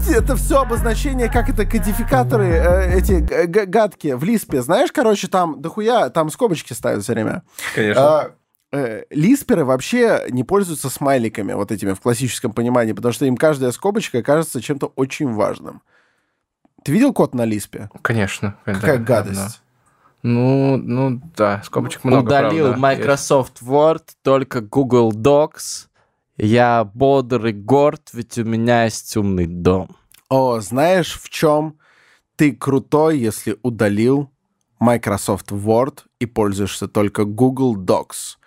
[SPEAKER 1] это все обозначение, как это кодификаторы, э, эти гадки в лиспе. Знаешь, короче, там дохуя, там скобочки ставят все время.
[SPEAKER 2] Конечно. А,
[SPEAKER 1] э, Лисперы вообще не пользуются смайликами вот этими в классическом понимании, потому что им каждая скобочка кажется чем-то очень важным. Ты видел код на Лиспе?
[SPEAKER 2] Конечно.
[SPEAKER 1] Какая гадость. Да.
[SPEAKER 2] Ну, ну да, скобочек много,
[SPEAKER 3] Удалил
[SPEAKER 2] правда,
[SPEAKER 3] Microsoft есть. Word, только Google Docs. Я бодр и горд, ведь у меня есть умный дом.
[SPEAKER 1] О, знаешь, в чем ты крутой, если удалил Microsoft Word и пользуешься только Google Docs?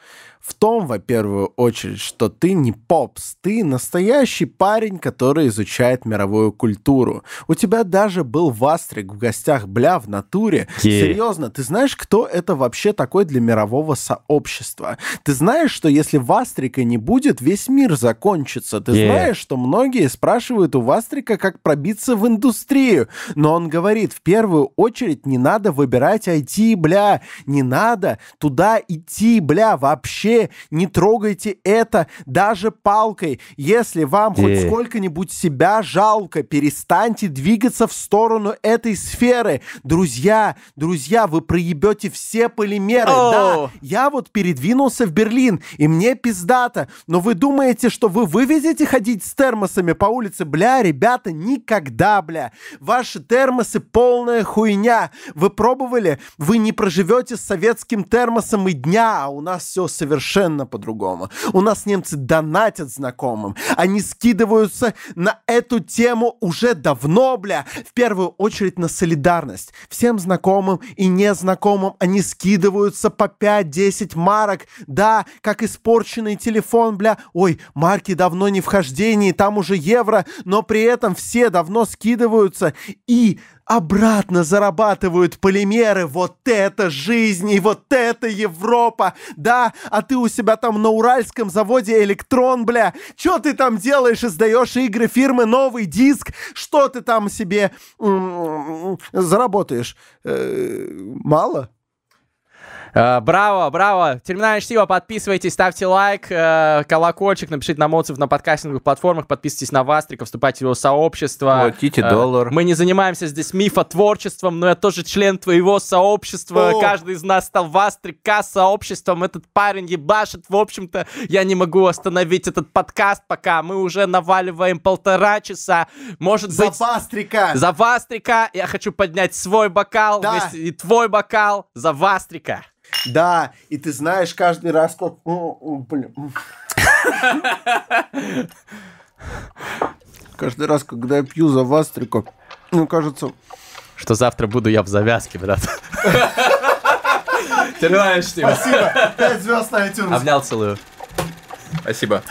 [SPEAKER 1] В том, во первую очередь, что ты не попс, ты настоящий парень, который изучает мировую культуру. У тебя даже был Вастрик в гостях, бля, в натуре. Yeah. Серьезно, ты знаешь, кто это вообще такой для мирового сообщества? Ты знаешь, что если Вастрика не будет, весь мир закончится. Ты yeah. знаешь, что многие спрашивают у Вастрика, как пробиться в индустрию. Но он говорит, в первую очередь не надо выбирать IT, бля, не надо туда идти, бля, вообще вообще не трогайте это даже палкой. Если вам хоть сколько-нибудь себя жалко, перестаньте двигаться в сторону этой сферы. Друзья, друзья, вы проебете все полимеры. Да, я вот передвинулся в Берлин, и мне пиздато. Но вы думаете, что вы вывезете ходить с термосами по улице? Бля, ребята, никогда, бля. Ваши термосы полная хуйня. Вы пробовали? Вы не проживете с советским термосом и дня, а у нас все совершенно по-другому. У нас немцы донатят знакомым. Они скидываются на эту тему уже давно, бля. В первую очередь на солидарность. Всем знакомым и незнакомым они скидываются по 5-10 марок. Да, как испорченный телефон, бля. Ой, марки давно не в хождении, там уже евро, но при этом все давно скидываются и обратно зарабатывают полимеры. Вот это жизнь и вот это Европа. Да, а ты у себя там на Уральском заводе Электрон, бля. Чё ты там делаешь? Издаешь игры фирмы «Новый диск»? Что ты там себе заработаешь? Э, мало?
[SPEAKER 3] Э, Браво, браво. Терминальное чтиво. Подписывайтесь, ставьте лайк, э, колокольчик, напишите нам отзыв на подкастинговых платформах, подписывайтесь на Вастрика, вступайте в его сообщество.
[SPEAKER 2] Платите
[SPEAKER 3] Э,
[SPEAKER 2] доллар.
[SPEAKER 3] Мы не занимаемся здесь мифотворчеством, но я тоже член твоего сообщества.
[SPEAKER 1] О.
[SPEAKER 3] Каждый из нас стал Вастрика сообществом. Этот парень ебашит. В общем-то, я не могу остановить этот подкаст, пока мы уже наваливаем полтора часа. Может
[SPEAKER 1] За
[SPEAKER 3] быть...
[SPEAKER 1] Вастрика!
[SPEAKER 3] За Вастрика я хочу поднять свой бокал
[SPEAKER 1] Да.
[SPEAKER 3] вместе- и твой бокал за Вастрика.
[SPEAKER 1] Да, и ты знаешь каждый раз, как... блин. Каждый раз, когда я пью за Вастрика, ну, кажется...
[SPEAKER 3] Что завтра буду я в завязке, брат. Терминальное чтиво.
[SPEAKER 1] Спасибо. Пять звезд на iTunes.
[SPEAKER 3] Обнял целую.
[SPEAKER 2] Спасибо.